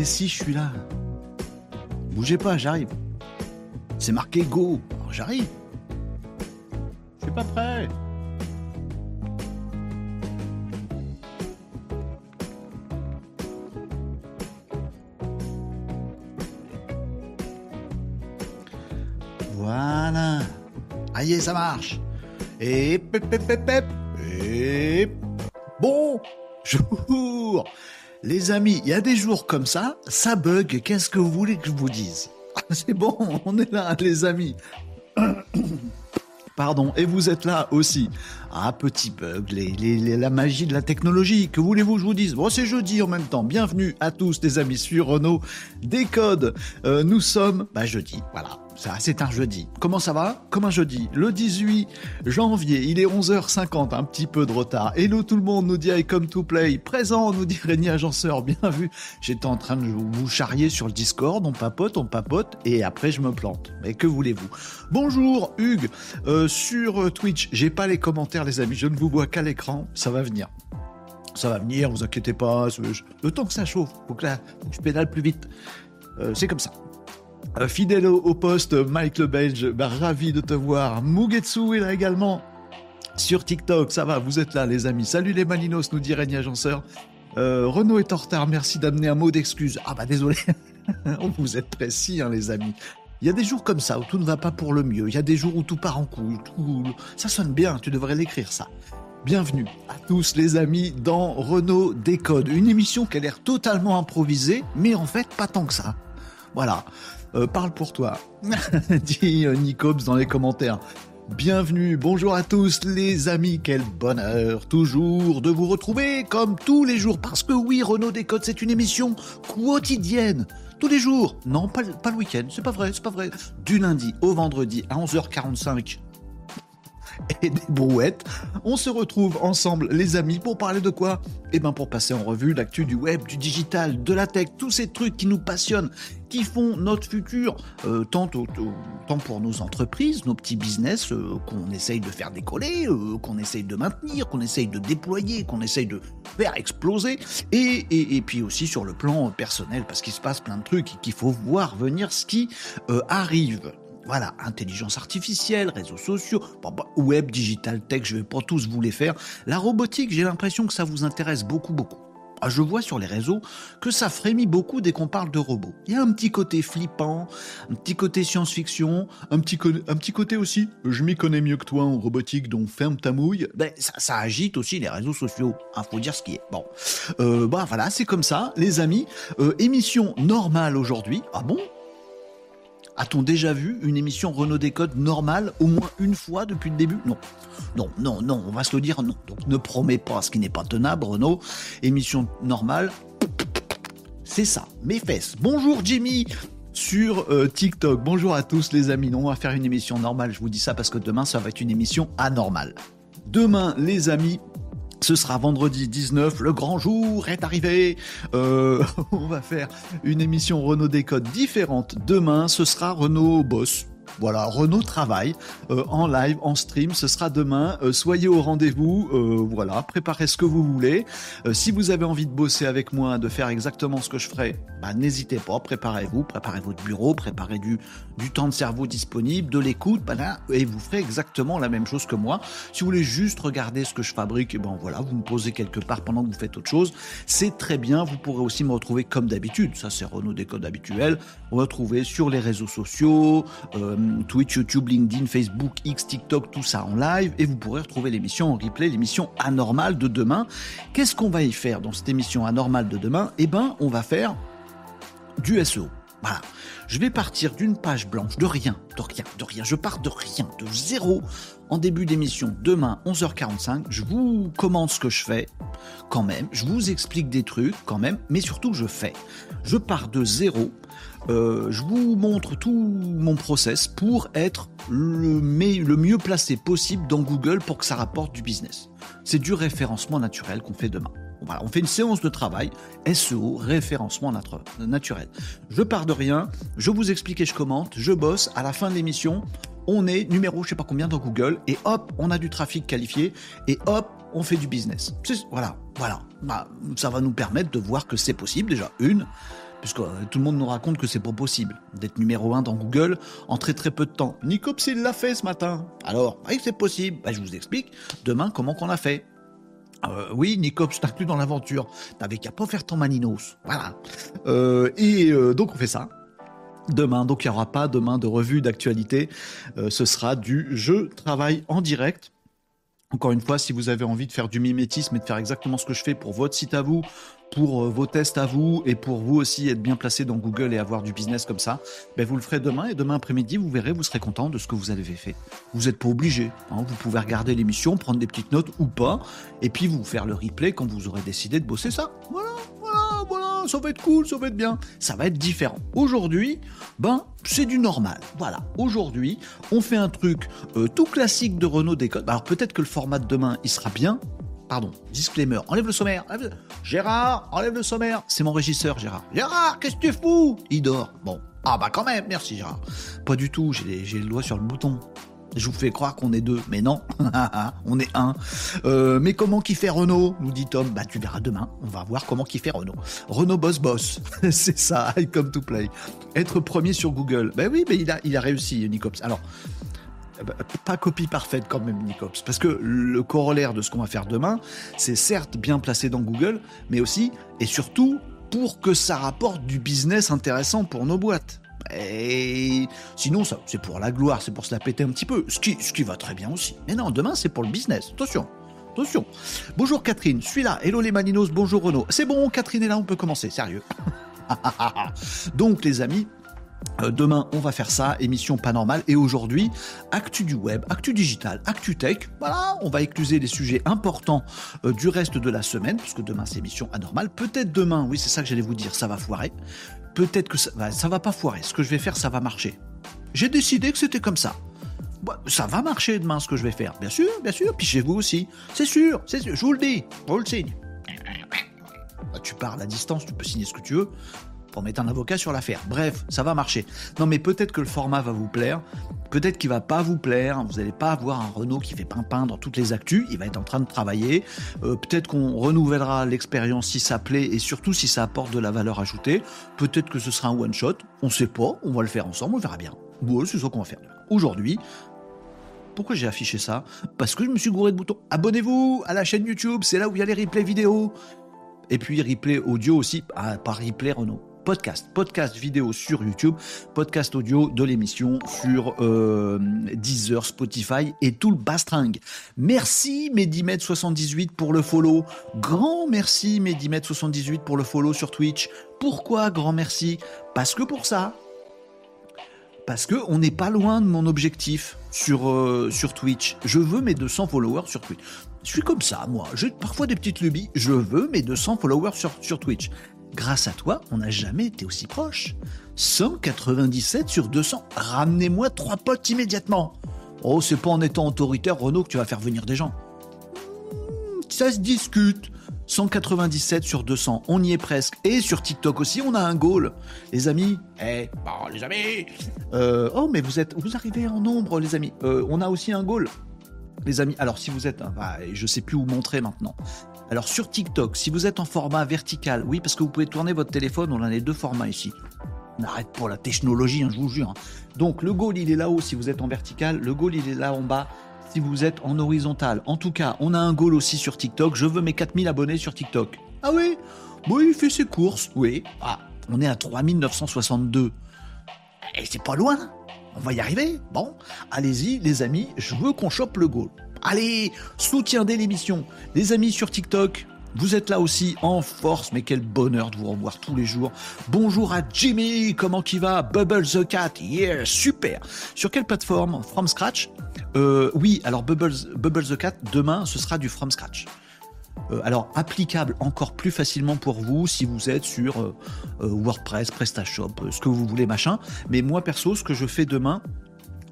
Mais si, je suis là. Bougez pas, j'arrive. C'est marqué go. J'arrive. Je suis pas prêt. Voilà. Aïe, ça marche. Et pep. Et bon. Les amis, il y a des jours comme ça, ça bug. Qu'est-ce que vous voulez que je vous dise C'est bon, on est là, les amis. Pardon, et vous êtes là aussi. Ah, petit bug, la magie de la technologie. Que voulez-vous que je vous dise Bon, c'est jeudi en même temps. Bienvenue à tous, les amis, sur Renault Décode. Euh, nous sommes, bah, jeudi, voilà. Ça, c'est un jeudi. Comment ça va? Comme un jeudi. Le 18 janvier, il est 11h50, un petit peu de retard. Hello tout le monde, nous dit I come to play. Présent, nous dit Régnier Agenceur. Bien vu. J'étais en train de vous charrier sur le Discord. On papote, on papote, et après je me plante. Mais que voulez-vous? Bonjour Hugues. Euh, sur euh, Twitch, j'ai pas les commentaires, les amis. Je ne vous vois qu'à l'écran. Ça va venir. Ça va venir, vous inquiétez pas. Le temps que ça chauffe, faut que, là, je pédale plus vite. Euh, c'est comme ça. Euh, fidèle au, poste, Mike le Belge, bah, ravi de te voir. Mugetsu est là également sur TikTok. Ça va, vous êtes là, les amis. Salut les Malinos, nous dit Régnier Agenceur. Euh, Renaud est en retard, merci d'amener un mot d'excuse. Ah bah désolé. Vous êtes précis, hein, les amis. Il y a des jours comme ça où tout ne va pas pour le mieux. Il y a des jours où tout part en couille. Ça sonne bien, tu devrais l'écrire ça. Bienvenue à tous les amis dans Renault Décode, une émission qui a l'air totalement improvisée, mais en fait pas tant que ça. Voilà, Euh, parle pour toi, dit euh, Nicops dans les commentaires. Bienvenue, bonjour à tous les amis, quel bonheur toujours de vous retrouver comme tous les jours, parce que oui, Renault Décode c'est une émission quotidienne, tous les jours, non pas, pas le week-end, c'est pas vrai, c'est pas vrai, du lundi au vendredi à 11h45 et des brouettes. On se retrouve ensemble, les amis, pour parler de quoi? Eh ben, pour passer en revue l'actu du web, du digital, de la tech, tous ces trucs qui nous passionnent, qui font notre futur, euh, tant, pour nos entreprises, nos petits business euh, qu'on essaye de faire décoller, euh, qu'on essaye de maintenir, qu'on essaye de déployer, qu'on essaye de faire exploser, et, et, puis aussi sur le plan personnel, parce qu'il se passe plein de trucs et qu'il faut voir venir ce qui arrive. Voilà, intelligence artificielle, réseaux sociaux, bah, web, digital, tech, je vais pas tous vous les faire. La robotique, j'ai l'impression que ça vous intéresse beaucoup, beaucoup. Ah, Je vois sur les réseaux que ça frémit beaucoup dès qu'on parle de robots. Il y a un petit côté flippant, un petit côté science-fiction, un petit, un petit côté aussi, je m'y connais mieux que toi en robotique, donc ferme ta mouille. Ben, ça, agite aussi les réseaux sociaux, hein, faut dire ce qui est. Bon, euh, bah voilà, c'est comme ça, les amis. Euh, émission normale aujourd'hui. Ah bon? A-t-on déjà vu une émission Renault Décode normale au moins une fois depuis le début? Non. Non, non, non, on va se le dire non. Donc ne promets pas ce qui n'est pas tenable, Renault. Émission normale, c'est ça, mes fesses. Bonjour Jimmy sur euh, TikTok. Bonjour à tous les amis. Non, on va faire une émission normale. Je vous dis ça parce que demain, ça va être une émission anormale. Demain, les amis, ce sera vendredi 19, le grand jour est arrivé. Euh, on va faire une émission Renault Décode différente. Demain, ce sera Renault Boss. Voilà, Renault travaille euh, en live, en stream. Ce sera demain. Euh, soyez au rendez-vous. Euh, voilà, préparez ce que vous voulez. Si vous avez envie de bosser avec moi, de faire exactement ce que je ferai, bah, n'hésitez pas. Préparez-vous, préparez votre bureau, préparez du, du temps de cerveau disponible, de l'écoute, bah, et vous ferez exactement la même chose que moi. Si vous voulez juste regarder ce que je fabrique, ben voilà, vous me posez quelque part pendant que vous faites autre chose. C'est très bien. Vous pourrez aussi me retrouver comme d'habitude. Ça, c'est Renault Décode habituel. Retrouver sur les réseaux sociaux, Twitch, YouTube, LinkedIn, Facebook, X, TikTok, tout ça en live. Et vous pourrez retrouver l'émission en replay, l'émission anormale de demain. Qu'est-ce qu'on va y faire dans cette émission anormale de demain? Eh ben, on va faire du SEO. Voilà. Je vais partir d'une page blanche, de rien, de rien, de rien. Je pars de rien, de zéro en début d'émission. Demain, 11h45, je vous commente ce que je fais, quand même. Je vous explique des trucs, quand même. Mais surtout, je fais. Je pars de zéro. Euh, je vous montre tout mon process pour être le, mieux placé possible dans Google pour que ça rapporte du business. C'est du référencement naturel qu'on fait demain. On fait une séance de travail, SEO, référencement natu- naturel. Je pars de rien, je vous explique et je commente, je bosse, à la fin de l'émission, on est numéro je sais pas combien dans Google, et hop, on a du trafic qualifié, et hop, on fait du business. Voilà, voilà. Bah, ça va nous permettre de voir que c'est possible déjà, une, puisque tout le monde nous raconte que c'est pas possible d'être numéro un dans Google en très très peu de temps. Nicops il l'a fait ce matin. Alors, oui, c'est possible. Bah, je vous explique demain comment qu'on a fait. Euh, oui, Nicops t'inclus dans l'aventure. T'avais qu'à pas faire ton maninos. Voilà. Euh, et euh, donc on fait ça. Demain, donc il n'y aura pas demain de revue d'actualité. ce sera du je travaille en direct. Encore une fois, si vous avez envie de faire du mimétisme et de faire exactement ce que je fais pour votre site à vous, pour vos tests à vous et pour vous aussi être bien placé dans Google et avoir du business comme ça, ben vous le ferez demain et demain après-midi, vous verrez, vous serez content de ce que vous avez fait. Vous n'êtes pas obligé. Hein. vous pouvez regarder l'émission, prendre des petites notes ou pas, et puis vous faire le replay quand vous aurez décidé de bosser ça. Voilà, voilà, voilà, ça va être cool, ça va être bien. Ça va être différent. Aujourd'hui, ben, c'est du normal. Voilà. Aujourd'hui, on fait un truc euh, tout classique de Renault Décode. Alors peut-être que le format de demain, il sera bien, Pardon, disclaimer, enlève le sommaire. Gérard, enlève le sommaire. C'est mon régisseur, Gérard. Gérard, qu'est-ce que tu fous? Il dort. Bon. Ah bah quand même, merci Gérard. Pas du tout, j'ai le doigt sur le bouton. Je vous fais croire qu'on est deux, mais non, on est un. Euh, mais comment qui fait Renault nous dit Tom. Bah tu verras demain, on va voir comment qui fait Renault. Renault boss boss, c'est ça, I come to play. Être premier sur Google. Ben oui, mais il a, il a réussi, Nicops. Alors, pas copie parfaite quand même, Nicops. Parce que le corollaire de ce qu'on va faire demain, c'est certes bien placé dans Google, mais aussi et surtout pour que ça rapporte du business intéressant pour nos boîtes. Et sinon, ça, c'est pour la gloire, c'est pour se la péter un petit peu, ce qui, ce qui va très bien aussi. Mais non, demain, c'est pour le business. Attention, attention. Bonjour Catherine, je suis là. Hello les Maninos, bonjour Renaud. C'est bon, Catherine est là, on peut commencer, sérieux. Donc les amis, demain, on va faire ça, émission pas normale. Et aujourd'hui, actu du web, actu digital, actu tech. Voilà, on va écluser les sujets importants euh, du reste de la semaine, puisque demain, c'est émission anormale. Peut-être demain, oui, c'est ça que j'allais vous dire, ça va foirer. Peut-être que ça va, pas foirer. Ce que je vais faire, ça va marcher. J'ai décidé que c'était comme ça. Bah, ça va marcher demain, ce que je vais faire. Bien sûr, bien sûr. Puis chez vous aussi. C'est sûr, c'est sûr. Je vous le dis. On le signe. Bah, tu parles à distance, tu peux signer ce que tu veux pour mettre un avocat sur l'affaire. Bref, ça va marcher. Non, mais peut-être que le format va vous plaire. Peut-être qu'il va pas vous plaire. Vous n'allez pas avoir un Renault qui fait pimpin dans toutes les actus. Il va être en train de travailler. Euh, peut-être qu'on renouvellera l'expérience si ça plaît et surtout si ça apporte de la valeur ajoutée. Peut-être que ce sera un one shot. On sait pas. On va le faire ensemble. On verra bien. Bon, c'est ça qu'on va faire. Aujourd'hui, pourquoi j'ai affiché ça? Parce que je me suis gouré de boutons. Abonnez-vous à la chaîne YouTube, c'est là où il y a les replays vidéo. Et puis replay audio aussi, ah, par replay Renault podcast, podcast vidéo sur YouTube, podcast audio de l'émission sur euh, Deezer, Spotify et tout le bastring. Merci Medimet78 pour le follow. Grand merci Medimet78 pour le follow sur Twitch. Pourquoi grand merci? Parce que pour ça, parce que on n'est pas loin de mon objectif sur, euh, Twitch. Je veux mes 200 followers sur Twitch. Je suis comme ça, moi. J'ai parfois des petites lubies. Je veux mes 200 followers sur Twitch. Grâce à toi, on n'a jamais été aussi proche. 197 sur 200. Ramenez-moi trois potes immédiatement. Oh, c'est pas en étant autoritaire, Renault, que tu vas faire venir des gens. Hmm, ça se discute. 197 sur 200, on y est presque. Et sur TikTok aussi, on a un goal. Les amis, eh, les amis. Euh, oh, mais vous êtes, vous arrivez en nombre, les amis. Euh, on a aussi un goal. Les amis, alors si vous êtes, bah, je sais plus où montrer maintenant. Alors sur TikTok, si vous êtes en format vertical, oui, parce que vous pouvez tourner votre téléphone, on a les deux formats ici. On arrête pour la technologie, hein, je vous jure. Hein. Donc le goal, il est là-haut si vous êtes en vertical, le goal, il est là en bas si vous êtes en horizontal. En tout cas, on a un goal aussi sur TikTok. Je veux mes 4000 abonnés sur TikTok. Ah oui? Oui, il fait ses courses. Oui. Ah, on est à 3962. Et c'est pas loin. On va y arriver. Bon, allez-y, les amis, je veux qu'on chope le goal. Allez, soutien dès l'émission. Les amis sur TikTok, vous êtes là aussi en force, mais quel bonheur de vous revoir tous les jours. Bonjour à Jimmy, comment qui va? Bubble the Cat, yeah, super. Sur quelle plateforme? From Scratch? Euh, Oui, alors Bubble the Cat, demain, ce sera du From Scratch. Euh, alors, applicable encore plus facilement pour vous si vous êtes sur euh, WordPress, PrestaShop, ce que vous voulez, machin. Mais moi, perso, ce que je fais demain,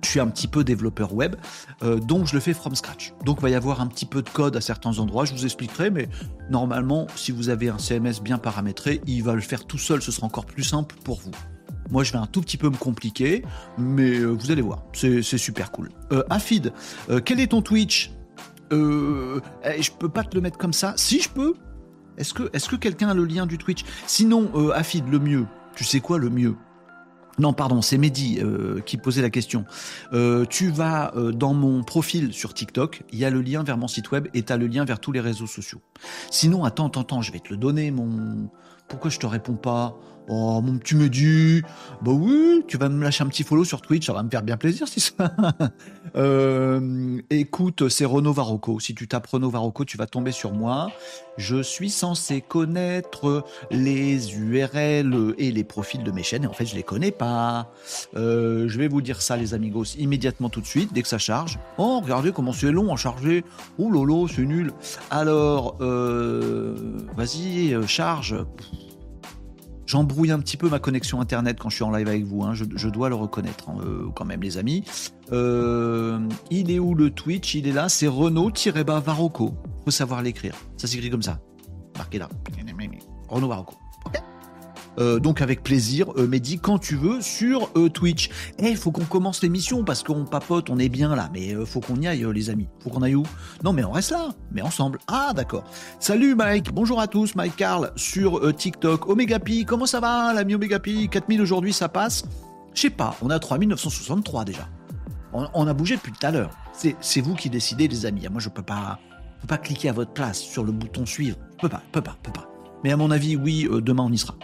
je suis un petit peu développeur web, euh, donc je le fais from scratch. Donc il va y avoir un petit peu de code à certains endroits, je vous expliquerai, mais normalement, si vous avez un CMS bien paramétré, il va le faire tout seul, ce sera encore plus simple pour vous. Moi, je vais un tout petit peu me compliquer, mais euh, vous allez voir, c'est super cool. Euh, Afid, euh, quel est ton Twitch? Eh, Je peux pas te le mettre comme ça. Si je peux. Est-ce que, est que quelqu'un a le lien du Twitch? Sinon, Afid, le mieux, Tu sais quoi le mieux? Non, pardon, c'est Mehdi euh, qui posait la question. Euh, tu vas euh, dans mon profil sur TikTok, il y a le lien vers mon site web et tu as le lien vers tous les réseaux sociaux. Sinon, attends, attends, attends, je vais te le donner, mon... Pourquoi je te réponds pas? Oh, mon petit Mehdi, bah oui, tu vas me lâcher un petit follow sur Twitch, ça va me faire bien plaisir si ça. euh, écoute, c'est Renaud Varocco. Si tu tapes Renaud Varocco, tu vas tomber sur moi. Je suis censé connaître les URL et les profils de mes chaînes, et en fait, je les connais pas. Euh, je vais vous dire ça, les amigos, immédiatement tout de suite, dès que ça charge. Oh, regardez comment c'est long à charger. Oh lolo, c'est nul. Alors, euh, vas-y, euh, charge. J'embrouille un petit peu ma connexion internet quand je suis en live avec vous, hein. je, dois le reconnaître hein, euh, quand même les amis. Euh, il est où le Twitch? Il est là, c'est Renault-Varocco. Varocco. Faut savoir l'écrire. Ça s'écrit comme ça. Marquez là. Renault Varocco. Euh, donc avec plaisir, euh, Mehdi, quand tu veux, sur euh, Twitch. Eh, faut qu'on commence l'émission parce qu'on papote, on est bien là, mais faut qu'on y aille, les amis. Faut qu'on aille où? Non, mais on reste là, mais ensemble. Ah, d'accord. Salut Mike, bonjour à tous, Mike Carl sur TikTok. Omegapi, comment ça va, l'ami Omegapi 4000 aujourd'hui, ça passe? Je sais pas, on a 3963 déjà. On, a bougé depuis tout à l'heure. C'est vous qui décidez, les amis. Moi, je peux pas, peux pas cliquer à votre place sur le bouton suivre. Je peux pas, peux pas, peux pas. Mais à mon avis, oui, demain on y sera.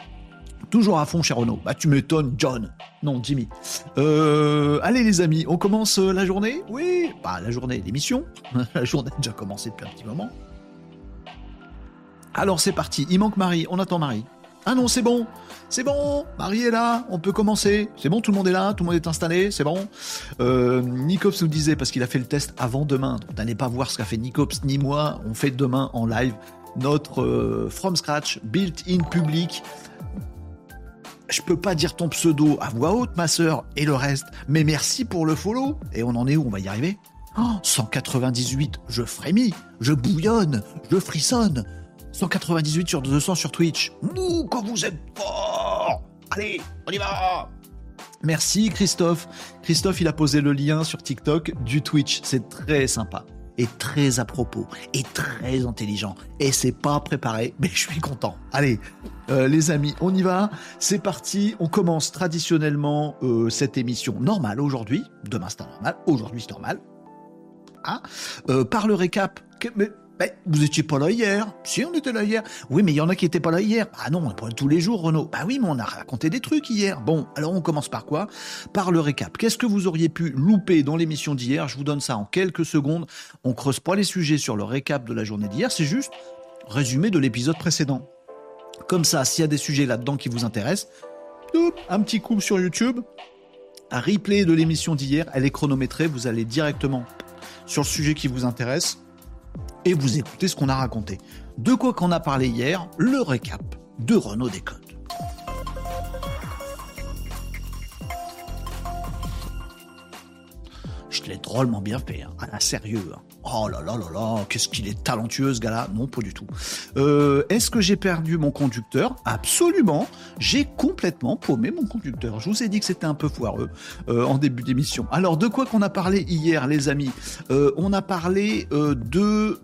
Toujours à fond chez Renault. Bah tu m'étonnes, John. Non, Jimmy. Euh, allez les amis, on commence euh, la journée? Oui, pas la journée, l'émission. la journée a déjà commencé depuis un petit moment. Alors c'est parti, il manque Marie, on attend Marie. Ah non, c'est bon, c'est bon, Marie est là, on peut commencer. C'est bon, tout le monde est là, tout le monde est installé, c'est bon. Euh, Nicops nous disait, parce qu'il a fait le test avant demain, donc n'allez pas voir ce qu'a fait Nicops ni moi, on fait demain en live notre euh, From Scratch Built-in Public je peux pas dire ton pseudo à voix haute, ma sœur, et le reste, mais merci pour le follow. Et on en est où? On va y arriver? 198, je frémis, je bouillonne, je frissonne. 198 sur 200 sur Twitch. Nous, quand vous êtes fort Allez, on y va Merci Christophe. Christophe, il a posé le lien sur TikTok du Twitch. C'est très sympa est très à propos et très intelligent. Et c'est pas préparé, mais je suis content. Allez, euh, les amis, on y va. C'est parti. On commence traditionnellement euh, cette émission normale aujourd'hui. Demain c'est normal. Aujourd'hui c'est normal. Ah, euh, par le récap. Ben, vous étiez pas là hier. Si, on était là hier. Oui, mais il y en a qui étaient pas là hier. Ah non, pas tous les jours, Renaud. Bah oui, mais on a raconté des trucs hier. Bon, alors on commence par quoi? Par le récap. Qu'est-ce que vous auriez pu louper dans l'émission d'hier? Je vous donne ça en quelques secondes. On creuse pas les sujets sur le récap de la journée d'hier. C'est juste résumé de l'épisode précédent. Comme ça, s'il y a des sujets là-dedans qui vous intéressent, un petit coup sur YouTube. Un replay de l'émission d'hier, elle est chronométrée. Vous allez directement sur le sujet qui vous intéresse et vous écoutez ce qu'on a raconté. De quoi qu'on a parlé hier, le récap de Renault Décode. Je l'ai drôlement bien fait, hein. Ah, sérieux. Hein. Oh là là là là, qu'est-ce qu'il est talentueux ce gars-là Non, pas du tout. Euh, est-ce que j'ai perdu mon conducteur? Absolument. J'ai complètement paumé mon conducteur. Je vous ai dit que c'était un peu foireux euh, en début d'émission. Alors, de quoi qu'on a parlé hier, les amis? Euh, On a parlé de,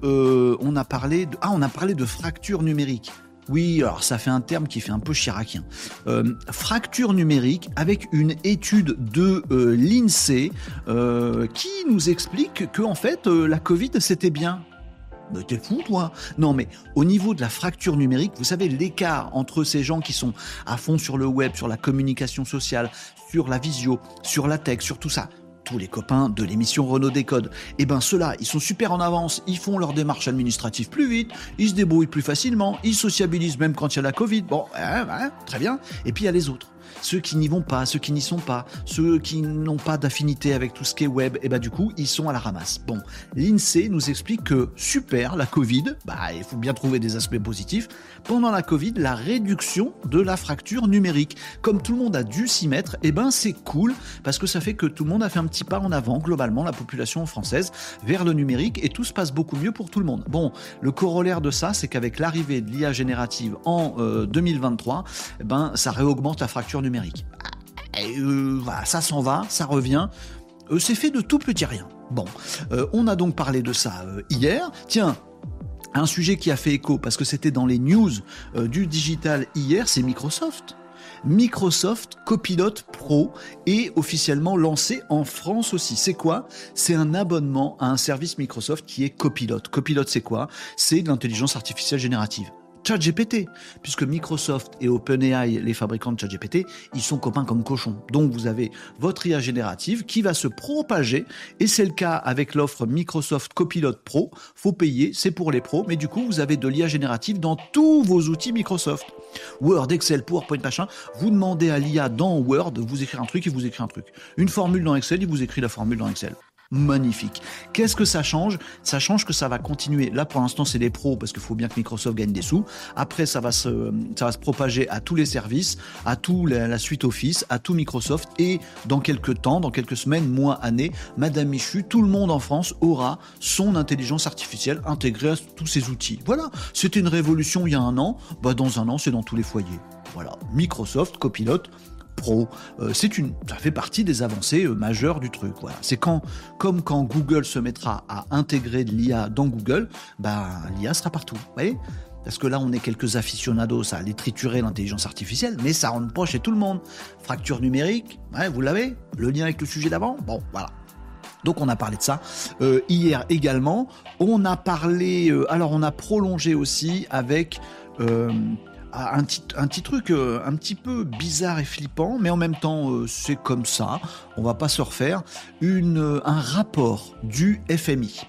on a parlé de, ah, on a parlé de fracture numérique. Oui, alors ça fait un terme qui fait un peu chiracien. Euh, fracture numérique avec une étude de euh, l'INSEE euh, qui nous explique que en fait la Covid c'était bien. Mais t'es fou, toi Non, mais au niveau de la fracture numérique, vous savez, l'écart entre ces gens qui sont à fond sur le web, sur la communication sociale, sur la visio, sur la tech, sur tout ça, les copains de l'émission Renault Décode. Et eh ben ceux-là, ils sont super en avance, ils font leur démarche administrative plus vite, ils se débrouillent plus facilement, ils sociabilisent même quand il y a la Covid. Bon, très bien. Et puis il y a les autres ceux qui n'y vont pas, ceux qui n'y sont pas, ceux qui n'ont pas d'affinité avec tout ce qui est web, et bah du coup, ils sont à la ramasse. Bon, l'INSEE nous explique que super, la Covid, bah il faut bien trouver des aspects positifs. Pendant la Covid, la réduction de la fracture numérique. Comme tout le monde a dû s'y mettre, et ben c'est cool parce que ça fait que tout le monde a fait un petit pas en avant, globalement, la population française, vers le numérique et tout se passe beaucoup mieux pour tout le monde. Bon, le corollaire de ça, c'est qu'avec l'arrivée de l'IA générative en 2023, euh, eh ben ça réaugmente la fracture numérique. Euh, ça s'en va, ça revient. Euh, c'est fait de tout petit rien. Bon, euh, on a donc parlé de ça hier. Tiens, un sujet qui a fait écho parce que c'était dans les news du digital hier, c'est Microsoft. Microsoft Copilot Pro est officiellement lancé en France aussi. C'est quoi? C'est un abonnement à un service Microsoft qui est Copilot. Copilot, c'est quoi? C'est de l'intelligence artificielle générative. ChatGPT, puisque Microsoft et OpenAI, les fabricants de ChatGPT, ils sont copains comme cochons. Donc vous avez votre IA générative qui va se propager, et c'est le cas avec l'offre Microsoft Copilot Pro. Faut payer, c'est pour les pros, mais du coup vous avez de l'IA générative dans tous vos outils Microsoft. Word, Excel, PowerPoint, machin. Vous demandez à l'IA dans Word, vous écrire un truc, il vous écrit un truc. Une formule dans Excel, il vous écrit la formule dans Excel magnifique. Qu'est-ce que ça change? Ça change que ça va continuer. Là, pour l'instant, c'est les pros parce qu'il faut bien que Microsoft gagne des sous. Après, ça va se, ça va se propager à tous les services, à tout la, suite Office, à tout Microsoft. Et dans quelques temps, dans quelques semaines, mois, années, Madame Michu, tout le monde en France aura son intelligence artificielle intégrée à tous ces outils. Voilà. C'était une révolution il y a un an. Bah, dans un an, c'est dans tous les foyers. Voilà. Microsoft, Copilot, Pro. Euh, c'est une, ça fait partie des avancées euh, majeures du truc. C'est quand, comme quand Google se mettra à intégrer de l'IA dans Google, bah, l'IA sera partout. Vous voyez parce que là, on est quelques aficionados à aller triturer l'intelligence artificielle, mais ça rentre pas chez tout le monde. Fracture numérique, vous l'avez Le lien avec le sujet d'avant Bon, voilà. Donc on a parlé de ça euh, hier également. On a parlé, alors on a prolongé aussi avec un petit, un petit truc euh, un petit peu bizarre et flippant, mais en même temps euh, c'est comme ça, on va pas se refaire, euh, un rapport du FMI.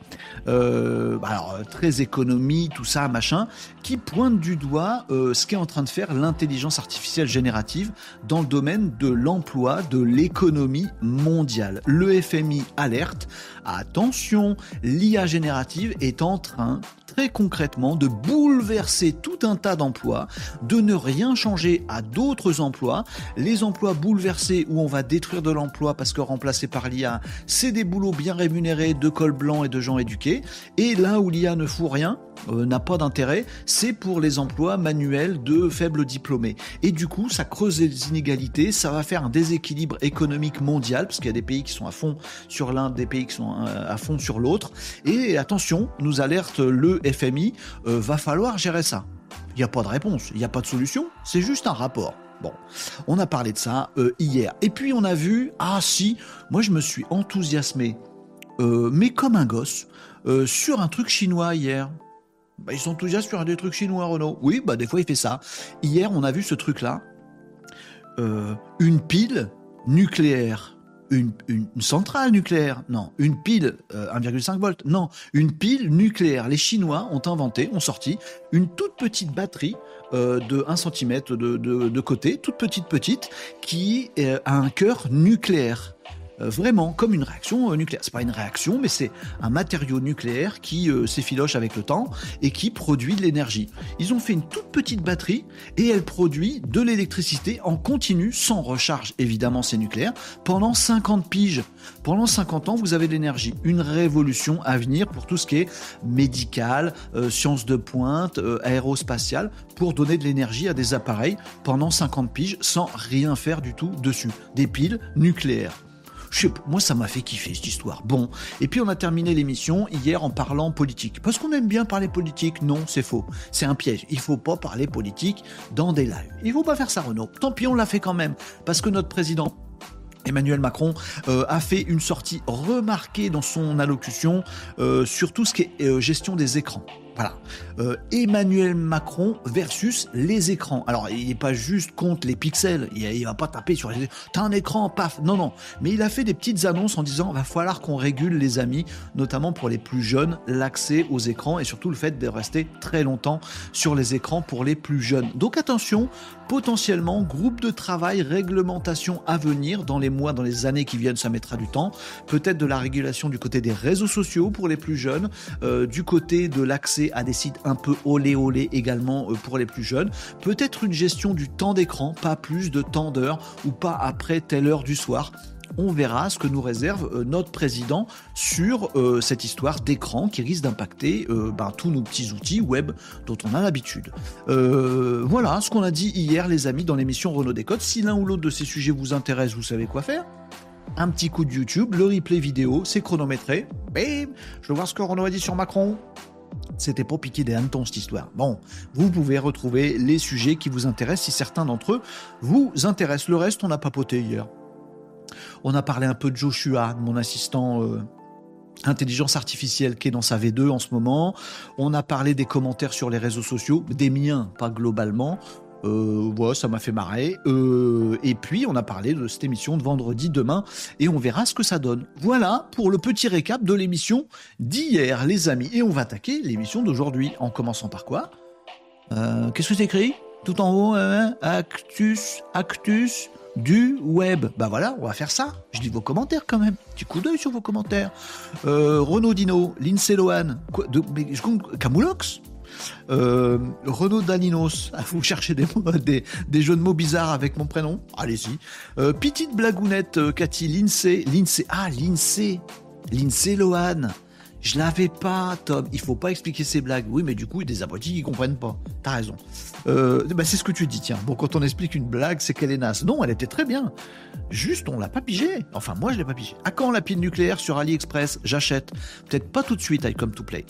alors très économie, tout ça, machin, qui pointe du doigt ce qu'est en train de faire l'intelligence artificielle générative dans le domaine de l'emploi, de l'économie mondiale. Le FMI alerte, attention, l'IA générative est en train très concrètement de bouleverser tout un tas d'emplois, de ne rien changer à d'autres emplois. Les emplois bouleversés où on va détruire de l'emploi parce que remplacé par l'IA, c'est des boulots bien rémunérés de col blanc et de gens éduqués. Et là où l'IA ne fout rien, euh, n'a pas d'intérêt, c'est pour les emplois manuels de faibles diplômés. Et du coup, ça creuse les inégalités, ça va faire un déséquilibre économique mondial, parce qu'il y a des pays qui sont à fond sur l'un, des pays qui sont euh, à fond sur l'autre. Et attention, nous alerte le FMI, euh, va falloir gérer ça. Il n'y a pas de réponse, il n'y a pas de solution, c'est juste un rapport. Bon, on a parlé de ça hier. Et puis on a vu, ah si, moi je me suis enthousiasmé, mais comme un gosse, sur un truc chinois hier. Bah, ils sont enthousiastes sur des trucs chinois, Renault. Oui, bah des fois il fait ça. Hier, on a vu ce truc-là. Euh, une pile nucléaire. Une, centrale nucléaire, non, une pile 1,5 euh, volts, non, une pile nucléaire. Les Chinois ont inventé, ont sorti une toute petite batterie euh, de 1 cm de, de, côté, toute petite petite, qui a un cœur nucléaire. Euh, vraiment comme une réaction euh, nucléaire. C'est pas une réaction, mais c'est un matériau nucléaire qui euh, s'effiloche avec le temps et qui produit de l'énergie. Ils ont fait une toute petite batterie et elle produit de l'électricité en continu, sans recharge évidemment c'est nucléaire, pendant 50 piges. Pendant 50 ans, vous avez de l'énergie. Une révolution à venir pour tout ce qui est médical, sciences de pointe, aérospatial, pour donner de l'énergie à des appareils pendant 50 piges sans rien faire du tout dessus. Des piles nucléaires. Je moi ça m'a fait kiffer cette histoire. Bon, et puis on a terminé l'émission hier en parlant politique. Parce qu'on aime bien parler politique, non, c'est faux. C'est un piège. Il faut pas parler politique dans des lives. Il faut pas faire ça, Renaud. Tant pis, on l'a fait quand même. Parce que notre président Emmanuel Macron euh, a fait une sortie remarquée dans son allocution euh, sur tout ce qui est euh, gestion des écrans. Voilà. Euh, Emmanuel Macron versus les écrans. Alors, il n'est pas juste contre les pixels. Il, ne va pas taper sur les. T'as un écran, paf. Non, non. Mais il a fait des petites annonces en disant va falloir qu'on régule les amis, notamment pour les plus jeunes, l'accès aux écrans et surtout le fait de rester très longtemps sur les écrans pour les plus jeunes. Donc attention, potentiellement groupe de travail, réglementation à venir dans les mois, dans les années qui viennent, ça mettra du temps. Peut-être de la régulation du côté des réseaux sociaux pour les plus jeunes, euh, du côté de l'accès à des sites un peu olé olé également euh, pour les plus jeunes. Peut-être une gestion du temps d'écran, pas plus de temps d'heure ou pas après telle heure du soir on verra ce que nous réserve euh, notre président sur euh, cette histoire d'écran qui risque d'impacter ben, tous nos petits outils web dont on a l'habitude. voilà ce qu'on a dit hier les amis dans l'émission Renault Décode. Si l'un ou l'autre de ces sujets vous intéresse, vous savez quoi faire un petit coup de YouTube, le replay vidéo, c'est chronométré. Bim Je veux voir ce que Renault a dit sur Macron. C'était pour piquer des hannetons cette histoire. Bon, vous pouvez retrouver les sujets qui vous intéressent si certains d'entre eux vous intéressent. Le reste, on a papoté hier. On a parlé un peu de Joshua, mon assistant euh, intelligence artificielle qui est dans sa V2 en ce moment. On a parlé des commentaires sur les réseaux sociaux, des miens, pas globalement. Euh, ça m'a fait marrer. Euh, et puis, on a parlé de cette émission de vendredi demain et on verra ce que ça donne. Voilà pour le petit récap de l'émission d'hier, les amis. Et on va attaquer l'émission d'aujourd'hui en commençant par quoi? Qu'est-ce que c'est écrit Tout en haut, hein, Actus, Actus du web. Bah voilà, on va faire ça. Je lis vos commentaires quand même. Petit coup d'œil sur vos commentaires. Euh, Renaud Dino, Lindsay Lohan, quoi, de, Camoulox euh, Renaud Daninos, vous cherchez des, des, des, jeux de mots bizarres avec mon prénom? Allez-y. Euh, petite blagounette, euh, Cathy, Lindsay, Lindsay, ah, Lindsay, Lindsay Lohan. Je l'avais pas, Tom. Il faut pas expliquer ses blagues. Oui, mais du coup, il y a des abrutis qui comprennent pas. T'as raison. Euh, bah, c'est ce que tu dis, tiens. Bon, quand on explique une blague, c'est qu'elle est naze. Non, elle était très bien. Juste, on l'a pas pigé. Enfin, moi, je l'ai pas pigé. À quand la pile nucléaire sur AliExpress? J'achète. Peut-être pas tout de suite, I come to play.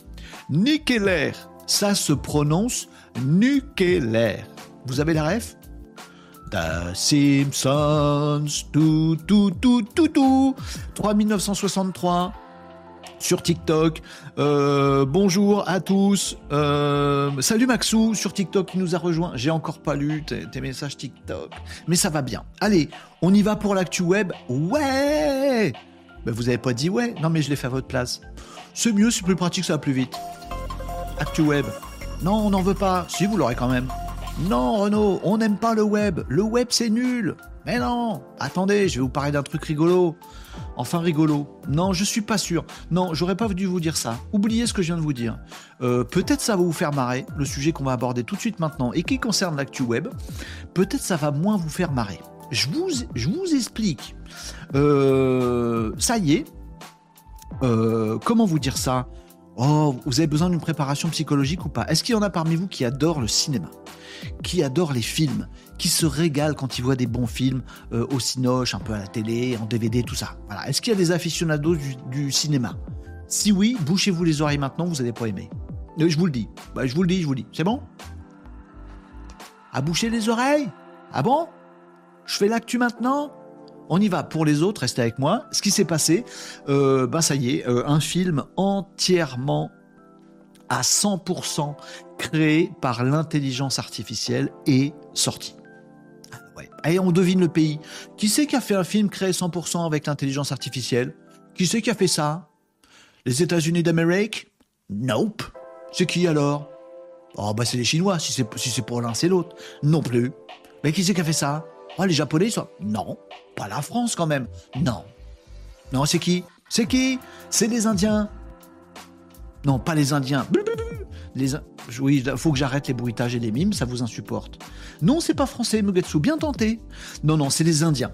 Nucléaire ça se prononce nucléaire. Vous avez la ref? The Simpsons, tout, tout, tout, tout, tout. 3963 sur TikTok. Euh, bonjour à tous. Euh, salut Maxou sur TikTok qui nous a rejoint. J'ai encore pas lu tes, messages TikTok, mais ça va bien. Allez, on y va pour l'actu web. Ouais. Ben, vous avez pas dit ouais Non mais je l'ai fait à votre place. C'est mieux, c'est plus pratique, ça va plus vite. ActuWeb. Non, on n'en veut pas. Si, vous l'aurez quand même. Non, Renaud, on n'aime pas le web. Le web, c'est nul. Mais non, attendez, je vais vous parler d'un truc rigolo. Enfin rigolo. Non, je suis pas sûr. Non, j'aurais pas dû vous dire ça. Oubliez ce que je viens de vous dire. Euh, peut-être ça va vous faire marrer, le sujet qu'on va aborder tout de suite maintenant et qui concerne l'actu web. Peut-être ça va moins vous faire marrer. Je vous, explique. Euh, ça y est. Euh, comment vous dire ça? Oh, vous avez besoin d'une préparation psychologique ou pas? Est-ce qu'il y en a parmi vous qui adorent le cinéma? Qui adorent les films? Qui se régalent quand ils voient des bons films euh, au cinoche, un peu à la télé, en DVD, tout ça? Voilà. Est-ce qu'il y a des aficionados du, cinéma? Si oui, bouchez-vous les oreilles maintenant, vous n'allez pas aimer. Euh, je vous le dis. Bah, je vous le dis, je vous le dis. C'est bon? À boucher les oreilles? Ah bon? Je fais l'actu maintenant? On y va. Pour les autres, restez avec moi. Ce qui s'est passé, ben ça y est, euh, un film entièrement à 100% créé par l'intelligence artificielle est sorti. Ah, Et on devine le pays. Qui c'est qui a fait un film créé 100% avec l'intelligence artificielle? Qui c'est qui a fait ça? Les États-Unis d'Amérique? Nope. C'est qui alors? Oh bah c'est les Chinois, si c'est pour l'un c'est l'autre. Non plus. Mais qui c'est qui a fait ça? Oh, les Japonais, ils. Non, la France quand même. Non. Non, c'est qui? C'est qui? C'est les Indiens. Non, pas les Indiens. Les... Oui, faut que j'arrête les bruitages et les mimes, ça vous insupporte. Non, c'est pas français, Mugetsu, bien tenté. Non, non, c'est les Indiens.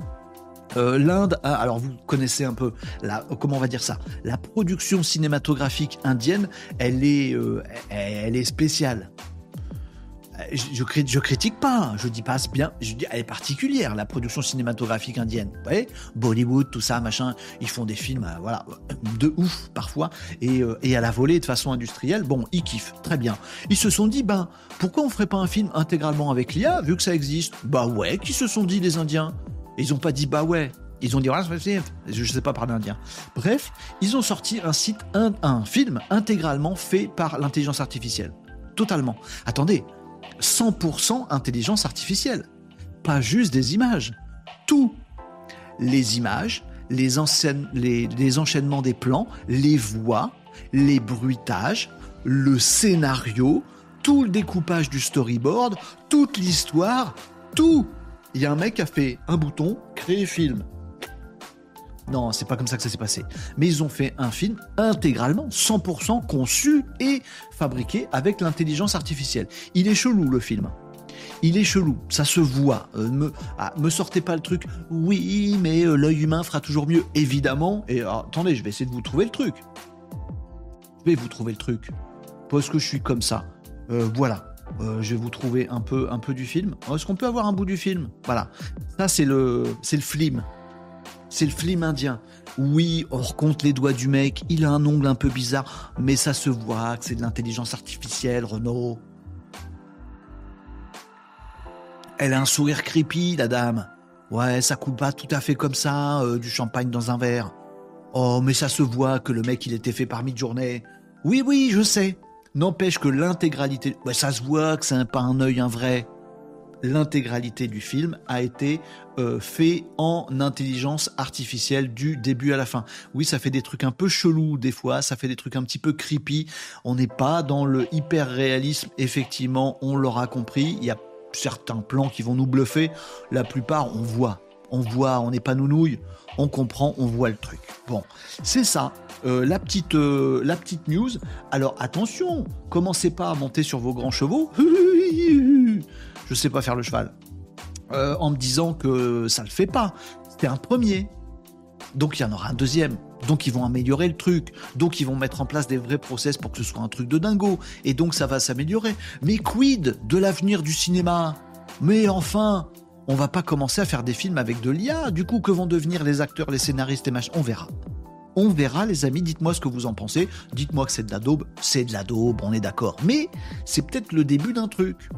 Euh, L'Inde, alors vous connaissez un peu la, comment on va dire ça, la production cinématographique indienne, elle est, euh, elle est spéciale je, critique pas, je dis pas bien, elle est particulière la production cinématographique indienne. Vous voyez, Bollywood, tout ça, machin, ils font des films, euh, voilà, de ouf parfois et, euh, et, à la volée de façon industrielle. Bon, ils kiffent, très bien. Ils se sont dit, ben pourquoi on ferait pas un film intégralement avec l'IA vu que ça existe? Bah ouais, qui se sont dit les Indiens Ils ont pas dit bah ouais. Ils ont dit, voilà, je sais pas parler indien. Bref, ils ont sorti un film intégralement fait par l'intelligence artificielle. Totalement. Attendez, 100% intelligence artificielle. Pas juste des images. Tout. Les images, les, enchaînements des plans, les voix, les bruitages, le scénario, tout le découpage du storyboard, toute l'histoire, tout. Il y a un mec qui a fait un bouton, créer film. Non, c'est pas comme ça que ça s'est passé. Mais ils ont fait un film intégralement, 100% conçu et fabriqué avec l'intelligence artificielle. Il est chelou le film. Il est chelou, ça se voit. Euh, me, ah, sortez pas le truc. Oui, mais euh, l'œil humain fera toujours mieux, évidemment. Et ah, attendez, je vais essayer de vous trouver le truc. Je vais vous trouver le truc. Parce que je suis comme ça. Euh, voilà. je vais vous trouver un peu, un peu du film. Est-ce qu'on peut avoir un bout du film? Voilà. Ça, c'est le, c'est le film. C'est le film indien. Oui, on recompte les doigts du mec, il a un ongle un peu bizarre, mais ça se voit que c'est de l'intelligence artificielle, Renault. Elle a un sourire creepy, la dame. Ouais, ça coule pas tout à fait comme ça, euh, du champagne dans un verre. Oh, mais ça se voit que le mec, il était fait par mi-journée. Oui, oui, je sais. N'empêche que l'intégralité... Ouais, ça se voit que c'est pas un œil, un vrai l'intégralité du film a été euh, fait en intelligence artificielle du début à la fin. Oui, ça fait des trucs un peu chelous des fois, ça fait des trucs un petit peu creepy. On n'est pas dans le hyper réalisme, effectivement, on l'aura compris. Il y a certains plans qui vont nous bluffer. La plupart, on voit. On voit, on n'est pas nounouille, on comprend, on voit le truc. Bon, c'est ça. Euh, la, petite, euh, la petite news. Alors attention, commencez pas à monter sur vos grands chevaux. je sais pas faire le cheval. Euh, en me disant que ça le fait pas. C'était un premier. Donc il y en aura un deuxième. Donc ils vont améliorer le truc. Donc ils vont mettre en place des vrais process pour que ce soit un truc de dingo. Et donc ça va s'améliorer. Mais quid de l'avenir du cinéma? Mais enfin, on va pas commencer à faire des films avec de l'IA. Du coup, que vont devenir les acteurs, les scénaristes et machin On verra. On verra, les amis. Dites-moi ce que vous en pensez. Dites-moi que c'est de la daube. C'est de la daube, on est d'accord. Mais c'est peut-être le début d'un truc.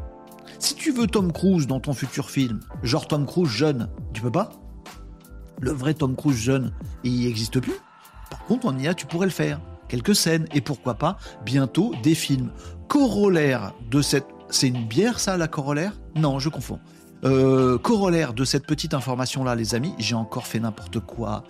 Si tu veux Tom Cruise dans ton futur film, genre Tom Cruise jeune, tu peux pas? Le vrai Tom Cruise jeune, il n'existe plus? Par contre, en IA, tu pourrais le faire. Quelques scènes, et pourquoi pas, bientôt des films. Corollaire de cette... C'est une bière ça, la corollaire? Non, je confonds. Euh, corollaire de cette petite information-là, les amis, j'ai encore fait n'importe quoi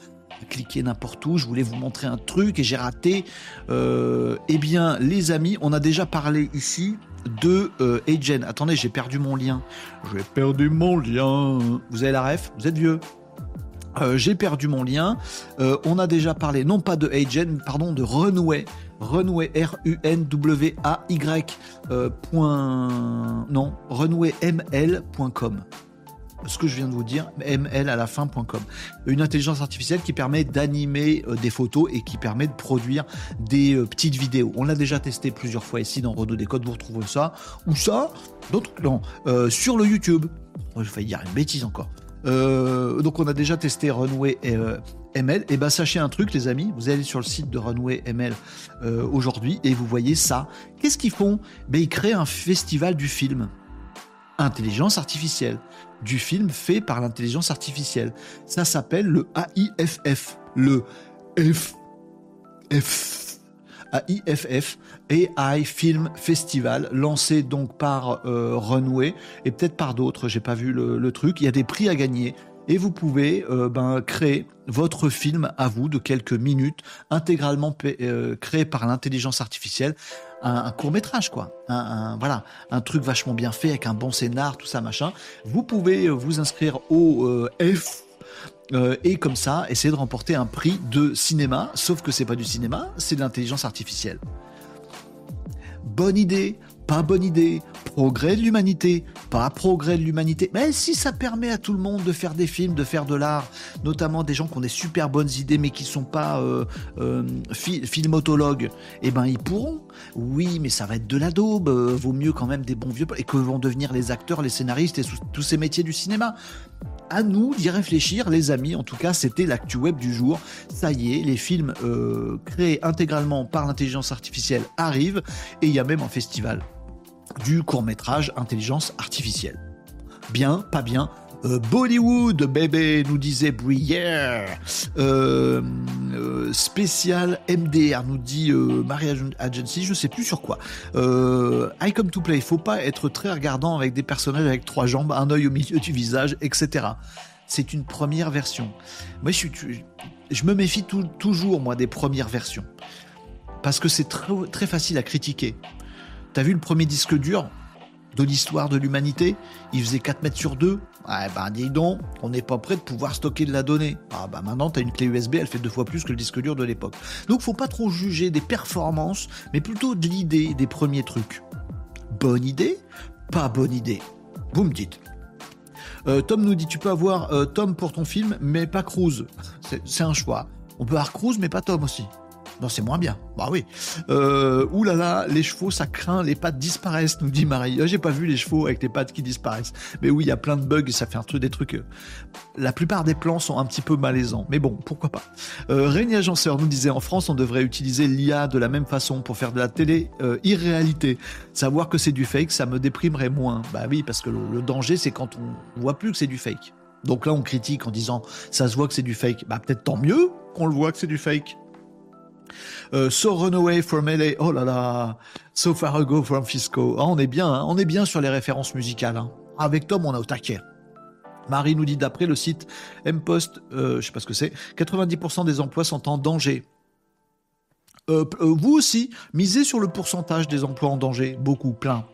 cliquer n'importe où, je voulais vous montrer un truc et j'ai raté. Euh, eh bien, les amis, on a déjà parlé ici de euh, Agen. Attendez, j'ai perdu mon lien. J'ai perdu mon lien. Vous avez la ref? Vous êtes vieux euh, j'ai perdu mon lien. Euh, on a déjà parlé, non pas de Agen, pardon, de Runway. Runway, R-U-N-W-A-Y. point, non, runwayml.com ce que je viens de vous dire, ml à la fin.com. Une intelligence artificielle qui permet d'animer euh, des photos et qui permet de produire des euh, petites vidéos. On l'a déjà testé plusieurs fois ici dans Renault Décode, vous retrouvez ça. Ou ça, d'autres, non, euh, sur le YouTube. Oh, j'ai failli dire une bêtise encore. donc on a déjà testé Runway ML. Et ben sachez un truc les amis, vous allez sur le site de Runway ML aujourd'hui et vous voyez ça. Qu'est-ce qu'ils font? Ben, Ils créent un festival du film. Intelligence artificielle du film fait par l'intelligence artificielle. Ça s'appelle le AIFF, le F, F, AIFF, AI Film Festival, lancé donc par euh, Runway et peut-être par d'autres, j'ai pas vu le, truc. Il y a des prix à gagner et vous pouvez euh, ben, créer votre film à vous de quelques minutes, intégralement euh, créé par l'intelligence artificielle un, court métrage, quoi. Un, voilà, un truc vachement bien fait avec un bon scénar, tout ça, machin. Vous pouvez euh, vous inscrire au F et comme ça essayer de remporter un prix de cinéma, sauf que c'est pas du cinéma, c'est de l'intelligence artificielle. Bonne idée, pas bonne idée, progrès de l'humanité, pas progrès de l'humanité. Mais si ça permet à tout le monde de faire des films, de faire de l'art, notamment des gens qui ont des super bonnes idées mais qui sont pas euh, euh filmotologues, eh ben ils pourront. Oui, mais ça va être de la daube. Euh, vaut mieux quand même des bons vieux et que vont devenir les acteurs, les scénaristes et tous ces métiers du cinéma à nous d'y réfléchir, les amis. En tout cas, c'était l'actu web du jour. Ça y est, les films euh, créés intégralement par l'intelligence artificielle arrivent et il y a même un festival du court métrage intelligence artificielle. Bien, pas bien, euh, Bollywood, bébé, nous disait Bruyère. Euh, euh, spécial MDR, nous dit Maria Agency, je sais plus sur quoi. I come to play, faut pas être très regardant avec des personnages avec trois jambes, un œil au milieu du visage, etc. C'est une première version. Moi, je, suis, je me méfie toujours, moi, des premières versions. Parce que c'est très facile à critiquer. T'as vu le premier disque dur de l'histoire de l'humanité? Il faisait 4 mètres sur 2. Ah ben dis donc, on n'est pas prêt de pouvoir stocker de la donnée. Ah bah maintenant t'as une clé USB, elle fait deux fois plus que le disque dur de l'époque. Donc faut pas trop juger des performances, mais plutôt de l'idée des premiers trucs. Bonne idée? Pas bonne idée. Vous me dites. Euh, Tom nous dit tu peux avoir euh, Tom pour ton film, mais pas Cruise. C'est un choix. On peut avoir Cruise, mais pas Tom aussi. Bon, c'est moins bien. Bah oui. Euh, là là, les chevaux, ça craint, les pattes disparaissent, nous dit Marie. Ah, j'ai pas vu les chevaux avec les pattes qui disparaissent. Mais oui, il y a plein de bugs ça fait un truc, des trucs. Euh, la plupart des plans sont un petit peu malaisants. Mais bon, pourquoi pas. Euh, Régnier Agenceur nous disait en France, on devrait utiliser l'IA de la même façon pour faire de la télé euh, irréalité. Savoir que c'est du fake, ça me déprimerait moins. Bah oui, parce que le, le danger, c'est quand on voit plus que c'est du fake. Donc là, on critique en disant ça se voit que c'est du fake. Bah peut-être tant mieux qu'on le voit que c'est du fake. Euh, so run away from LA. Oh là là. So far ago from Fisco. Ah, on est bien, hein. on est bien sur les références musicales. Hein. Avec Tom, on a au taquet. Marie nous dit d'après le site Mpost, euh, je sais pas ce que c'est, 90% des emplois sont en danger. Euh, euh, vous aussi, misez sur le pourcentage des emplois en danger, beaucoup, plein.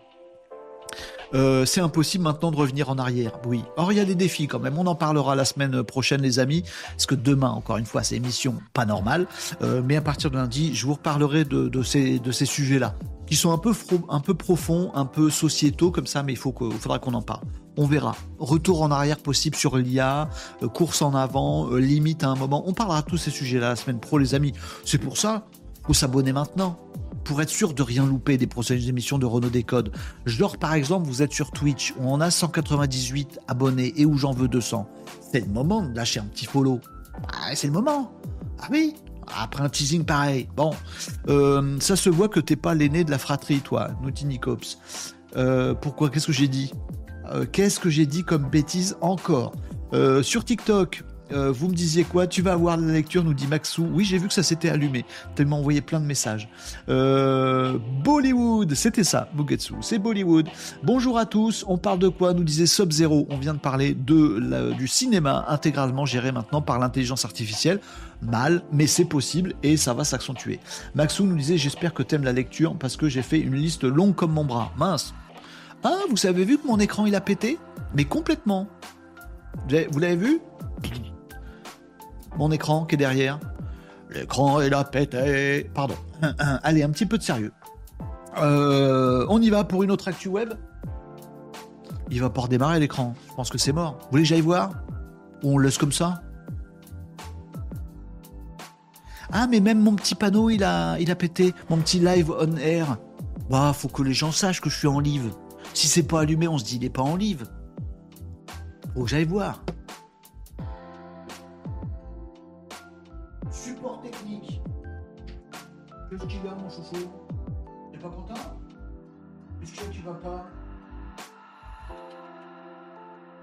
Euh, c'est impossible maintenant de revenir en arrière. Oui. Or, il y a des défis quand même. On en parlera la semaine prochaine, les amis. Parce que demain, encore une fois, c'est émission pas normale. Euh, mais à partir de lundi, je vous reparlerai de, ces, sujets-là. Qui sont un peu, un peu profonds, un peu sociétaux comme ça, mais il faut que, faudra qu'on en parle. On verra. Retour en arrière possible sur l'IA, euh, course en avant, limite à un moment. On parlera de tous ces sujets-là la semaine pro, les amis. C'est pour ça, faut s'abonner maintenant pour être sûr de rien louper des prochaines émissions de Renault Décode. Genre, par exemple, vous êtes sur Twitch où on a 198 abonnés et où j'en veux 200. C'est le moment de lâcher un petit follow. Ah, c'est le moment. Ah oui, après un teasing pareil. Bon, euh, ça se voit que t'es pas l'aîné de la fratrie, toi, Naughty Nicops. Euh, pourquoi? Qu'est-ce que j'ai dit? Euh, Qu'est-ce que j'ai dit comme bêtise encore? Sur TikTok, euh, vous me disiez quoi? Tu vas avoir la lecture, nous dit Maxou. Oui, j'ai vu que ça s'était allumé. Tu m'as envoyé plein de messages. Euh, Bollywood, c'était ça, Bugetsu. C'est Bollywood. Bonjour à tous. On parle de quoi? Nous disait Sub-Zero. On vient de parler de du cinéma intégralement géré maintenant par l'intelligence artificielle. Mal, mais c'est possible et ça va s'accentuer. Maxou nous disait J'espère que t'aimes la lecture parce que j'ai fait une liste longue comme mon bras. Mince. Ah, vous avez vu que mon écran il a pété? Mais complètement. Vous l'avez vu? Mon écran qui est derrière. L'écran il a pété. Pardon. Allez, un petit peu de sérieux. Euh, on y va pour une autre actu web. Il va pas redémarrer l'écran. Je pense que c'est mort. Vous voulez que j'aille voir? Ou on le laisse comme ça? Ah, mais même mon petit panneau, il a, il pété. Mon petit live on air. Bah, faut que les gens sachent que je suis en live. Si c'est pas allumé, on se dit il est pas en live. Faut que j'aille voir. Qu'est-ce qu'il mon chouchou T'es pas content? Qu'est-ce que tu vas pas?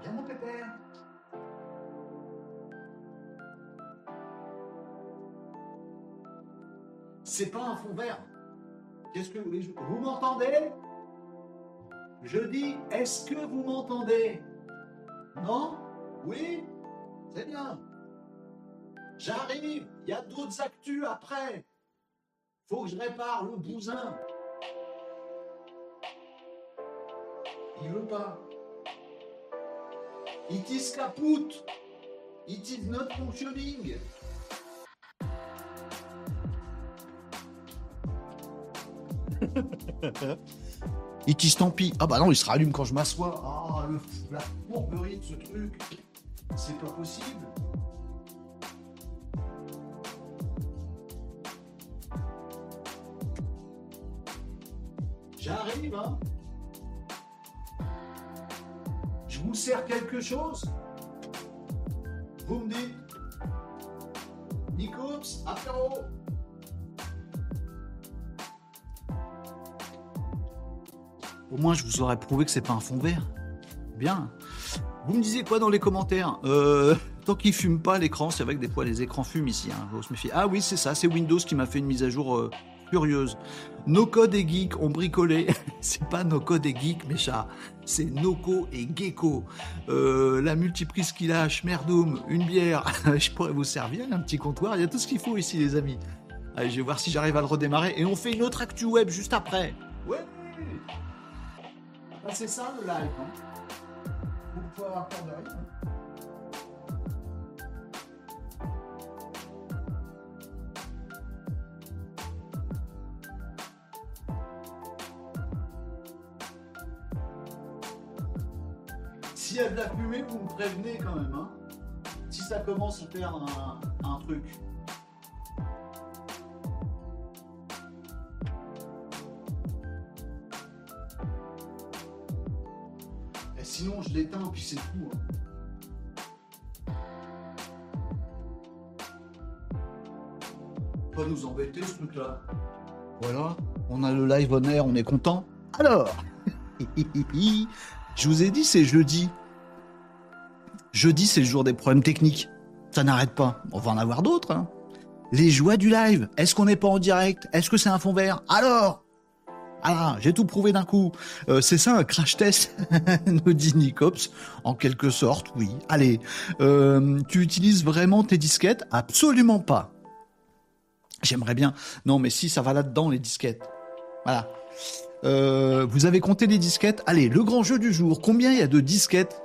Viens, mon pépère. C'est pas un fond vert. Qu'est-ce que vous Vous m'entendez? Je dis, est-ce que vous m'entendez? Non? Oui? C'est bien. J'arrive, il y a d'autres actus après. Faut que je répare le bousin. Il veut pas. It is kaput. It is not functioning. It is tant pis. Ah bah non, il se rallume quand je m'assois. Ah, le, la fourberie de ce truc. C'est pas possible. J'arrive, hein Je vous sers quelque chose? Vous me dites Nicops, apéro Au moins, je vous aurais prouvé que c'est pas un fond vert. Bien. Vous me disiez quoi dans les commentaires? Euh, Tant qu'il fume pas l'écran, c'est vrai que des fois les écrans fument ici. Hein. Ah oui, c'est ça, c'est Windows qui m'a fait une mise à jour euh, furieuse. No code et geek ont bricolé. c'est pas no code et geek, mes chats. C'est Noco et Gecko. Euh, la multiprise qu'il a, Schmerdoum, une bière. je pourrais vous servir, un petit comptoir. Il y a tout ce qu'il faut ici, les amis. Allez, je vais voir si j'arrive à le redémarrer. Et on fait une autre actu web juste après. Ouais. Ah, c'est ça le live. Hein. Vous pouvez avoir peur de. s'il y a de la fumée, vous me prévenez quand même. Hein. Si ça commence à faire un, truc. Et sinon, je l'éteins, puis c'est tout. Hein. Pas nous embêter ce truc-là. Voilà, on a le live on air, on est content. Alors, je vous ai dit, c'est jeudi. Jeudi, c'est le jour des problèmes techniques. Ça n'arrête pas. On va en avoir d'autres. Hein. Les joies du live. Est-ce qu'on n'est pas en direct? Est-ce que c'est un fond vert? Alors ah, j'ai tout prouvé d'un coup. Euh, c'est ça un crash test, nous dit Nicops. En quelque sorte, oui. Allez, euh, tu utilises vraiment tes disquettes? Absolument pas. J'aimerais bien. Non, mais si, ça va là-dedans, les disquettes. Voilà. Euh, vous avez compté les disquettes? Allez, le grand jeu du jour. Combien il y a de disquettes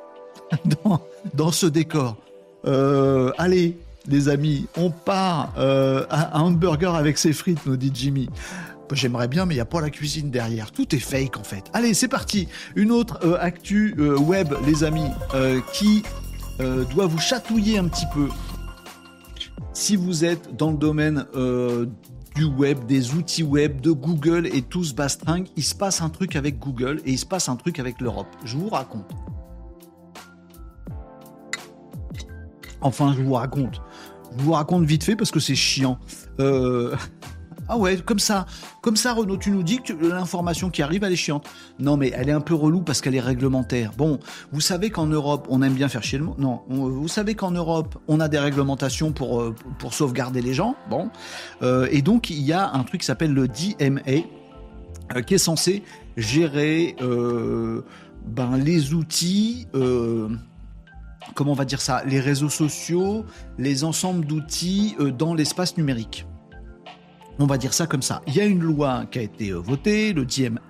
dans, ce décor Allez, les amis, on part à un hamburger avec ses frites, nous dit Jimmy. J'aimerais bien, mais il n'y a pas la cuisine derrière. Tout est fake en fait. Allez, c'est parti. Une autre euh, actu euh, web, les amis, euh, qui doit vous chatouiller un petit peu. Si vous êtes dans le domaine du web, des outils web, de Google et tout ce bastringue, il se passe un truc avec Google et il se passe un truc avec l'Europe. Je vous raconte. Enfin, je vous raconte. Je vous raconte vite fait parce que c'est chiant. Euh... Ah ouais, comme ça. Comme ça, Renaud, tu nous dis que l'information qui arrive, elle est chiante. Non, mais elle est un peu relou parce qu'elle est réglementaire. Bon, vous savez qu'en Europe, on aime bien faire chier le mot. Non, vous savez qu'en Europe, on a des réglementations pour, euh, pour sauvegarder les gens. Bon. Euh, et donc, il y a un truc qui s'appelle le DMA, qui est censé gérer ben, les outils comment on va dire ça, les réseaux sociaux, les ensembles d'outils dans l'espace numérique. On va dire ça comme ça. Il y a une loi qui a été euh, votée, le DMA,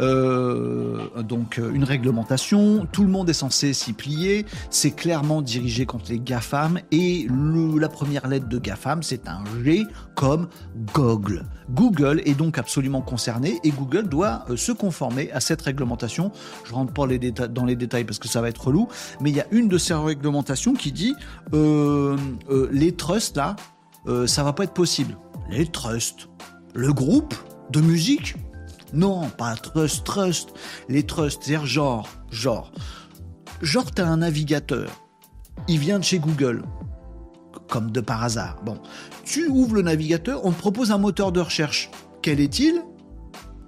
euh, donc euh, une réglementation, tout le monde est censé s'y plier, c'est clairement dirigé contre les GAFAM et la première lettre de GAFAM c'est un G comme Google. Google est donc absolument concerné et Google doit se conformer à cette réglementation. Je rentre pas dans les détails parce que ça va être relou, mais il y a une de ces réglementations qui dit les trusts là, ça va pas être possible les trusts. Le groupe de musique Non, pas trust, trust. Les trusts, c'est genre, genre. Genre, t'as un navigateur. Il vient de chez Google. Comme de par hasard. Bon. Tu ouvres le navigateur, on te propose un moteur de recherche. Quel est-il?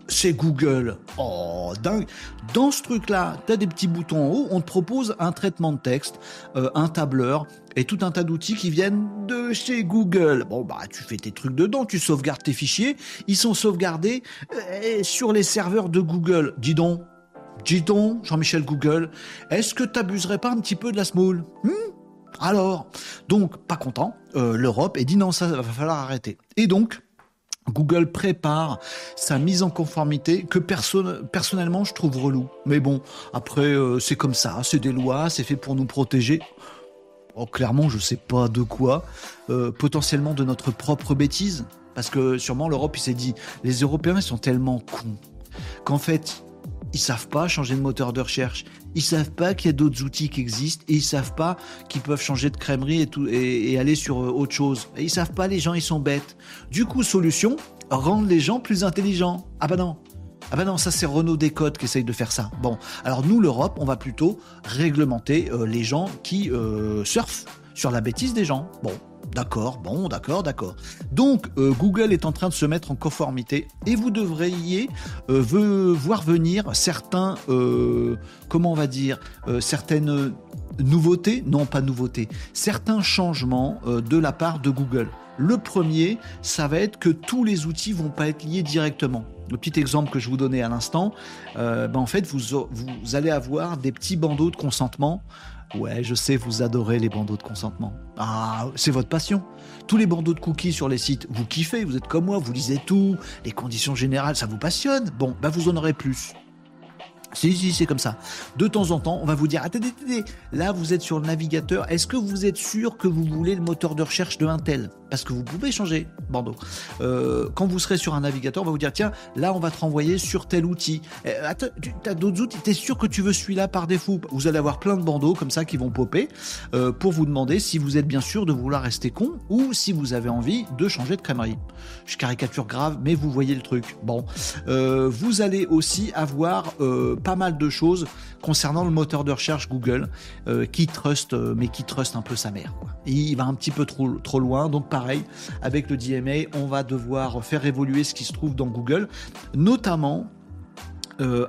C'est Google. Oh, dingue. Dans ce truc-là, tu as des petits boutons en haut, on te propose un traitement de texte, euh, un tableur et tout un tas d'outils qui viennent de chez Google. Bon, bah, tu fais tes trucs dedans, tu sauvegardes tes fichiers, ils sont sauvegardés euh, sur les serveurs de Google. Dis donc, dis donc, Jean-Michel Google, est-ce que t'abuserais pas un petit peu de la smoule? Hmm? Alors, donc, pas content, euh, l'Europe, et dit non, ça va falloir arrêter. Et donc, Google prépare sa mise en conformité que personnellement je trouve relou. Mais bon, après euh, c'est comme ça, c'est des lois, c'est fait pour nous protéger. Oh, clairement, je sais pas de quoi. Euh, potentiellement de notre propre bêtise. Parce que sûrement l'Europe, il s'est dit, les Européens, sont tellement cons qu'en fait, ils savent pas changer de moteur de recherche. Ils savent pas qu'il y a d'autres outils qui existent et ils savent pas qu'ils peuvent changer de crèmerie et, tout, et, aller sur euh, autre chose. Ils savent pas, les gens, ils sont bêtes. Du coup, solution, rendre les gens plus intelligents. Ah bah non. Ah bah non, ça c'est Renault Décode qui essaye de faire ça. Bon, alors nous, l'Europe, on va plutôt réglementer euh, les gens qui euh, surfent sur la bêtise des gens. Bon, D'accord, bon, d'accord, d'accord. Donc, euh, Google est en train de se mettre en conformité et vous devriez euh, voir venir certains, euh, comment on va dire, certaines nouveautés, non pas nouveautés, certains changements de la part de Google. Le premier, ça va être que tous les outils vont pas être liés directement. Le petit exemple que je vous donnais à l'instant, ben en fait, vous, vous allez avoir des petits bandeaux de consentement Ouais, je sais, vous adorez les bandeaux de consentement. Ah, c'est votre passion. Tous les bandeaux de cookies sur les sites, vous kiffez, vous êtes comme moi, vous lisez tout, les conditions générales, ça vous passionne. Bon, bah vous en aurez plus. Si, si, c'est comme ça. De temps en temps, on va vous dire, attendez, attendez, là vous êtes sur le navigateur, est-ce que vous êtes sûr que vous voulez le moteur de recherche de Intel? Parce que vous pouvez changer, bandeau. Euh, quand vous serez sur un navigateur, on va vous dire, tiens, là on va te renvoyer sur tel outil. Attends, tu as d'autres outils, t'es sûr que tu veux celui-là par défaut? Vous allez avoir plein de bandeaux comme ça qui vont popper euh, pour vous demander si vous êtes bien sûr de vouloir rester con ou si vous avez envie de changer de crèmerie. Je caricature grave, mais vous voyez le truc. Bon, euh, vous allez aussi avoir pas mal de choses concernant le moteur de recherche Google euh, qui trust, euh, mais qui trust un peu sa mère. il va un petit peu trop, trop loin. Donc pareil, avec le DMA, on va devoir faire évoluer ce qui se trouve dans Google, notamment.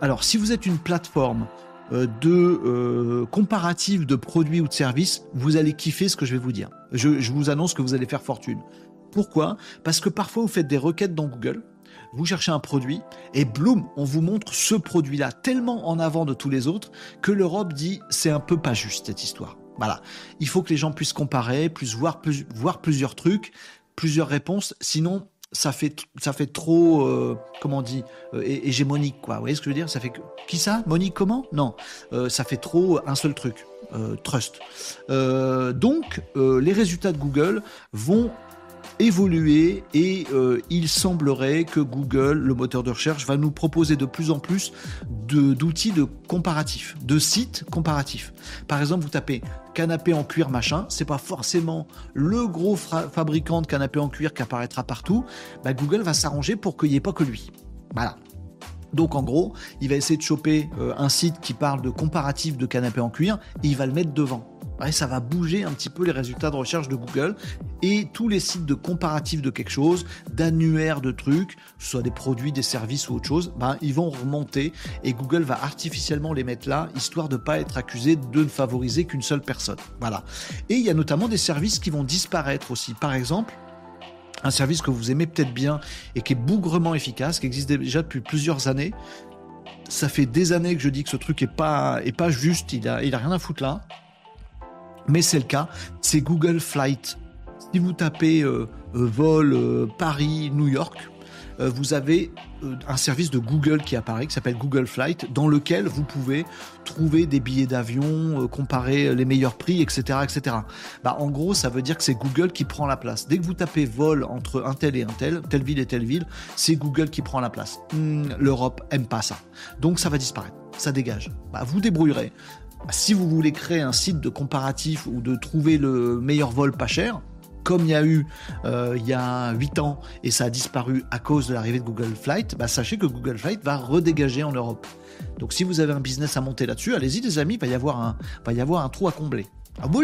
alors, si vous êtes une plateforme de comparative de produits ou de services, vous allez kiffer ce que je vais vous dire. Je vous annonce que vous allez faire fortune. Pourquoi? Parce que parfois vous faites des requêtes dans Google vous cherchez un produit et bloom, on vous montre ce produit-là tellement en avant de tous les autres que l'Europe dit c'est un peu pas juste cette histoire. Voilà, il faut que les gens puissent comparer, puissent voir, plusieurs trucs, plusieurs réponses, sinon ça fait ça fait trop euh, comment on dit euh, hégémonique quoi. Vous voyez ce que je veux dire? Ça fait qui ça? Monique comment? Non, euh, ça fait trop un seul truc. trust. donc, les résultats de Google vont évoluer et euh, il semblerait que Google, le moteur de recherche, va nous proposer de plus en plus d'outils de, comparatifs, de sites comparatifs. Par exemple, vous tapez canapé en cuir machin, c'est pas forcément le gros fabricant de canapé en cuir qui apparaîtra partout. Bah, Google va s'arranger pour qu'il n'y ait pas que lui. Voilà. Donc en gros, il va essayer de choper euh, un site qui parle de comparatif de canapé en cuir et il va le mettre devant ça va bouger un petit peu les résultats de recherche de Google et tous les sites de comparatifs de quelque chose, d'annuaires de trucs, soit des produits, des services ou autre chose, ben, ils vont remonter et Google va artificiellement les mettre là, histoire de ne pas être accusé de ne favoriser qu'une seule personne. Voilà. Et il y a notamment des services qui vont disparaître aussi. Par exemple, un service que vous aimez peut-être bien et qui est bougrement efficace, qui existe déjà depuis plusieurs années. Ça fait des années que je dis que ce truc est pas, est pas juste, il a, il a rien à foutre là mais c'est le cas, c'est Google Flight. Si vous tapez euh, euh, vol euh, Paris-New York, vous avez un service de Google qui apparaît, qui s'appelle Google Flight, dans lequel vous pouvez trouver des billets d'avion, comparer les meilleurs prix, etc. etc. Bah, en gros, ça veut dire que c'est Google qui prend la place. Dès que vous tapez vol entre un tel et un tel, telle ville et telle ville, c'est Google qui prend la place. Hmm, L'Europe aime pas ça. Donc ça va disparaître. Ça dégage. Bah, vous débrouillerez. Si vous voulez créer un site de comparatif ou de trouver le meilleur vol pas cher, comme il y a eu euh, il y a 8 ans et ça a disparu à cause de l'arrivée de Google Flight, bah, sachez que Google Flight va redégager en Europe. Donc si vous avez un business à monter là-dessus, allez-y les amis, il va y avoir un, va y avoir un trou à combler. Ah, vous.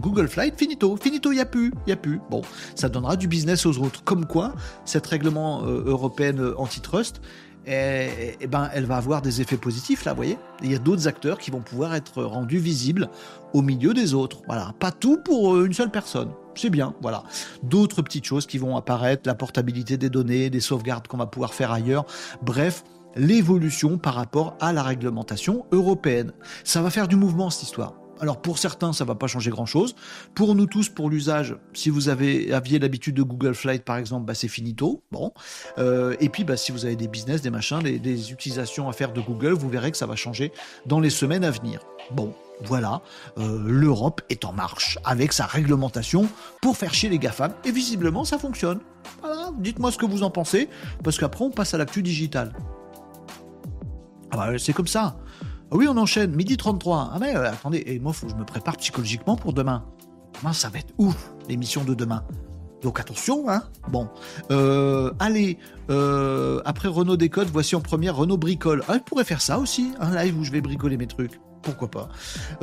Google Flight, finito, finito, n'y a plus, n'y a plus. Bon, ça donnera du business aux autres. Comme quoi, cette règlement euh, européenne euh, antitrust, et, ben, elle va avoir des effets positifs là, vous voyez. Il y a d'autres acteurs qui vont pouvoir être rendus visibles au milieu des autres. Voilà, pas tout pour euh, une seule personne. C'est bien, voilà. D'autres petites choses qui vont apparaître, la portabilité des données, des sauvegardes qu'on va pouvoir faire ailleurs. Bref, l'évolution par rapport à la réglementation européenne. Ça va faire du mouvement cette histoire. Alors pour certains, ça va pas changer grand-chose. Pour nous tous, pour l'usage, si vous aviez l'habitude de Google Flight par exemple, bah, c'est finito. Bon. Euh, et puis bah, si vous avez des business, des machins, des, utilisations à faire de Google, vous verrez que ça va changer dans les semaines à venir. Bon, voilà, euh, l'Europe est en marche avec sa réglementation pour faire chier les GAFAM et visiblement ça fonctionne. Voilà, dites-moi ce que vous en pensez parce qu'après on passe à l'actu digital. Ah bah, c'est comme ça. Ah oui, on enchaîne, midi 33. Ah mais euh, attendez, et moi, je me prépare psychologiquement pour demain. Demain, ça va être ouf, l'émission de demain. Donc attention, hein. Bon, euh, allez, euh, après Renault décode, voici en première Renault bricole. Ah, je pourrais faire ça aussi, un live où je vais bricoler mes trucs. Pourquoi pas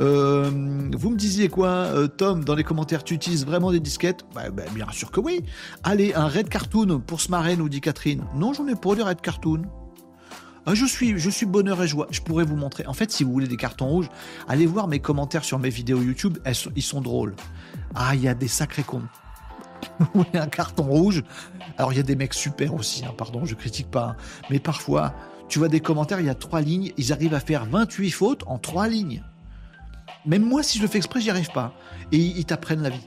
Vous me disiez quoi, Tom, dans les commentaires, tu utilises vraiment des disquettes? Bah, bah, Bien sûr que oui. Allez, un Red Cartoon pour ce marraine, nous dit Catherine. Non, j'en ai pas de Red Cartoon. Ah, je suis, bonheur et joie. Je pourrais vous montrer. En fait, si vous voulez des cartons rouges, allez voir mes commentaires sur mes vidéos YouTube. ils sont drôles. Ah, il y a des sacrés cons. Vous voulez un carton rouge Alors, il y a des mecs super aussi, hein, pardon, je critique pas. Hein. Mais parfois, tu vois des commentaires, il y a trois lignes, ils arrivent à faire 28 fautes en trois lignes. Même moi, si je le fais exprès, j'y arrive pas. Et ils t'apprennent la vie.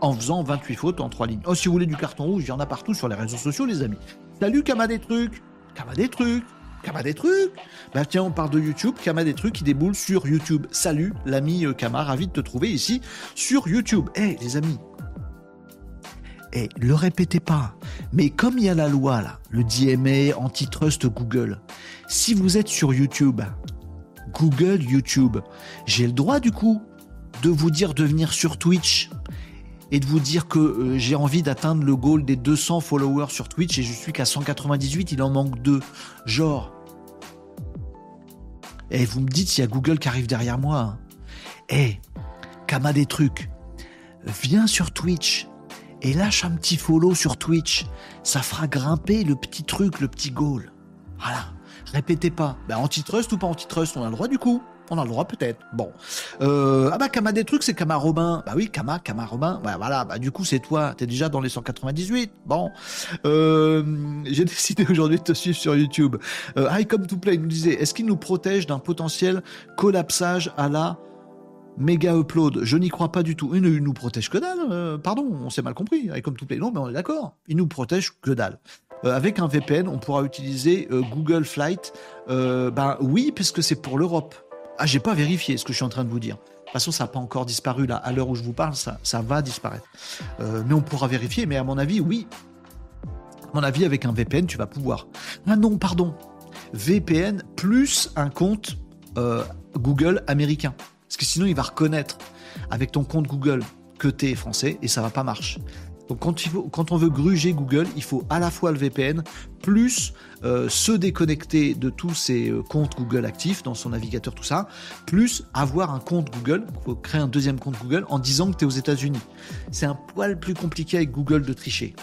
En faisant 28 fautes en trois lignes. Oh, si vous voulez du carton rouge, il y en a partout sur les réseaux sociaux, les amis. Salut, Kama des trucs. Kama des trucs. Kama des trucs Bah tiens, on parle de YouTube, Kama des trucs qui déboule sur YouTube. Salut l'ami euh, Kama, ravi de te trouver ici sur YouTube. Eh les amis, eh, le répétez pas. Mais comme il y a la loi là, le DMA, antitrust Google, si vous êtes sur YouTube, Google YouTube, j'ai le droit du coup de vous dire de venir sur Twitch et de vous dire que euh, j'ai envie d'atteindre le goal des 200 followers sur Twitch et je suis qu'à 198, il en manque deux. Genre, Et vous me dites s'il y a Google qui arrive derrière moi. Eh, Kama des trucs, viens sur Twitch et lâche un petit follow sur Twitch. Ça fera grimper le petit truc, le petit goal. Voilà. Répétez pas. Ben, antitrust ou pas antitrust, on a le droit du coup. On a le droit peut-être. Bon. Euh, ah bah Kama des trucs, c'est Kama Robin. Bah oui, Kama, Kama Robin. Bah voilà, bah du coup c'est toi. T'es déjà dans les 198. Bon. Euh, J'ai décidé aujourd'hui de te suivre sur YouTube. Euh, I Come to Play nous disait, est-ce qu'il nous protège d'un potentiel collapsage à la méga upload? Je n'y crois pas du tout. Il ne nous protège que dalle. Euh, pardon, on s'est mal compris. I Come to Play. Non, mais on est d'accord. Il nous protège que dalle. Euh, avec un VPN, on pourra utiliser euh, Google Flight. Euh, ben oui, puisque c'est pour l'Europe. Ah, j'ai pas vérifié ce que je suis en train de vous dire. De toute façon, ça n'a pas encore disparu là. À l'heure où je vous parle, ça, ça va disparaître. Euh, mais on pourra vérifier. Mais à mon avis, oui. À mon avis, avec un VPN, tu vas pouvoir. Ah non, pardon. VPN plus un compte euh, Google américain. Parce que sinon, il va reconnaître avec ton compte Google que tu es français et ça va pas marcher. Donc quand, on veut gruger Google, il faut à la fois le VPN plus euh, se déconnecter de tous ses euh, comptes Google actifs dans son navigateur, tout ça, plus avoir un compte Google. Créer un deuxième compte Google en disant que tu es aux États-Unis. C'est un poil plus compliqué avec Google de tricher.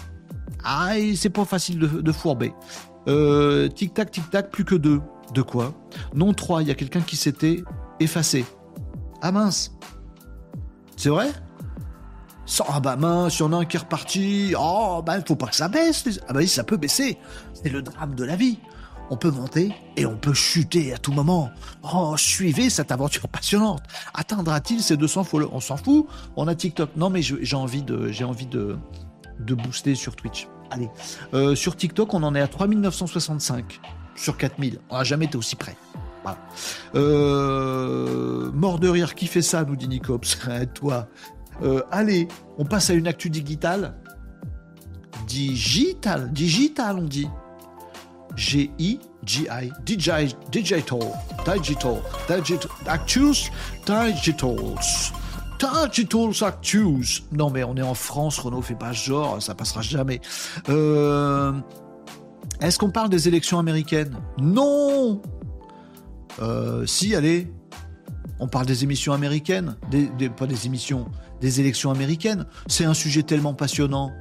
Ah, c'est pas facile de, fourber. Euh, tic tac, tic tac, plus que deux. De quoi? Non, trois. Il y a quelqu'un qui s'était effacé. Ah mince. C'est vrai? Ah bah mince, il y a un qui est reparti. Oh bah faut pas que ça baisse. Ah bah oui, ça peut baisser. C'est le drame de la vie. On peut monter et on peut chuter à tout moment. Oh, suivez cette aventure passionnante. Atteindra-t-il ces 200 followers On s'en fout. On a TikTok. Non mais j'ai envie de, j'ai envie de, de booster sur Twitch. Allez, euh, sur TikTok, on en est à 3965 sur 4000. On n'a jamais été aussi près. Voilà. Euh, mort de rire, qui fait ça, nous dit Nicops? Toi, euh, allez, on passe à une actu digitale. Digital, digital, on dit. G-I-G-I, digital, digital, digital, actus, digitals. Digitals Actus. Non, mais on est en France, Renault fait pas genre, ça passera jamais. Euh, Est-ce qu'on parle des élections américaines? Non euh, Si, allez. On parle des émissions américaines, pas des émissions, des élections américaines. C'est un sujet tellement passionnant.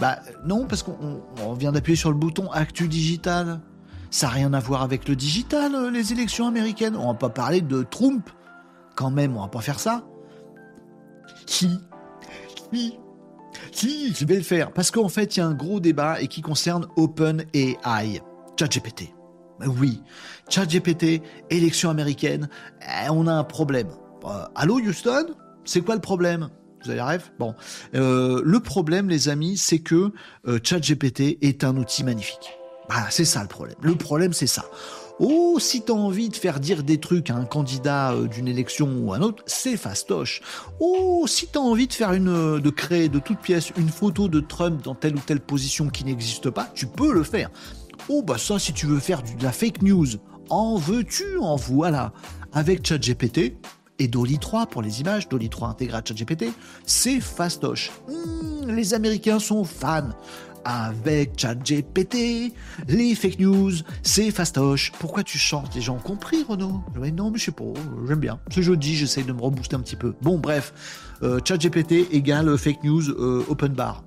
Bah non, parce qu'on on vient d'appuyer sur le bouton Actu Digital. Ça n'a rien à voir avec le digital, euh, les élections américaines. On va pas parler de Trump. Quand même, on va pas faire ça. Qui? Qui? Si, je vais le faire. Parce qu'en fait, il y a un gros débat et qui concerne OpenAI. ChatGPT. Oui, ChatGPT, élection américaine, eh, on a un problème. Euh, allô Houston? C'est quoi le problème? Vous avez rêve Bon. Euh, le problème, les amis, c'est que euh, ChatGPT est un outil magnifique. Voilà, c'est ça le problème. Le problème, c'est ça. Oh, si t'as envie de faire dire des trucs à un candidat euh, d'une élection ou à un autre, c'est fastoche. Oh, si t'as envie de faire une, de créer de toute pièce une photo de Trump dans telle ou telle position qui n'existe pas, tu peux le faire. Oh, bah ça, si tu veux faire de la fake news, en veux-tu, en voilà. Avec ChatGPT, et Dolly 3 pour les images, Dolly 3 intégré ChatGPT, c'est fastoche. Mmh, les Américains sont fans. Avec ChatGPT, les fake news, c'est fastoche. Pourquoi tu chantes Les gens ont compris, Renaud? Mais Non, mais je sais pas, j'aime bien. Ce jeudi, j'essaye de me rebooster un petit peu. Bon, bref, euh, ChatGPT égale fake news euh, open bar.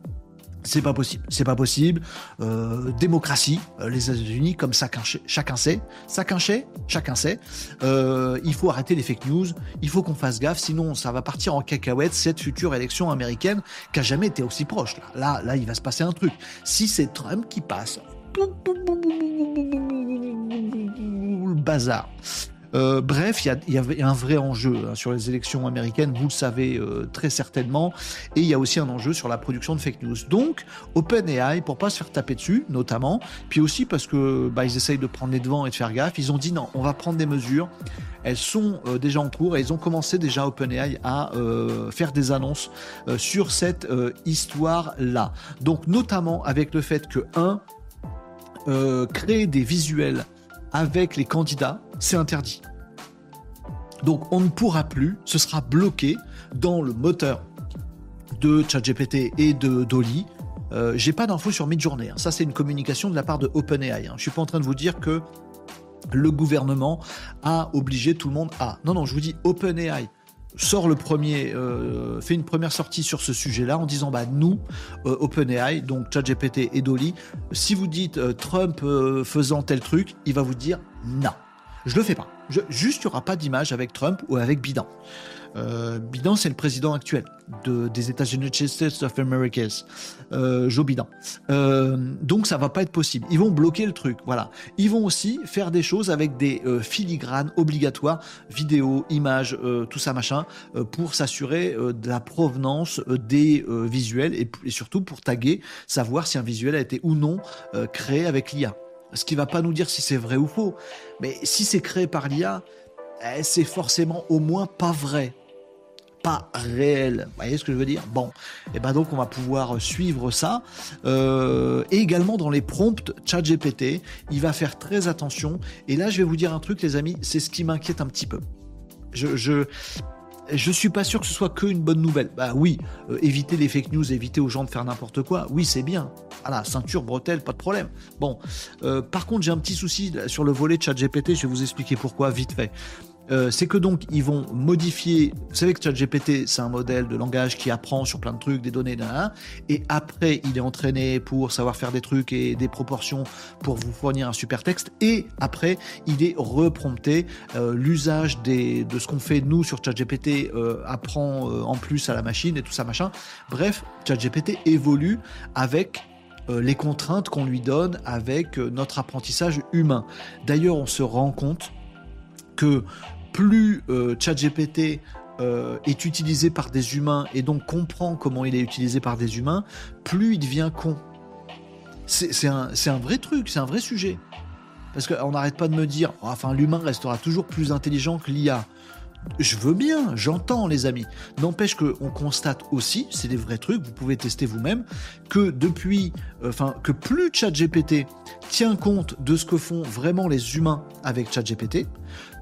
C'est pas possible. C'est pas possible. Euh, démocratie, euh, les États-Unis, comme chacun, chacun sait, chacun sait, chacun sait. Euh, il faut arrêter les fake news. Il faut qu'on fasse gaffe, sinon ça va partir en cacahuète cette future élection américaine qui a jamais été aussi proche. Là, là, là il va se passer un truc. Si c'est Trump qui passe, le bazar. Euh, bref, il y, y, avait un vrai enjeu hein, sur les élections américaines, vous le savez euh, très certainement, et il y a aussi un enjeu sur la production de fake news. Donc, OpenAI, pour pas se faire taper dessus, notamment, puis aussi parce que bah, ils essayent de prendre les devants et de faire gaffe, ils ont dit non, on va prendre des mesures. Elles sont euh, déjà en cours et ils ont commencé déjà OpenAI à faire des annonces sur cette histoire-là. Donc, notamment avec le fait que un créer des visuels avec les candidats, c'est interdit. Donc on ne pourra plus, ce sera bloqué dans le moteur de ChatGPT et de Dolly. Euh, J'ai pas d'infos sur Midjourney. Hein. Ça, c'est une communication de la part de OpenAI. Hein. Je suis pas en train de vous dire que le gouvernement a obligé tout le monde à. Non, non, je vous dis OpenAI sort le premier, euh, fait une première sortie sur ce sujet-là en disant bah nous, euh, OpenAI, donc ChatGPT et Dolly, si vous dites euh, Trump faisant tel truc, il va vous dire non, je le fais pas. juste, il n'y aura pas d'image avec Trump ou avec Biden. Euh, Biden, c'est le président actuel de, des États-Unis, States of America, euh, Joe Biden. Euh, donc ça va pas être possible. Ils vont bloquer le truc. Voilà. Ils vont aussi faire des choses avec des euh, filigranes obligatoires, vidéo, images, tout ça machin, pour s'assurer de la provenance des visuels et, et, surtout pour taguer, savoir si un visuel a été ou non créé avec l'IA. Ce qui va pas nous dire si c'est vrai ou faux. Mais si c'est créé par l'IA, eh, c'est forcément au moins pas vrai pas réel. Voyez ce que je veux dire? Bon, et eh ben donc on va pouvoir suivre ça. Euh, et également dans les prompts ChatGPT, il va faire très attention. Et là, je vais vous dire un truc, les amis, c'est ce qui m'inquiète un petit peu. Je, je, je suis pas sûr que ce soit que une bonne nouvelle. Bah oui, euh, éviter les fake news, éviter aux gens de faire n'importe quoi, oui c'est bien. Voilà, ceinture, bretelle, pas de problème. Bon, euh, par contre j'ai un petit souci sur le volet ChatGPT, je vais vous expliquer pourquoi vite fait. Euh, c'est que donc ils vont modifier. Vous savez que ChatGPT c'est un modèle de langage qui apprend sur plein de trucs, des données, d'un, et après il est entraîné pour savoir faire des trucs et des proportions pour vous fournir un super texte, et après il est reprompté. Euh, l'usage de ce qu'on fait nous sur ChatGPT euh, apprend en plus à la machine et tout ça machin. Bref, ChatGPT évolue avec les contraintes qu'on lui donne avec notre apprentissage humain. D'ailleurs, on se rend compte que plus euh, ChatGPT euh, est utilisé par des humains et donc comprend comment il est utilisé par des humains, plus il devient con. C'est un, vrai truc, c'est un vrai sujet. Parce qu'on n'arrête pas de me dire, oh, enfin l'humain restera toujours plus intelligent que l'IA. Je veux bien, j'entends les amis. N'empêche qu'on constate aussi, c'est des vrais trucs, vous pouvez tester vous-même, que depuis, euh, enfin, que plus ChatGPT tient compte de ce que font vraiment les humains avec ChatGPT,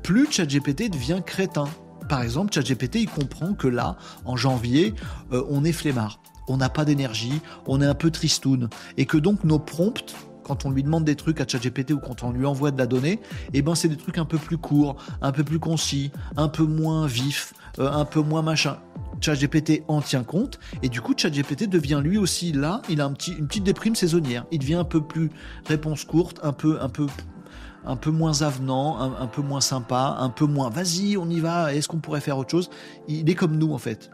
plus ChatGPT devient crétin. Par exemple, ChatGPT, il comprend que là, en janvier, euh, on est flemmard, on n'a pas d'énergie, on est un peu tristoun, et que donc nos prompts, quand on lui demande des trucs à ChatGPT ou quand on lui envoie de la donnée, eh ben c'est des trucs un peu plus courts, un peu plus concis, un peu moins vifs, euh, un peu moins machin. ChatGPT en tient compte et du coup ChatGPT devient lui aussi là, il a une petite déprime saisonnière. Il devient un peu plus réponse courte, un peu un peu un peu moins avenant, un, peu moins sympa, un peu moins vas-y, on y va, est-ce qu'on pourrait faire autre chose? Il est comme nous en fait.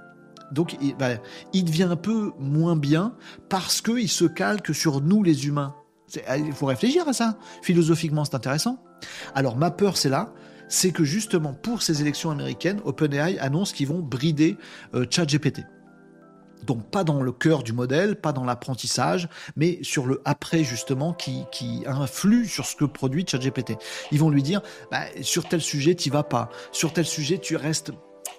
Donc il, bah, devient un peu moins bien parce qu'il se calque sur nous les humains. Il faut réfléchir à ça. Philosophiquement, c'est intéressant. Alors ma peur, c'est là, c'est que justement pour ces élections américaines, OpenAI annonce qu'ils vont brider euh, ChatGPT. Donc pas dans le cœur du modèle, pas dans l'apprentissage, mais sur le après justement qui, qui influe sur ce que produit ChatGPT. Ils vont lui dire, bah, sur tel sujet tu vas pas, sur tel sujet tu restes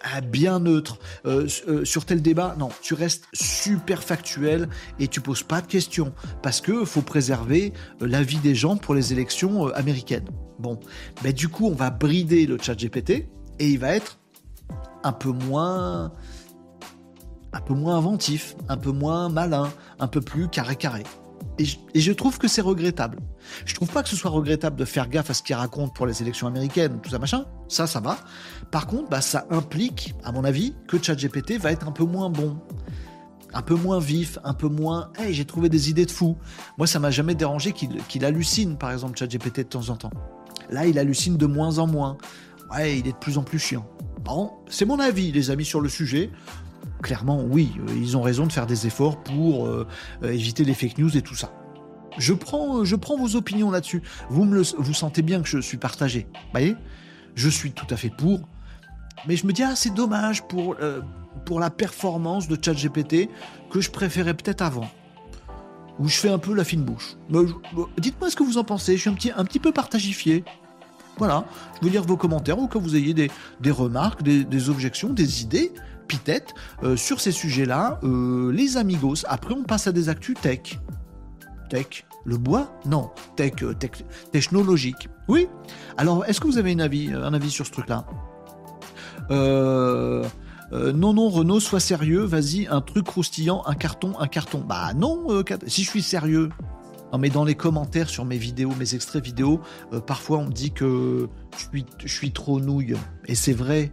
ah, bien neutre. Euh, euh, sur tel débat, non, tu restes super factuel et tu poses pas de questions parce que faut préserver euh, la vie des gens pour les élections américaines. Bon, mais du coup, on va brider le chat GPT et il va être un peu moins un peu moins inventif, un peu moins malin, un peu plus carré carré. Et je, trouve que c'est regrettable. Je trouve pas que ce soit regrettable de faire gaffe à ce qu'il raconte pour les élections américaines, tout ça machin. Ça, ça va. Par contre, bah, ça implique, à mon avis, que ChatGPT va être un peu moins bon. Un peu moins vif, un peu moins. Hey, j'ai trouvé des idées de fou. Moi, ça m'a jamais dérangé qu'il hallucine, par exemple, ChatGPT de temps en temps. Là, il hallucine de moins en moins. Ouais, il est de plus en plus chiant. Bon, c'est mon avis, les amis, sur le sujet clairement, oui, euh, ils ont raison de faire des efforts pour euh, euh, éviter les fake news et tout ça. Je prends, je prends vos opinions là-dessus. Vous sentez bien que je suis partagé. Vous voyez? Je suis tout à fait pour. Mais je me dis, ah, c'est dommage pour, pour la performance de ChatGPT que je préférais peut-être avant. Où je fais un peu la fine bouche. Dites-moi ce que vous en pensez. Je suis un petit, un petit peu partagifié. Voilà. Je veux lire vos commentaires ou que vous ayez des, des remarques, des objections, des idées. Pitette euh, sur ces sujets-là, euh, les amigos. Après, on passe à des actus tech. Tech Le bois? Non. Tech, euh, tech, technologique. Oui Alors, est-ce que vous avez un avis sur ce truc-là? Non, non, Renault, sois sérieux, vas-y, un truc croustillant, un carton, un carton. Bah non, si je suis sérieux, Non, mais dans les commentaires sur mes vidéos, mes extraits vidéo, parfois on me dit que je suis trop nouille. Et c'est vrai.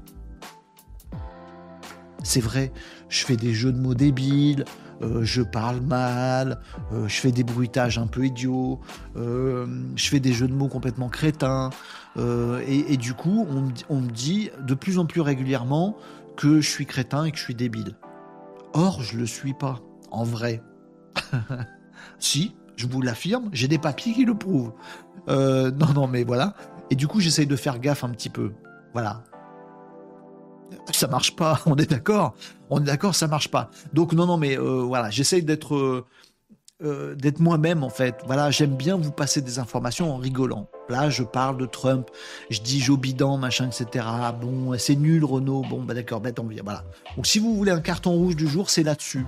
C'est vrai. Je fais des jeux de mots débiles. Euh, je parle mal, euh, je fais des bruitages un peu idiots, je fais des jeux de mots complètement crétins, et, du coup, on, on, me dit de plus en plus régulièrement que je suis crétin et que je suis débile. Or, je le suis pas, en vrai. si, je vous l'affirme, j'ai des papiers qui le prouvent. Euh, non, non, mais voilà. Et du coup, j'essaye de faire gaffe un petit peu. Voilà. Ça marche pas, on est d'accord. On est d'accord, ça marche pas. Donc non, non, mais euh, voilà, j'essaye d'être euh, d'être moi-même en fait. Voilà, j'aime bien vous passer des informations en rigolant. Là, je parle de Trump, je dis Joe Biden, machin, etc. Bon, c'est nul, Renault. Bon, bah d'accord, bah tant Voilà. Donc si vous voulez un carton rouge du jour, c'est là-dessus.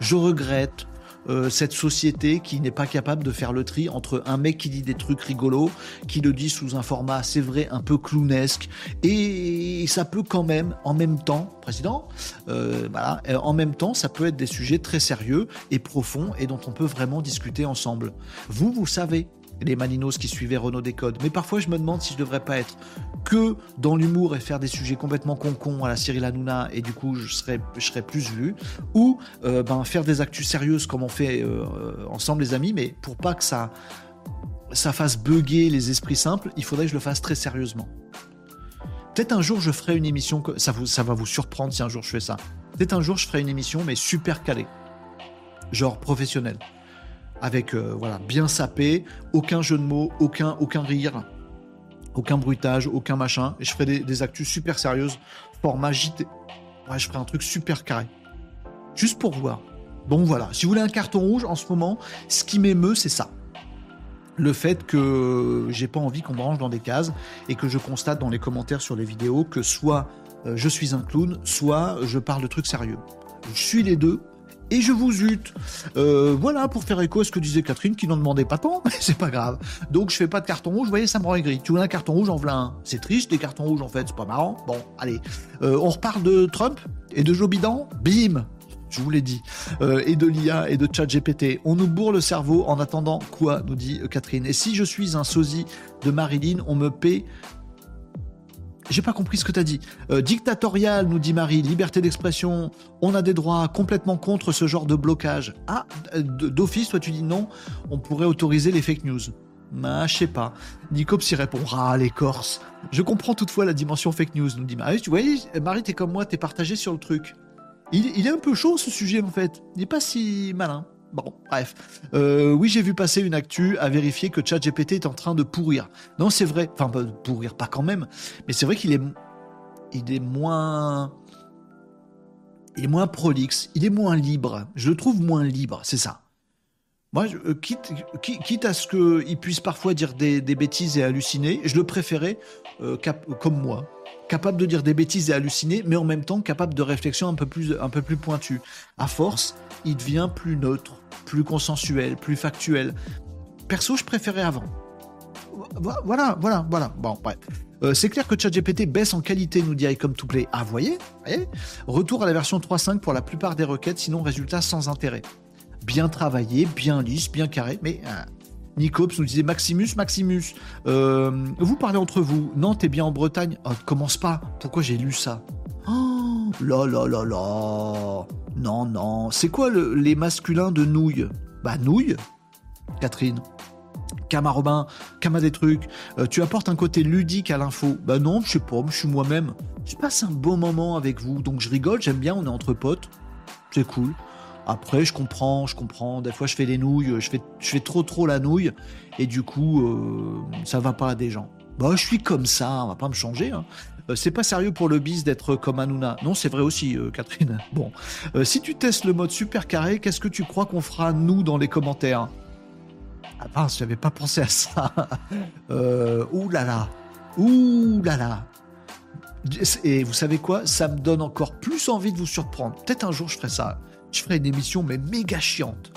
Je regrette. Euh, cette société qui n'est pas capable de faire le tri entre un mec qui dit des trucs rigolos, qui le dit sous un format, c'est vrai, un peu clownesque, et ça peut quand même, en même temps, président, euh, voilà, euh, en même temps, ça peut être des sujets très sérieux et profonds et dont on peut vraiment discuter ensemble. Vous, vous savez, les Malinos qui suivaient Renault Décode. Mais parfois, je me demande si je devrais pas être que dans l'humour et faire des sujets complètement con-con à la Cyril Hanouna et du coup, je serais, je serais plus vu. Ou euh, ben, faire des actus sérieuses comme on fait euh, ensemble, les amis, mais pour pas que ça, ça fasse bugger les esprits simples, il faudrait que je le fasse très sérieusement. Peut-être un jour, je ferai une émission, que ça, vous, ça va vous surprendre si un jour je fais ça. Peut-être un jour, je ferai une émission, mais super calée. Genre professionnelle avec euh, voilà bien sapé, aucun jeu de mots, aucun aucun rire, aucun bruitage, aucun machin. Et je ferai des, actus super sérieuses, format JT. Ouais, je ferai un truc super carré, juste pour voir. Bon voilà, si vous voulez un carton rouge en ce moment, ce qui m'émeut, c'est ça. Le fait que j'ai pas envie qu'on me range dans des cases et que je constate dans les commentaires sur les vidéos que soit euh, je suis un clown, soit je parle de trucs sérieux. Je suis les deux et je vous zute. Euh, voilà, pour faire écho à ce que disait Catherine, qui n'en demandait pas tant, mais c'est pas grave. Donc je fais pas de carton rouge, vous voyez, ça me rend aigri. Tu veux un carton rouge, en voilà. C'est triste, des cartons rouges, en fait, c'est pas marrant. Bon, allez. Euh, on reparle de Trump et de Joe Biden? Bim je vous l'ai dit, euh, et de l'IA et de ChatGPT. On nous bourre le cerveau en attendant quoi, nous dit Catherine. Et si je suis un sosie de Marilyn, on me paie j'ai pas compris ce que tu as dit. Euh, dictatorial, nous dit Marie, liberté d'expression, on a des droits complètement contre ce genre de blocage. Ah, d'office, toi tu dis non, on pourrait autoriser les fake news. Ah, je sais pas. Nicops y répondra, ah, les Corses. Je comprends toutefois la dimension fake news, nous dit Marie. Tu vois, Marie, t'es comme moi, t'es partagé sur le truc. Il, il, est un peu chaud ce sujet en fait. Il n'est pas si malin. Bon, bref. Euh, oui, j'ai vu passer une actu à vérifier que ChatGPT est en train de pourrir. Non, c'est vrai. Enfin, pourrir, pas quand même. Mais c'est vrai qu'il est, moins, il est moins prolixe. Il est moins libre. Je le trouve moins libre. C'est ça. Moi, euh, quitte, quitte, à ce qu'il puisse parfois dire des, bêtises et halluciner, je le préférais euh, comme moi capable de dire des bêtises et halluciner, mais en même temps capable de réflexion un peu plus, un pointue. À force, il devient plus neutre, plus consensuel, plus factuel. Perso, je préférais avant. Voilà, voilà, voilà. Bon, bref. Euh, c'est clair que ChatGPT baisse en qualité, nous dit comme to play. Ah, voyez, voyez? Retour à la version 3.5 pour la plupart des requêtes, sinon résultat sans intérêt. Bien travaillé, bien lisse, bien carré, mais euh, Nicops nous disait Maximus, Maximus. Euh, vous parlez entre vous. Non, t'es bien en Bretagne. Oh, commence pas. Pourquoi j'ai lu ça? Oh là là là. Non, non. C'est quoi les masculins de nouilles? Bah, nouilles, Catherine. Kama Robin, Kama des trucs. Euh, tu apportes un côté ludique à l'info. Bah non, je sais pas, je suis moi-même. Je passe un bon moment avec vous, donc je rigole, j'aime bien, on est entre potes. C'est cool. Après, je comprends, je comprends. Des fois, je fais des nouilles, je fais, trop trop la nouille, et du coup, euh, ça va pas à des gens. Bah, je suis comme ça, on va pas me changer. Hein. Euh, c'est pas sérieux pour le bis d'être comme Hanouna. Non, c'est vrai aussi, euh, Catherine. Bon, si tu testes le mode super carré, qu'est-ce que tu crois qu'on fera nous dans les commentaires? Ah mince, j'avais pas pensé à ça. ouh là là, ouh là là. Et vous savez quoi? Ça me donne encore plus envie de vous surprendre. Peut-être un jour je ferai ça je ferai une émission mais méga chiante.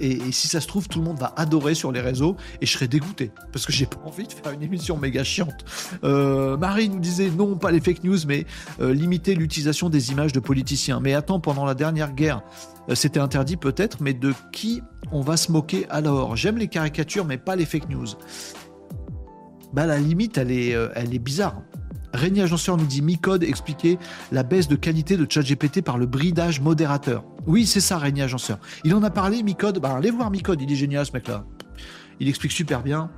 Et, si ça se trouve, tout le monde va adorer sur les réseaux et je serai dégoûté parce que j'ai pas envie de faire une émission méga chiante. Euh, Marie nous disait non, pas les fake news, mais euh, limiter l'utilisation des images de politiciens. Mais attends, pendant la dernière guerre, euh, c'était interdit peut-être, mais de qui on va se moquer alors? J'aime les caricatures, mais pas les fake news. Bah la limite, elle est, elle est bizarre. Régnier Agenceur nous dit Micode expliquer la baisse de qualité de ChatGPT par le bridage modérateur. Oui, c'est ça, Régnier Agenceur. Il en a parlé, Micode. Bah, allez voir Micode, il est génial ce mec-là. Il explique super bien.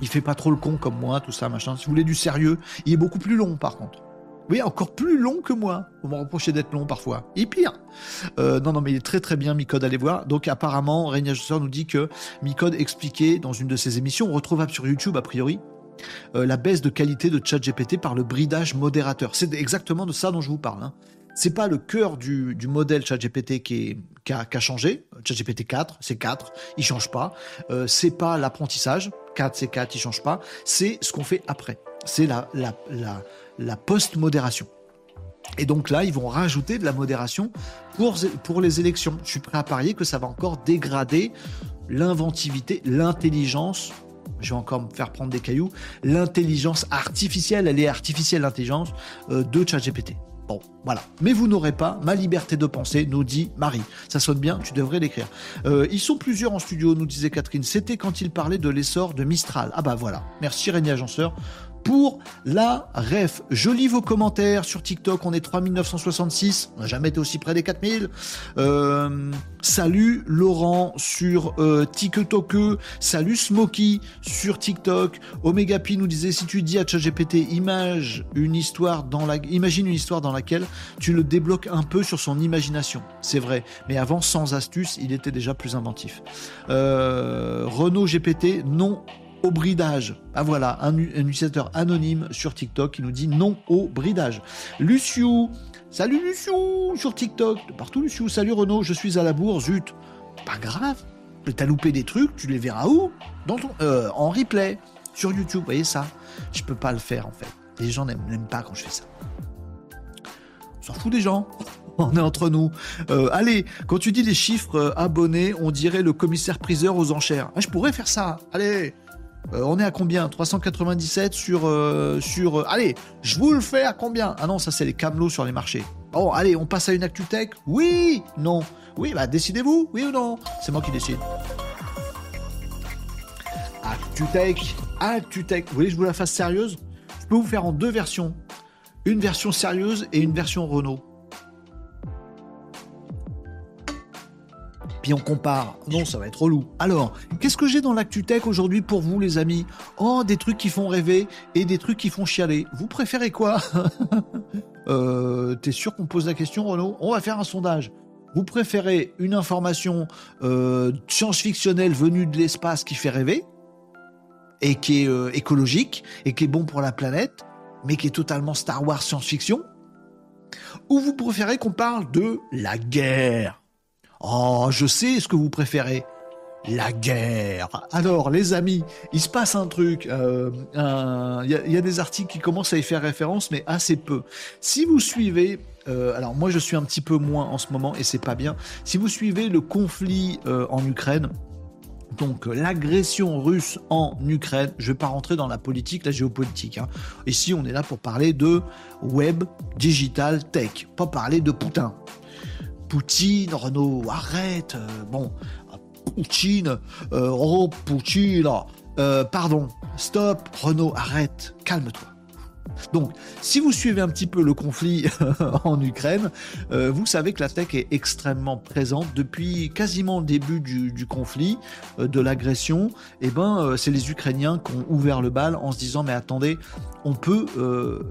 Il fait pas trop le con comme moi, tout ça, machin. Si vous voulez du sérieux, il est beaucoup plus long par contre. Oui, encore plus long que moi. Vous me reprochez d'être long parfois. Et pire. Euh, non, non, mais il est très très bien, Micode, allez voir. Donc apparemment, Régnier Agenceur nous dit que Micode expliquait dans une de ses émissions, retrouvable sur YouTube a priori, euh, la baisse de qualité de ChatGPT par le bridage modérateur. C'est exactement de ça dont je vous parle. Hein. C'est pas le cœur du, modèle ChatGPT qui, a, changé. ChatGPT 4, c'est 4, il change pas. Euh, c'est pas l'apprentissage, 4 c'est 4, il change pas. C'est ce qu'on fait après. C'est la, la, la, post-modération. Et donc là, ils vont rajouter de la modération pour, pour les élections. Je suis prêt à parier que ça va encore dégrader l'inventivité, l'intelligence je vais encore me faire prendre des cailloux, l'intelligence artificielle, elle est artificielle l'intelligence euh, de ChatGPT. Bon, voilà. Mais vous n'aurez pas ma liberté de penser, nous dit Marie. Ça sonne bien, tu devrais l'écrire. Euh, ils sont plusieurs en studio, nous disait Catherine. C'était quand il parlait de l'essor de Mistral. Ah bah voilà. Merci Régnier Agenceur pour la ref. Je lis vos commentaires sur TikTok, on est 3966, on n'a jamais été aussi près des 4000. Euh, salut Laurent sur euh, TikTok, salut Smokey sur TikTok. Omega Pi nous disait si tu dis à ChatGPT image une histoire dans la imagine une histoire dans laquelle tu le débloques un peu sur son imagination. C'est vrai, mais avant sans astuce, il était déjà plus inventif. Euh, Renault GPT non au bridage. Ah voilà, un, utilisateur anonyme sur TikTok qui nous dit non au bridage. Luciou, salut Luciou sur TikTok, partout Luciou, salut Renaud, je suis à la bourre, zut. Pas grave, t'as loupé des trucs, tu les verras où? Dans ton, euh, En replay, sur YouTube, voyez ça? Je peux pas le faire en fait. Les gens n'aiment pas quand je fais ça. On s'en fout des gens. On est entre nous. Euh, allez, quand tu dis les chiffres euh, abonnés, on dirait le commissaire priseur aux enchères. Ah, je pourrais faire ça. Allez, euh, on est à combien? 397 sur... Euh, euh, allez, je vous le fais à combien? Ah non, ça c'est les camelots sur les marchés. Bon, allez, on passe à une ActuTech Oui Non Oui, bah décidez-vous, oui ou non? C'est moi qui décide. ActuTech ActuTech Vous voulez que je vous la fasse sérieuse? Je peux vous faire en deux versions. Une version sérieuse et une version Renault. On compare. Non, ça va être relou. Alors, qu'est-ce que j'ai dans l'actu tech aujourd'hui pour vous, les amis? Oh, des trucs qui font rêver et des trucs qui font chialer. Vous préférez quoi? Euh, T'es sûr qu'on pose la question, Renaud? On va faire un sondage. Vous préférez une information euh, science-fictionnelle venue de l'espace qui fait rêver et qui est euh, écologique et qui est bon pour la planète, mais qui est totalement Star Wars science-fiction? Ou vous préférez qu'on parle de la guerre? Oh, je sais ce que vous préférez. La guerre. Alors, les amis, il se passe un truc. Euh, il y, a des articles qui commencent à y faire référence, mais assez peu. Si vous suivez, euh, alors moi je suis un petit peu moins en ce moment et c'est pas bien. Si vous suivez le conflit euh, en Ukraine, donc l'agression russe en Ukraine, je vais pas rentrer dans la politique, la géopolitique. Hein. Ici, on est là pour parler de web, digital, tech, pas parler de Poutine. Poutine, Renault, arrête. Euh, bon, Poutine, oh Poutine, euh, pardon, stop, Renault, arrête, calme-toi. Donc, si vous suivez un petit peu le conflit en Ukraine, vous savez que la tech est extrêmement présente depuis quasiment le début du, conflit, de l'agression. Et eh ben, c'est les Ukrainiens qui ont ouvert le bal en se disant mais attendez, on peut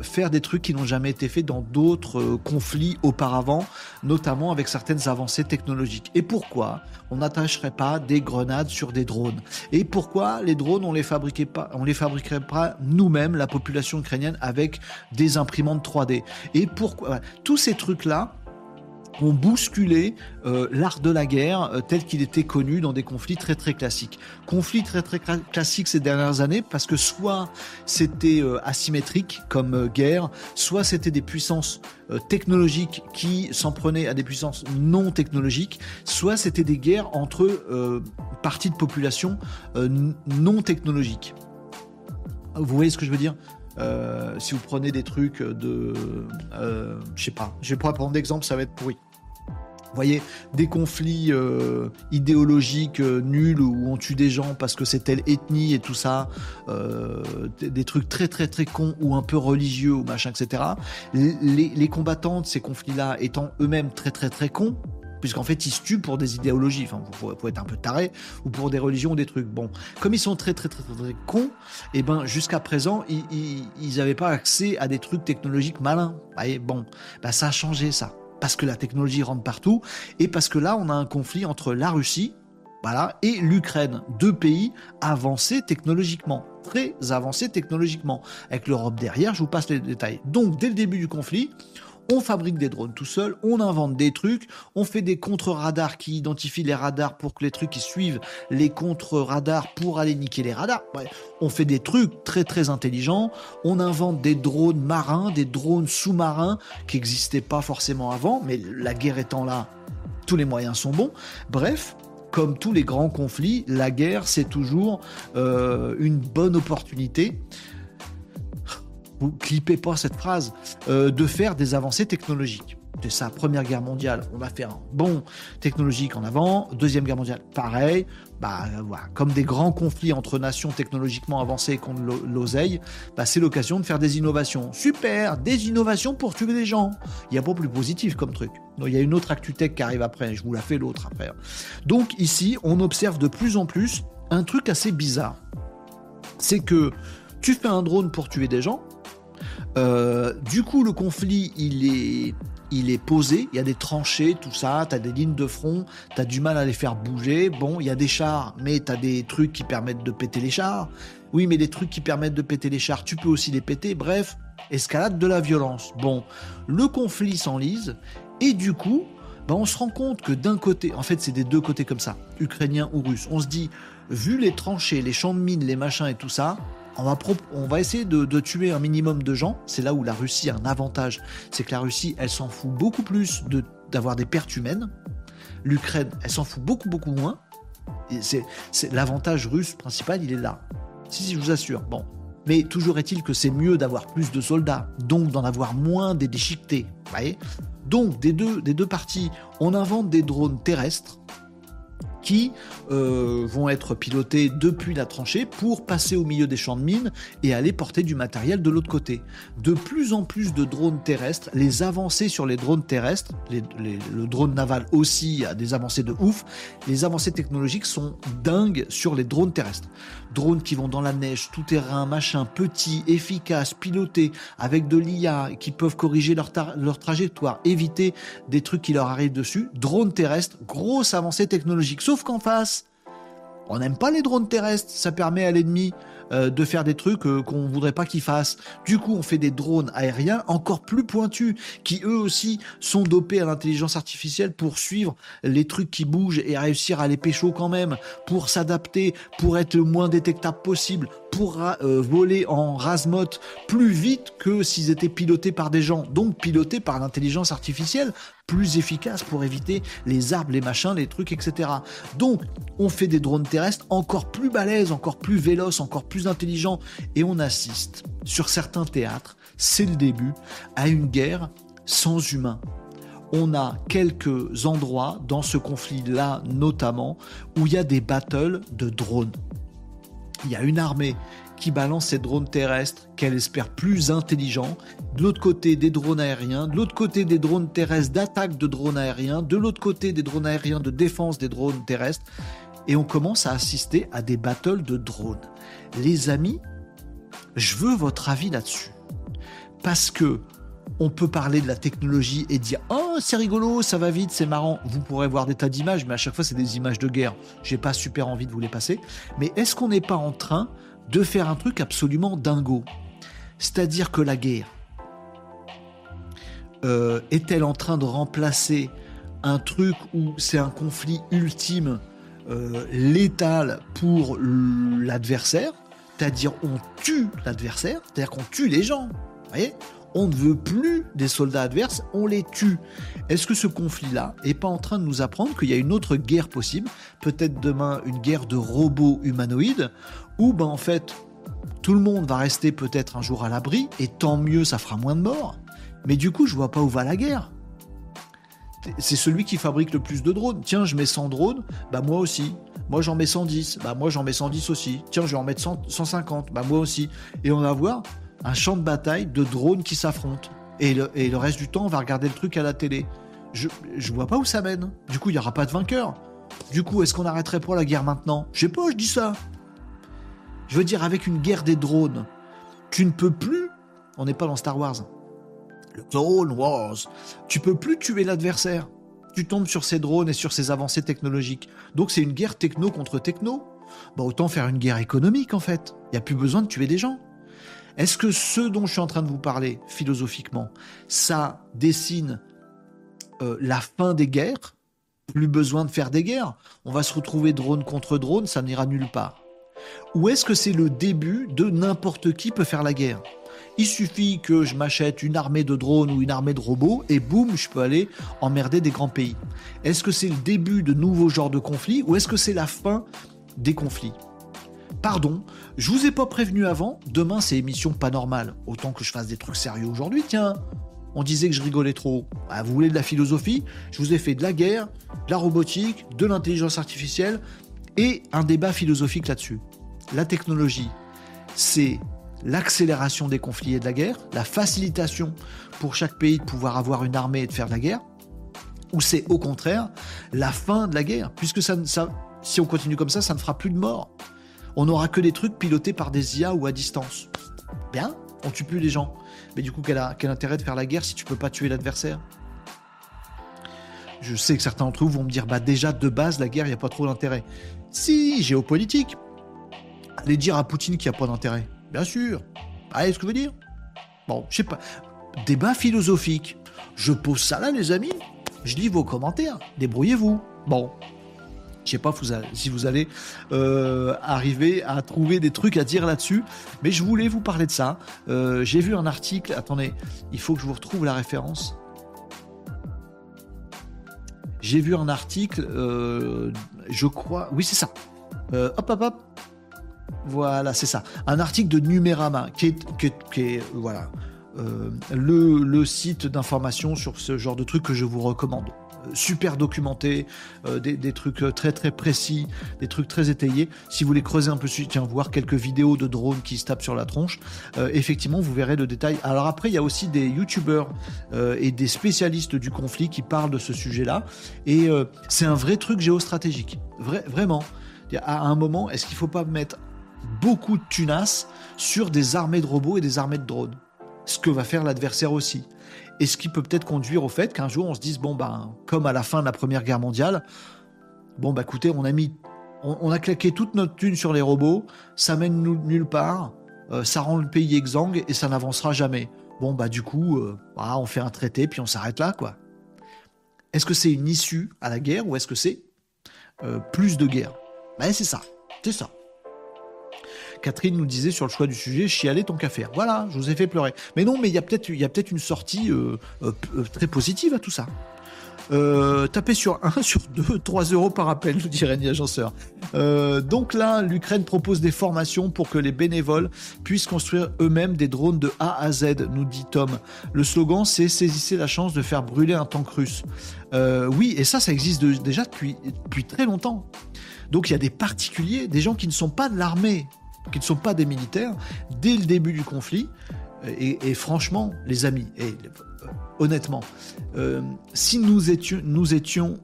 faire des trucs qui n'ont jamais été faits dans d'autres conflits auparavant, notamment avec certaines avancées technologiques. Et pourquoi on n'attacherait pas des grenades sur des drones? Et pourquoi les drones on les fabriquait pas, on les fabriquerait pas nous-mêmes, la population ukrainienne, avec des imprimantes 3D Et pourquoi Tous ces trucs là ont bousculé euh, l'art de la guerre euh, tel qu'il était connu dans des conflits très très classiques. Conflits très très classiques ces dernières années parce que soit c'était euh, asymétrique comme guerre, soit c'était des puissances technologiques qui s'en prenaient à des puissances non technologiques, soit c'était des guerres entre parties de population non technologiques. Vous voyez ce que je veux dire? Si vous prenez des trucs de, je sais pas, je vais pas prendre d'exemple, ça va être pourri. Vous voyez, des conflits euh, idéologiques euh, nuls où on tue des gens parce que c'est telle ethnie et tout ça, euh, des, trucs très très très cons ou un peu religieux ou machin, etc. Les, combattants de ces conflits-là étant eux-mêmes très très très cons, puisqu'en fait ils se tuent pour des idéologies, enfin vous pouvez être un peu taré, ou pour des religions ou des trucs. Bon, comme ils sont très très très très, cons, et eh ben jusqu'à présent ils n'avaient pas accès à des trucs technologiques malins. Vous voyez, bon, ben, ça a changé ça parce que la technologie rentre partout, et parce que là, on a un conflit entre la Russie, et l'Ukraine, deux pays avancés technologiquement, très avancés technologiquement, avec l'Europe derrière, je vous passe les détails. Donc, dès le début du conflit, on fabrique des drones tout seul, on invente des trucs, on fait des contre-radars qui identifient les radars pour que les trucs suivent les contre-radars pour aller niquer les radars. on fait des trucs très très intelligents, on invente des drones marins, des drones sous-marins qui n'existaient pas forcément avant, mais la guerre étant là, tous les moyens sont bons. Bref, comme tous les grands conflits, la guerre, c'est toujours euh, une bonne opportunité vous clippez pas cette phrase, euh, de faire des avancées technologiques. C'est ça, Première Guerre mondiale, on va faire un bon technologique en avant. Deuxième Guerre mondiale, pareil. Bah voilà, comme des grands conflits entre nations technologiquement avancées contre l'oseille, bah, c'est l'occasion de faire des innovations. Super, des innovations pour tuer des gens. Il n'y a pas plus positif comme truc. il y a une autre ActuTech qui arrive après, je vous la fais l'autre après. Donc ici, on observe de plus en plus un truc assez bizarre. C'est que tu fais un drone pour tuer des gens, euh, du coup, le conflit, il est, il est posé. Il y a des tranchées, tout ça. Tu as des lignes de front. Tu as du mal à les faire bouger. Bon, il y a des chars, mais tu as des trucs qui permettent de péter les chars. Oui, mais les trucs qui permettent de péter les chars, tu peux aussi les péter. Bref, escalade de la violence. Bon, le conflit s'enlise. Et du coup, ben on se rend compte que d'un côté, en fait, c'est des deux côtés comme ça, ukrainien ou russe. On se dit, vu les tranchées, les champs de mines, les machins et tout ça, on va, essayer de, tuer un minimum de gens. C'est là où la Russie a un avantage. C'est que la Russie, elle s'en fout beaucoup plus d'avoir des pertes humaines. L'Ukraine, elle s'en fout beaucoup, beaucoup moins. C'est l'avantage russe principal, il est là. Si, si, je vous assure. Bon. Mais toujours est-il que c'est mieux d'avoir plus de soldats, donc d'en avoir moins des déchiquetés. Donc, des deux, des deux parties, on invente des drones terrestres qui euh, vont être pilotés depuis la tranchée pour passer au milieu des champs de mines et aller porter du matériel de l'autre côté. De plus en plus de drones terrestres, les avancées sur les drones terrestres, le drone naval aussi a des avancées de ouf, les avancées technologiques sont dingues sur les drones terrestres. Drones qui vont dans la neige, tout terrain, machin, petit, efficace, piloté, avec de l'IA, qui peuvent corriger leur, leur trajectoire, éviter des trucs qui leur arrivent dessus. Drones terrestres, grosse avancée technologique. Sauf qu'en face, on n'aime pas les drones terrestres, ça permet à l'ennemi euh, de faire des trucs euh, qu'on voudrait pas qu'ils fassent. Du coup, on fait des drones aériens encore plus pointus, qui eux aussi sont dopés à l'intelligence artificielle pour suivre les trucs qui bougent et réussir à les pécho quand même, pour s'adapter, pour être le moins détectable possible, pour euh, voler en rasmote plus vite que s'ils étaient pilotés par des gens, donc pilotés par l'intelligence artificielle, plus efficace pour éviter les arbres, les machins, les trucs, etc. Donc, on fait des drones terrestres encore plus balèzes, encore plus véloces, encore plus intelligents, et on assiste, sur certains théâtres, c'est le début, à une guerre sans humains. On a quelques endroits dans ce conflit-là notamment où il y a des battles de drones. Il y a une armée qui balance ses drones terrestres qu'elle espère plus intelligents. De l'autre côté, des drones aériens. De l'autre côté, des drones terrestres d'attaque de drones aériens. De l'autre côté, des drones aériens de défense des drones terrestres. Et on commence à assister à des battles de drones. Les amis, je veux votre avis là-dessus. Parce que on peut parler de la technologie et dire oh c'est rigolo, ça va vite, c'est marrant. Vous pourrez voir des tas d'images, mais à chaque fois c'est des images de guerre. J'ai pas super envie de vous les passer. Mais est-ce qu'on n'est pas en train de faire un truc absolument dingo? C'est-à-dire que la guerre euh, est-elle en train de remplacer un truc où c'est un conflit ultime, euh, létal pour l'adversaire, c'est-à-dire on tue l'adversaire, c'est-à-dire qu'on tue les gens. On ne veut plus des soldats adverses, on les tue. Est-ce que ce conflit-là est pas en train de nous apprendre qu'il y a une autre guerre possible, peut-être demain une guerre de robots humanoïdes, où ben en fait tout le monde va rester peut-être un jour à l'abri, et tant mieux, ça fera moins de morts. Mais du coup, je vois pas où va la guerre. C'est celui qui fabrique le plus de drones. Tiens, je mets 100 drones, bah moi aussi. Moi j'en mets 110, bah moi j'en mets 110 aussi. Tiens, je vais en mettre 150, bah moi aussi. Et on va voir un champ de bataille de drones qui s'affrontent. Et le, reste du temps, on va regarder le truc à la télé. Je, je vois pas où ça mène. Du coup, il n'y aura pas de vainqueur. Du coup, est-ce qu'on arrêterait pour la guerre maintenant? Je sais pas, je dis ça. Je veux dire, avec une guerre des drones, tu ne peux plus. On n'est pas dans Star Wars. Le Wars. Tu peux plus tuer l'adversaire. Tu tombes sur ces drones et sur ces avancées technologiques. Donc c'est une guerre techno contre techno. Bah autant faire une guerre économique en fait. Il n'y a plus besoin de tuer des gens. Est-ce que ce dont je suis en train de vous parler philosophiquement, ça dessine euh, la fin des guerres? Plus besoin de faire des guerres On va se retrouver drone contre drone, ça n'ira nulle part. Ou est-ce que c'est le début de n'importe qui peut faire la guerre? Il suffit que je m'achète une armée de drones ou une armée de robots et boum, je peux aller emmerder des grands pays. Est-ce que c'est le début de nouveaux genres de conflits ou est-ce que c'est la fin des conflits? Pardon, je vous ai pas prévenu avant, demain c'est émission pas normale. Autant que je fasse des trucs sérieux aujourd'hui, tiens. On disait que je rigolais trop. Ah, vous voulez de la philosophie? Je vous ai fait de la guerre, de la robotique, de l'intelligence artificielle et un débat philosophique là-dessus. La technologie, c'est l'accélération des conflits et de la guerre, la facilitation pour chaque pays de pouvoir avoir une armée et de faire de la guerre, ou c'est au contraire la fin de la guerre, puisque si on continue comme ça, ça ne fera plus de morts. On n'aura que des trucs pilotés par des IA ou à distance. Bien, on tue plus les gens. Mais du coup, quel intérêt de faire la guerre si tu peux pas tuer l'adversaire? Je sais que certains d'entre vous vont me dire, bah déjà de base, la guerre, il n'y a pas trop d'intérêt. Si, géopolitique. Allez dire à Poutine qu'il n'y a pas d'intérêt. Bien sûr. Allez, ce que je veux dire? Bon, je sais pas. Débat philosophique. Je pose ça là, les amis. Je lis vos commentaires. Débrouillez-vous. Bon. Je sais pas si vous allez euh, arriver à trouver des trucs à dire là-dessus, mais je voulais vous parler de ça. Euh, j'ai vu un article. Attendez, il faut que je vous retrouve la référence. J'ai vu un article, euh, je crois. Oui, c'est ça. hop, hop, hop. Voilà, c'est ça. Un article de Numérama, qui est, voilà, euh, le, site d'information sur ce genre de trucs que je vous recommande. Euh, super documenté, euh, des, trucs très très précis, des trucs très étayés. Si vous voulez creuser un peu, tiens, voir quelques vidéos de drones qui se tapent sur la tronche, effectivement, vous verrez le détail. Alors après, il y a aussi des youtubeurs et des spécialistes du conflit qui parlent de ce sujet-là. Et c'est un vrai truc géostratégique. vraiment. À un moment, est-ce qu'il ne faut pas mettre beaucoup de tunas sur des armées de robots et des armées de drones. Ce que va faire l'adversaire aussi. Et ce qui peut peut-être conduire au fait qu'un jour on se dise bon ben comme à la fin de la Première Guerre mondiale, bon bah écoutez on a mis, on, a claqué toute notre thune sur les robots, ça mène nulle part, euh, ça rend le pays exsangue et ça n'avancera jamais. Bon bah du coup euh, on fait un traité puis on s'arrête là quoi. Est-ce que c'est une issue à la guerre ou est-ce que c'est euh, plus de guerre? Ben c'est ça, c'est ça. Catherine nous disait sur le choix du sujet, chialer ton café. Voilà, je vous ai fait pleurer. Mais non, mais il y a peut-être peut une sortie euh, euh, euh, très positive à tout ça. Euh, tapez sur 1, sur 2, 3 euros par appel, nous dit Rémi Agenceur. donc là, l'Ukraine propose des formations pour que les bénévoles puissent construire eux-mêmes des drones de A à Z, nous dit Tom. Le slogan, c'est saisissez la chance de faire brûler un tank russe. oui, et ça, ça existe déjà depuis très longtemps. Donc il y a des particuliers, des gens qui ne sont pas de l'armée, qui ne sont pas des militaires, dès le début du conflit. Et, franchement, les amis, et euh, honnêtement, euh, si nous étions, nous étions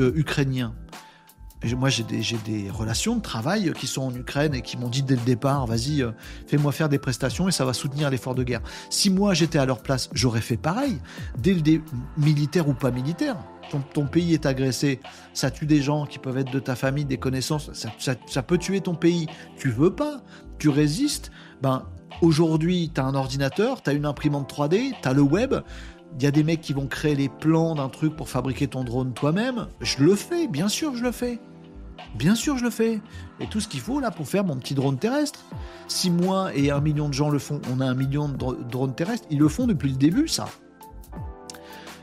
euh, ukrainiens, moi j'ai des, relations de travail qui sont en Ukraine et qui m'ont dit dès le départ, vas-y, fais-moi faire des prestations et ça va soutenir l'effort de guerre. Si moi j'étais à leur place, j'aurais fait pareil, dès le militaire ou pas militaire ton, pays est agressé, ça tue des gens qui peuvent être de ta famille, des connaissances, ça, peut tuer ton pays. Tu veux pas, tu résistes, ben Aujourd'hui, tu un ordinateur, tu as une imprimante 3D, tu as le web. Il y a des mecs qui vont créer les plans d'un truc pour fabriquer ton drone toi-même. Je le fais, bien sûr, je le fais. Bien sûr, je le fais. Et tout ce qu'il faut là pour faire mon petit drone terrestre. Si moi et un million de gens le font, on a un million de drones terrestres, ils le font depuis le début, ça.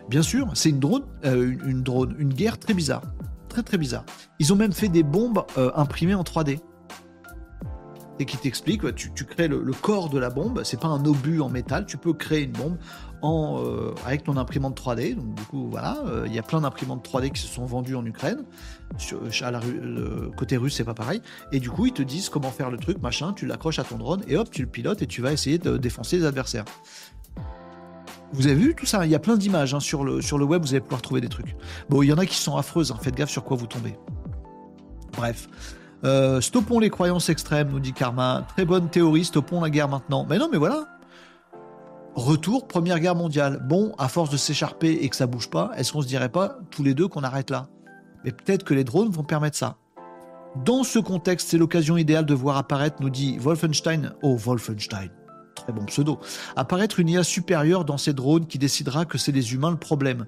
Bien sûr, c'est une drone, euh, une, drone, une guerre très bizarre. Très très bizarre. Ils ont même fait des bombes euh, imprimées en 3D et qui t'explique, tu, tu, crées le, corps de la bombe, c'est pas un obus en métal, tu peux créer une bombe euh, avec ton imprimante 3D. Donc du coup, voilà, il y a plein d'imprimantes 3D qui se sont vendues en Ukraine. Côté russe, c'est pas pareil. Et du coup, ils te disent comment faire le truc, machin, tu l'accroches à ton drone et hop, tu le pilotes et tu vas essayer de défoncer les adversaires. Vous avez vu tout ça? Il y a plein d'images hein, sur, le, sur le web, vous allez pouvoir trouver des trucs. Bon, il y en a qui sont affreuses, hein, faites gaffe sur quoi vous tombez. Bref. Euh, stoppons les croyances extrêmes, nous dit Karma. Très bonne théorie, stoppons la guerre maintenant. Mais non, mais voilà. Retour, Première Guerre mondiale. Bon, à force de s'écharper et que ça bouge pas, est-ce qu'on se dirait pas tous les deux qu'on arrête là? Mais peut-être que les drones vont permettre ça. Dans ce contexte, c'est l'occasion idéale de voir apparaître, nous dit Wolfenstein. Oh, Wolfenstein. Très bon pseudo. Apparaître une IA supérieure dans ces drones qui décidera que c'est les humains le problème.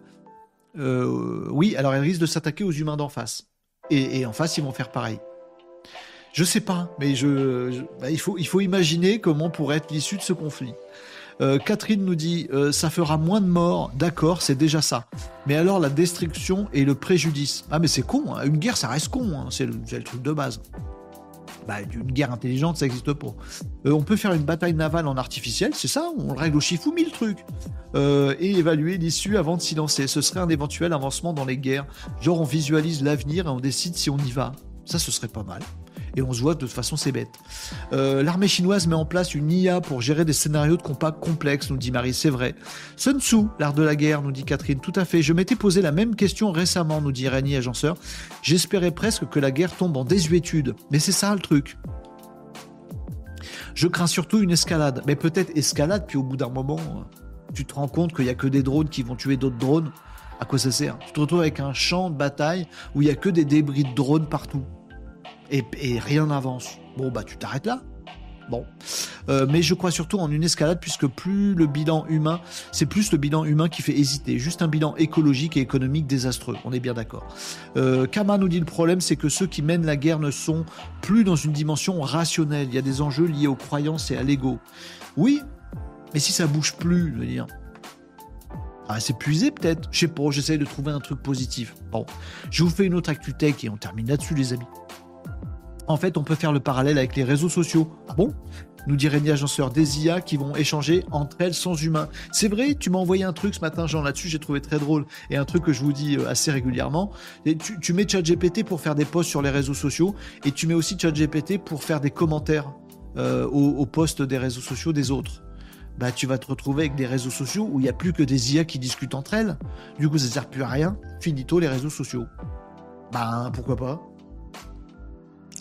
Euh, oui, alors elle risque de s'attaquer aux humains d'en face. et en face, ils vont faire pareil. Je sais pas, mais bah, il, faut, il faut imaginer comment pourrait être l'issue de ce conflit. Euh, Catherine nous dit euh, ça fera moins de morts, d'accord, c'est déjà ça. Mais alors la destruction et le préjudice. Ah mais c'est con, hein. une guerre ça reste con, hein. c'est le, truc de base. Bah, une guerre intelligente ça n'existe pas. Euh, on peut faire une bataille navale en artificiel, c'est ça, on le règle au chiffre mille trucs. et évaluer l'issue avant de s'y lancer. Ce serait un éventuel avancement dans les guerres. Genre on visualise l'avenir et on décide si on y va. Ça ce serait pas mal et on se voit de toute façon c'est bête. Euh, l'armée chinoise met en place une IA pour gérer des scénarios de combat complexes, nous dit Marie, c'est vrai. Sun Tzu, l'art de la guerre, nous dit Catherine, tout à fait. Je m'étais posé la même question récemment, nous dit Rani Agenceur. J'espérais presque que la guerre tombe en désuétude, mais c'est ça le truc. Je crains surtout une escalade, mais peut-être escalade, puis au bout d'un moment, tu te rends compte qu'il n'y a que des drones qui vont tuer d'autres drones. À quoi ça sert? Tu te retrouves avec un champ de bataille où il n'y a que des débris de drones partout et, rien n'avance. Bon, bah tu t'arrêtes là. Bon. Euh, mais je crois surtout en une escalade puisque plus le bilan humain, c'est plus le bilan humain qui fait hésiter. Juste un bilan écologique et économique désastreux. On est bien d'accord. Euh, Kama nous dit le problème, c'est que ceux qui mènent la guerre ne sont plus dans une dimension rationnelle. Il y a des enjeux liés aux croyances et à l'ego. Oui, mais si ça bouge plus, je veux dire. Ah, c'est puisé peut-être. Je sais pas, j'essaie de trouver un truc positif. Bon, je vous fais une autre actu tech et on termine là-dessus, les amis. En fait, on peut faire le parallèle avec les réseaux sociaux. Ah bon? Nous dit Rémi Agenceur, des IA qui vont échanger entre elles sans humains. C'est vrai, tu m'as envoyé un truc ce matin, Jean, là-dessus, j'ai trouvé très drôle. Et un truc que je vous dis euh, assez régulièrement. Tu, mets ChatGPT pour faire des posts sur les réseaux sociaux et tu mets aussi ChatGPT pour faire des commentaires euh, aux, posts des réseaux sociaux des autres. Bah, tu vas te retrouver avec des réseaux sociaux où il n'y a plus que des IA qui discutent entre elles. Du coup, ça ne sert plus à rien. Finito les réseaux sociaux. Bah, pourquoi pas?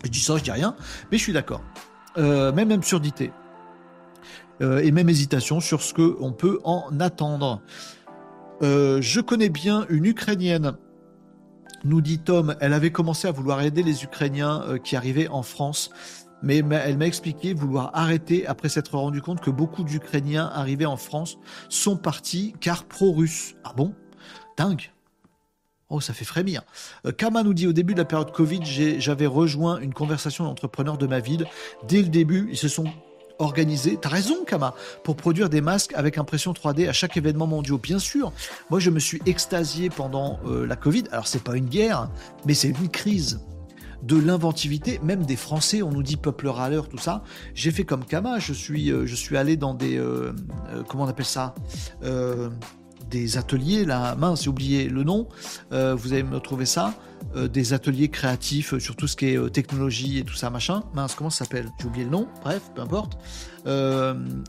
Je dis ça, je dis rien, mais je suis d'accord. Euh, même absurdité. Euh, et même hésitation sur ce qu'on peut en attendre. Euh, je connais bien une Ukrainienne, nous dit Tom, elle avait commencé à vouloir aider les Ukrainiens qui arrivaient en France, mais elle m'a expliqué vouloir arrêter après s'être rendu compte que beaucoup d'Ukrainiens arrivés en France sont partis car pro-russes. Ah bon? Dingue Oh, ça fait frémir. Euh, Kama nous dit au début de la période Covid, j'avais rejoint une conversation d'entrepreneurs de ma ville. Dès le début, ils se sont organisés, t'as raison Kama, pour produire des masques avec impression 3D à chaque événement mondial. Bien sûr, moi je me suis extasié pendant euh, la Covid. Alors c'est pas une guerre, mais c'est une crise de l'inventivité, même des Français, on nous dit peuple râleur, tout ça. J'ai fait comme Kama, je suis, euh, je suis allé dans des, comment on appelle ça? Des ateliers, là, mince, j'ai oublié le nom, euh, vous allez me trouver ça, euh, des ateliers créatifs sur tout ce qui est euh, technologie et tout ça, machin. Mince, comment ça s'appelle? J'ai oublié le nom, bref, peu importe.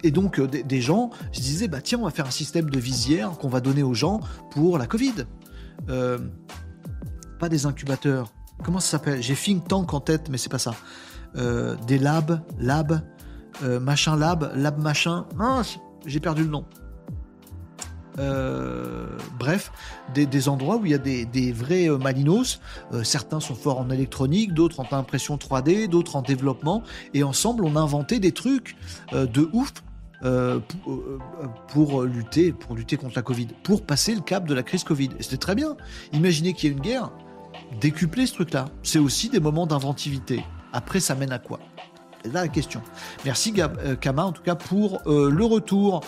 et donc, des, gens, je disais, bah tiens, on va faire un système de visière qu'on va donner aux gens pour la Covid. pas des incubateurs. Comment ça s'appelle? J'ai think tank en tête, mais c'est pas ça. des labs, lab, machin lab, lab machin. Mince, j'ai perdu le nom. Bref, des, endroits où il y a des, vrais malinos. certains sont forts en électronique, d'autres en impression 3D, d'autres en développement. Et ensemble, on a inventé des trucs de ouf euh, euh, pour, lutter, pour contre la Covid, pour passer le cap de la crise Covid. Et c'était très bien. Imaginez qu'il y ait une guerre, décupler ce truc-là. C'est aussi des moments d'inventivité. Après, ça mène à quoi? Là la question. Merci euh, Kama, en tout cas, pour le retour.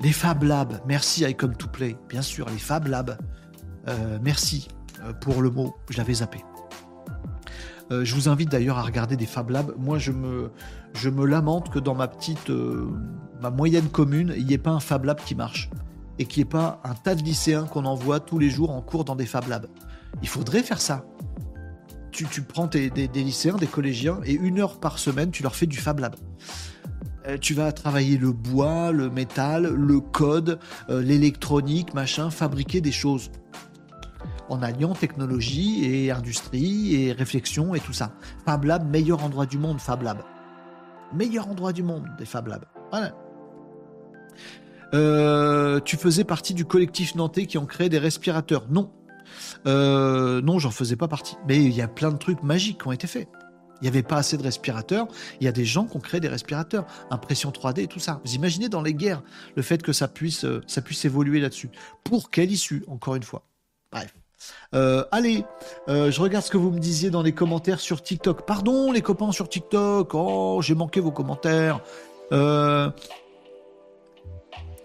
Les Fab Labs, merci Icon to Play, bien sûr, les Fab Labs. merci pour le mot, je l'avais zappé. Euh, je vous invite d'ailleurs à regarder des Fab Labs. Moi, je me, lamente que dans ma petite, euh, ma moyenne commune, il n'y ait pas un Fab Lab qui marche et qu'il n'y ait pas un tas de lycéens qu'on envoie tous les jours en cours dans des Fab Labs. Il faudrait faire ça. Tu, tu prends des, lycéens, des collégiens, et une heure par semaine, tu leur fais du Fab Lab. Euh, tu vas travailler le bois, le métal, le code, l'électronique, machin, fabriquer des choses en alliant technologie et industrie et réflexion et tout ça. Fab Lab, meilleur endroit du monde, Fab Lab. Meilleur endroit du monde des Fab Labs. Voilà. Euh, tu faisais partie du collectif nantais qui ont créé des respirateurs. Non. Euh, non, j'en faisais pas partie. Mais il y a plein de trucs magiques qui ont été faits. Il n'y avait pas assez de respirateurs. Il y a des gens qui ont créé des respirateurs, impression 3D et tout ça. Vous imaginez dans les guerres le fait que ça puisse, euh, évoluer là-dessus. Pour quelle issue, encore une fois? Bref. Euh, allez, euh, je regarde ce que vous me disiez dans les commentaires sur TikTok. Pardon les copains sur TikTok. Oh, j'ai manqué vos commentaires.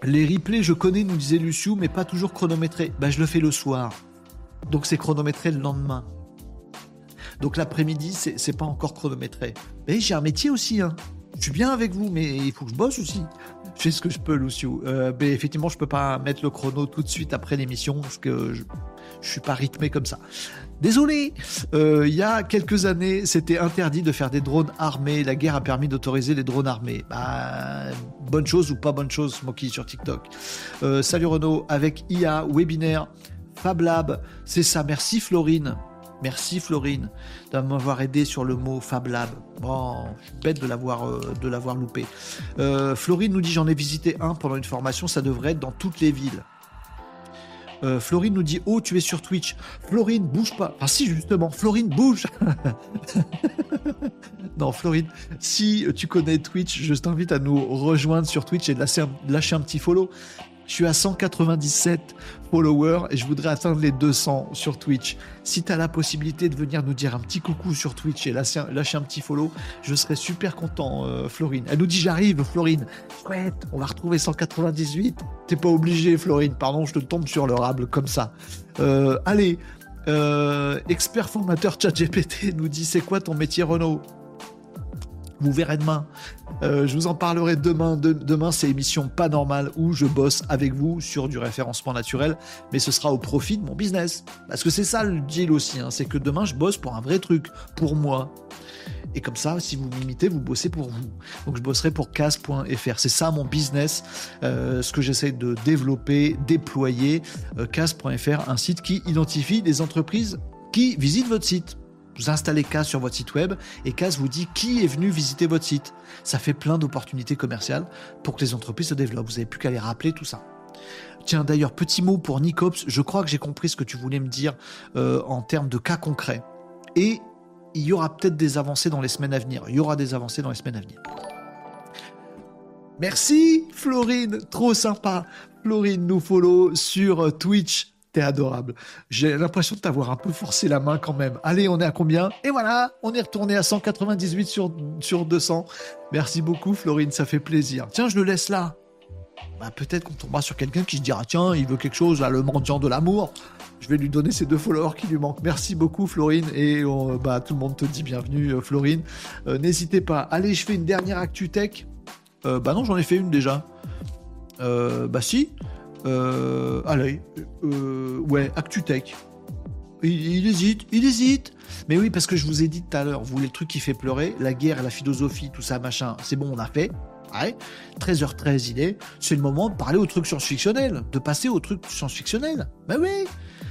Les replays, je connais, nous disait Luciou, mais pas toujours chronométré. Ben, je le fais le soir. Donc c'est chronométré le lendemain. Donc l'après-midi, c'est pas encore chronométré. Mais j'ai un métier aussi, hein. Je suis bien avec vous, mais il faut que je bosse aussi. Je fais ce que je peux, Luciou. mais effectivement, je peux pas mettre le chrono tout de suite après l'émission parce que je, je suis pas rythmé comme ça. Désolé, euh, il y a quelques années, c'était interdit de faire des drones armés. La guerre a permis d'autoriser les drones armés. Bah, bonne chose ou pas bonne chose, Smokey sur TikTok. Euh, salut Renaud, avec IA, webinaire, Fab Lab, c'est ça. Merci Florine. Merci Florine de m'avoir aidé sur le mot Fab Lab. Bon, je suis bête de l'avoir euh, loupé. Florine nous dit j'en ai visité un pendant une formation, ça devrait être dans toutes les villes. Euh, Florine nous dit Oh, tu es sur Twitch. Florine, bouge pas. Ah, si, justement, Florine, bouge. non, Florine, si tu connais Twitch, je t'invite à nous rejoindre sur Twitch et de lâcher un petit follow. Je suis à 197 followers et je voudrais atteindre les 200 sur Twitch. Si tu la possibilité de venir nous dire un petit coucou sur Twitch et lâcher, un petit follow, je serais super content, euh, Florine. Elle nous dit j'arrive, Florine. Chouette, on va retrouver 198. T'es pas obligé, Florine. Pardon, je te tombe sur le rable comme ça. Euh, allez, euh, expert formateur ChatGPT nous dit c'est quoi ton métier, Renault vous verrez demain. Euh, je vous en parlerai demain. demain, c'est émission pas normale où je bosse avec vous sur du référencement naturel, mais ce sera au profit de mon business. Parce que c'est ça le deal aussi, hein. c'est que demain, je bosse pour un vrai truc, pour moi. Et comme ça, si vous m'imitez, vous bossez pour vous. Donc je bosserai pour Cas.fr. C'est ça mon business, euh, ce que j'essaie de développer, déployer. Euh, Cas.fr, un site qui identifie des entreprises qui visitent votre site. Vous installez CAS sur votre site web et CAS vous dit qui est venu visiter votre site. Ça fait plein d'opportunités commerciales pour que les entreprises se développent. Vous n'avez plus qu'à les rappeler tout ça. Tiens, d'ailleurs, petit mot pour Nicops. Je crois que j'ai compris ce que tu voulais me dire euh, en termes de cas concrets. Et il y aura peut-être des avancées dans les semaines à venir. Il y aura des avancées dans les semaines à venir. Merci Florine, trop sympa. Florine nous follow sur Twitch T'es adorable. J'ai l'impression de t'avoir un peu forcé la main quand même. Allez, on est à combien? Et voilà, on est retourné à 198 sur, sur 200. Merci beaucoup, Florine, ça fait plaisir. Tiens, je le laisse là. Bah, peut-être qu'on tombera sur quelqu'un qui se dira tiens, il veut quelque chose, là, le mendiant de l'amour. Je vais lui donner ces deux followers qui lui manquent. Merci beaucoup, Florine. Et bah, tout le monde te dit bienvenue, euh, Florine. Euh, n'hésitez pas. Allez, je fais une dernière Actu Tech. Euh, bah non, j'en ai fait une déjà. bah si. Euh, allez, euh, ouais, ActuTech. Il, hésite, il hésite. Mais oui, parce que je vous ai dit tout à l'heure, vous voulez le qui fait pleurer, la guerre, la philosophie, tout ça, machin, c'est bon, on a fait. Ouais, 13h13 il est, c'est le moment de parler au truc science-fictionnel, de passer au truc science-fictionnel. Ben oui,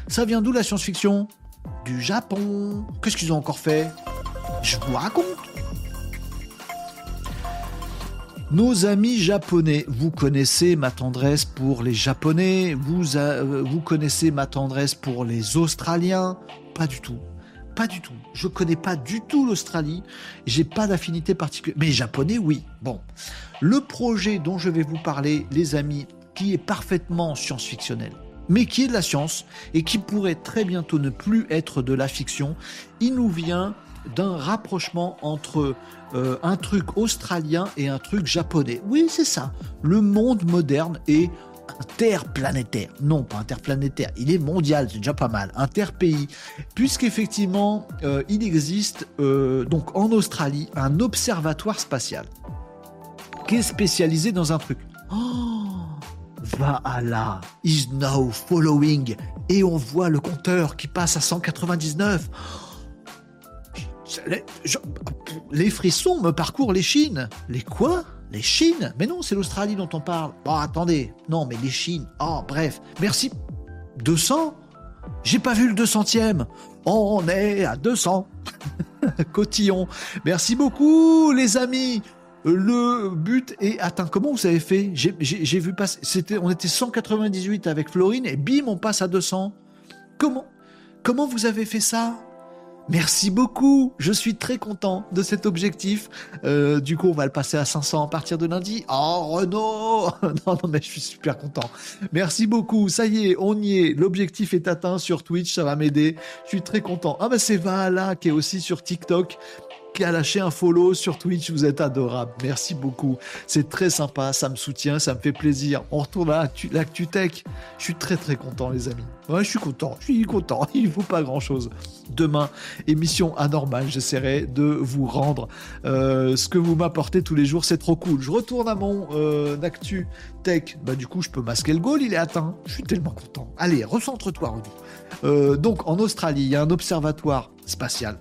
ça vient d'où la science-fiction? Du Japon. Qu'est-ce qu'ils ont encore fait? Je vous raconte. Nos amis japonais, vous connaissez ma tendresse pour les japonais, vous, euh, vous connaissez ma tendresse pour les australiens, pas du tout. Pas du tout. Je connais pas du tout l'Australie. J'ai pas d'affinité particulière. Mais japonais, oui. Bon. Le projet dont je vais vous parler, les amis, qui est parfaitement science-fictionnel, mais qui est de la science et qui pourrait très bientôt ne plus être de la fiction, il nous vient d'un rapprochement entre euh, un truc australien et un truc japonais. Oui, c'est ça. Le monde moderne est interplanétaire. Non, pas interplanétaire, il est mondial, c'est déjà pas mal. Interpays. Puisqu'effectivement, euh, il existe euh, donc en Australie un observatoire spatial qui est spécialisé dans un truc. Oh, Valhalla is now following. Et on voit le compteur qui passe à 199 les, frissons me parcourent les chines. Les quoi? Les chines? Mais non, c'est l'Australie dont on parle. Oh, attendez. Non, mais les chines. Oh, bref. Merci. 200 J'ai pas vu le 200e. On est à 200. Cotillon. Merci beaucoup, les amis. Le but est atteint. Comment vous avez fait? J'ai vu passer. On était 198 avec Florine et bim, on passe à 200. Comment Comment vous avez fait ça? Merci beaucoup, je suis très content de cet objectif. Euh, du coup, on va le passer à 500 à partir de lundi. Oh Renaud Non, non, mais je suis super content. Merci beaucoup, ça y est, on y est. L'objectif est atteint sur Twitch, ça va m'aider. Je suis très content. Ah bah c'est Vala qui est aussi sur TikTok a lâché un follow sur Twitch. Vous êtes adorable. Merci beaucoup. C'est très sympa. Ça me soutient. Ça me fait plaisir. On retourne à l'actu tech. Je suis très très content, les amis. Ouais, je suis content. Je suis content. Il ne faut pas grand chose. Demain, émission anormale. J'essaierai de vous rendre euh, ce que vous m'apportez tous les jours. C'est trop cool. Je retourne à mon euh, actu tech. Bah, du coup, je peux masquer le goal. Il est atteint. Je suis tellement content. Allez, recentre-toi, Rudy. Euh, donc, en Australie, il y a un observatoire spatial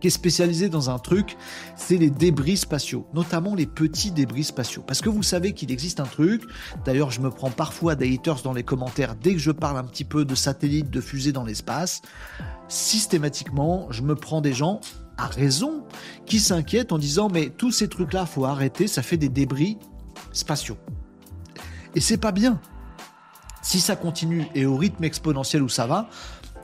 qui est spécialisé dans un truc, c'est les débris spatiaux, notamment les petits débris spatiaux. Parce que vous savez qu'il existe un truc, d'ailleurs je me prends parfois des haters dans les commentaires dès que je parle un petit peu de satellites, de fusées dans l'espace, systématiquement je me prends des gens, à raison, qui s'inquiètent en disant mais tous ces trucs-là, faut arrêter, ça fait des débris spatiaux. Et c'est pas bien. Si ça continue et au rythme exponentiel où ça va,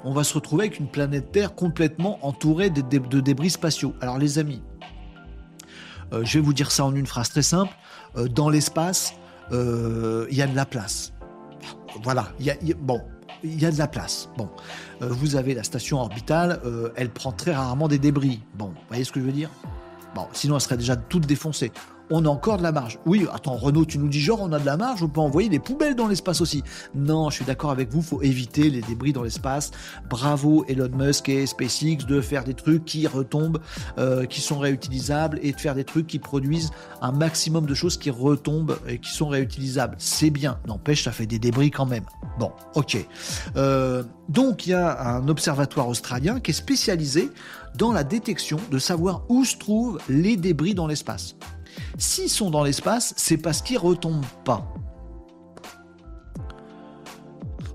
on va se retrouver avec une planète Terre complètement entourée de, débris spatiaux. Alors les amis, euh, je vais vous dire ça en une phrase très simple. Euh, dans l'espace, euh, il y a de la place. Voilà, il y a, de la place. Bon, vous avez la station orbitale, elle prend très rarement des débris. Bon, vous voyez ce que je veux dire? Sinon elle serait déjà toute défoncée on a encore de la marge. Oui, attends, Renault, tu nous dis genre on a de la marge, on peut envoyer des poubelles dans l'espace aussi. Non, je suis d'accord avec vous, faut éviter les débris dans l'espace. Bravo Elon Musk et SpaceX de faire des trucs qui retombent, euh, qui sont réutilisables et de faire des trucs qui produisent un maximum de choses qui retombent et qui sont réutilisables. C'est bien, n'empêche, ça fait des débris quand même. Bon, ok. Euh, donc il y a un observatoire australien qui est spécialisé dans la détection de savoir où se trouvent les débris dans l'espace. S'ils sont dans l'espace, c'est parce qu'ils retombent pas.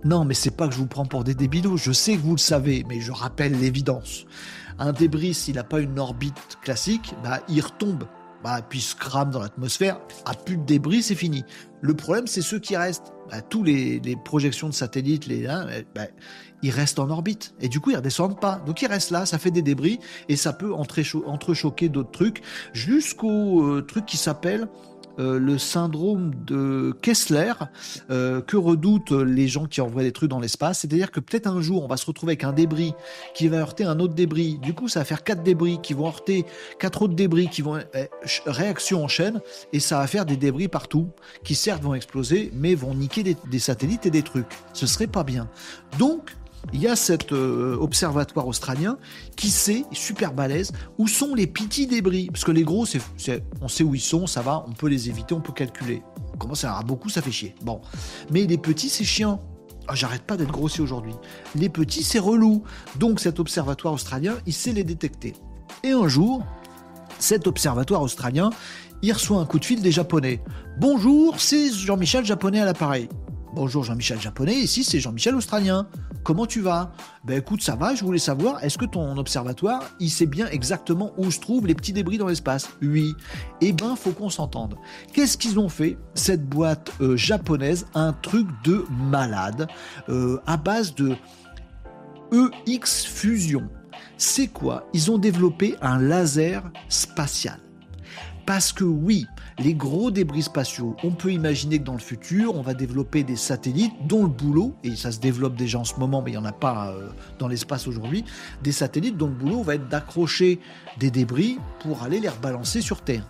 Non, mais c'est pas que je vous prends pour des débilos, je sais que vous le savez, mais je rappelle l'évidence. Un débris, s'il n'a pas une orbite classique, bah, il retombe. Bah, puis se crame dans l'atmosphère, à plus de débris, c'est fini. Le problème, c'est ceux qui restent. Bah, tous les, projections de satellites, les, hein, bah, ils restent en orbite. Et du coup, ils redescendent pas. Donc ils restent là, ça fait des débris et ça peut entrechoquer d'autres trucs jusqu'au euh, truc qui s'appelle euh, le syndrome de Kessler euh, que redoutent les gens qui envoient des trucs dans l'espace. C'est-à-dire que peut-être un jour, on va se retrouver avec un débris qui va heurter un autre débris. Du coup, ça va faire quatre débris qui vont heurter quatre autres débris qui vont eh, réaction en chaîne et ça va faire des débris partout qui certes vont exploser mais vont niquer des, des satellites et des trucs. Ce serait pas bien. Donc, il y a cet euh, observatoire australien qui sait, super balèze, où sont les petits débris. Parce que les gros, on sait où ils sont, ça va, on peut les éviter, on peut calculer. On commence à beaucoup, ça fait chier. Bon. Mais les petits, c'est chiant. Ah, j'arrête pas d'être grossier aujourd'hui. Les petits, c'est relou. Donc cet observatoire australien, il sait les détecter. Et un jour, cet observatoire australien, il reçoit un coup de fil des Japonais. Bonjour, c'est Jean-Michel Japonais à l'appareil. Bonjour Jean-Michel Japonais, ici c'est Jean-Michel Australien. comment tu vas? Ben écoute, ça va, je voulais savoir, est-ce que ton observatoire, il sait bien exactement où se trouvent les petits débris dans l'espace? Oui. Eh ben, faut qu'on s'entende. Qu'est-ce qu'ils ont fait Cette boîte euh, japonaise, un truc de malade, euh, à base de EX Fusion. C'est quoi? Ils ont développé un laser spatial. Parce que oui, les gros débris spatiaux, on peut imaginer que dans le futur, on va développer des satellites dont le boulot, et ça se développe déjà en ce moment, mais il n'y en a pas euh, dans l'espace aujourd'hui, des satellites dont le boulot va être d'accrocher des débris pour aller les rebalancer sur Terre.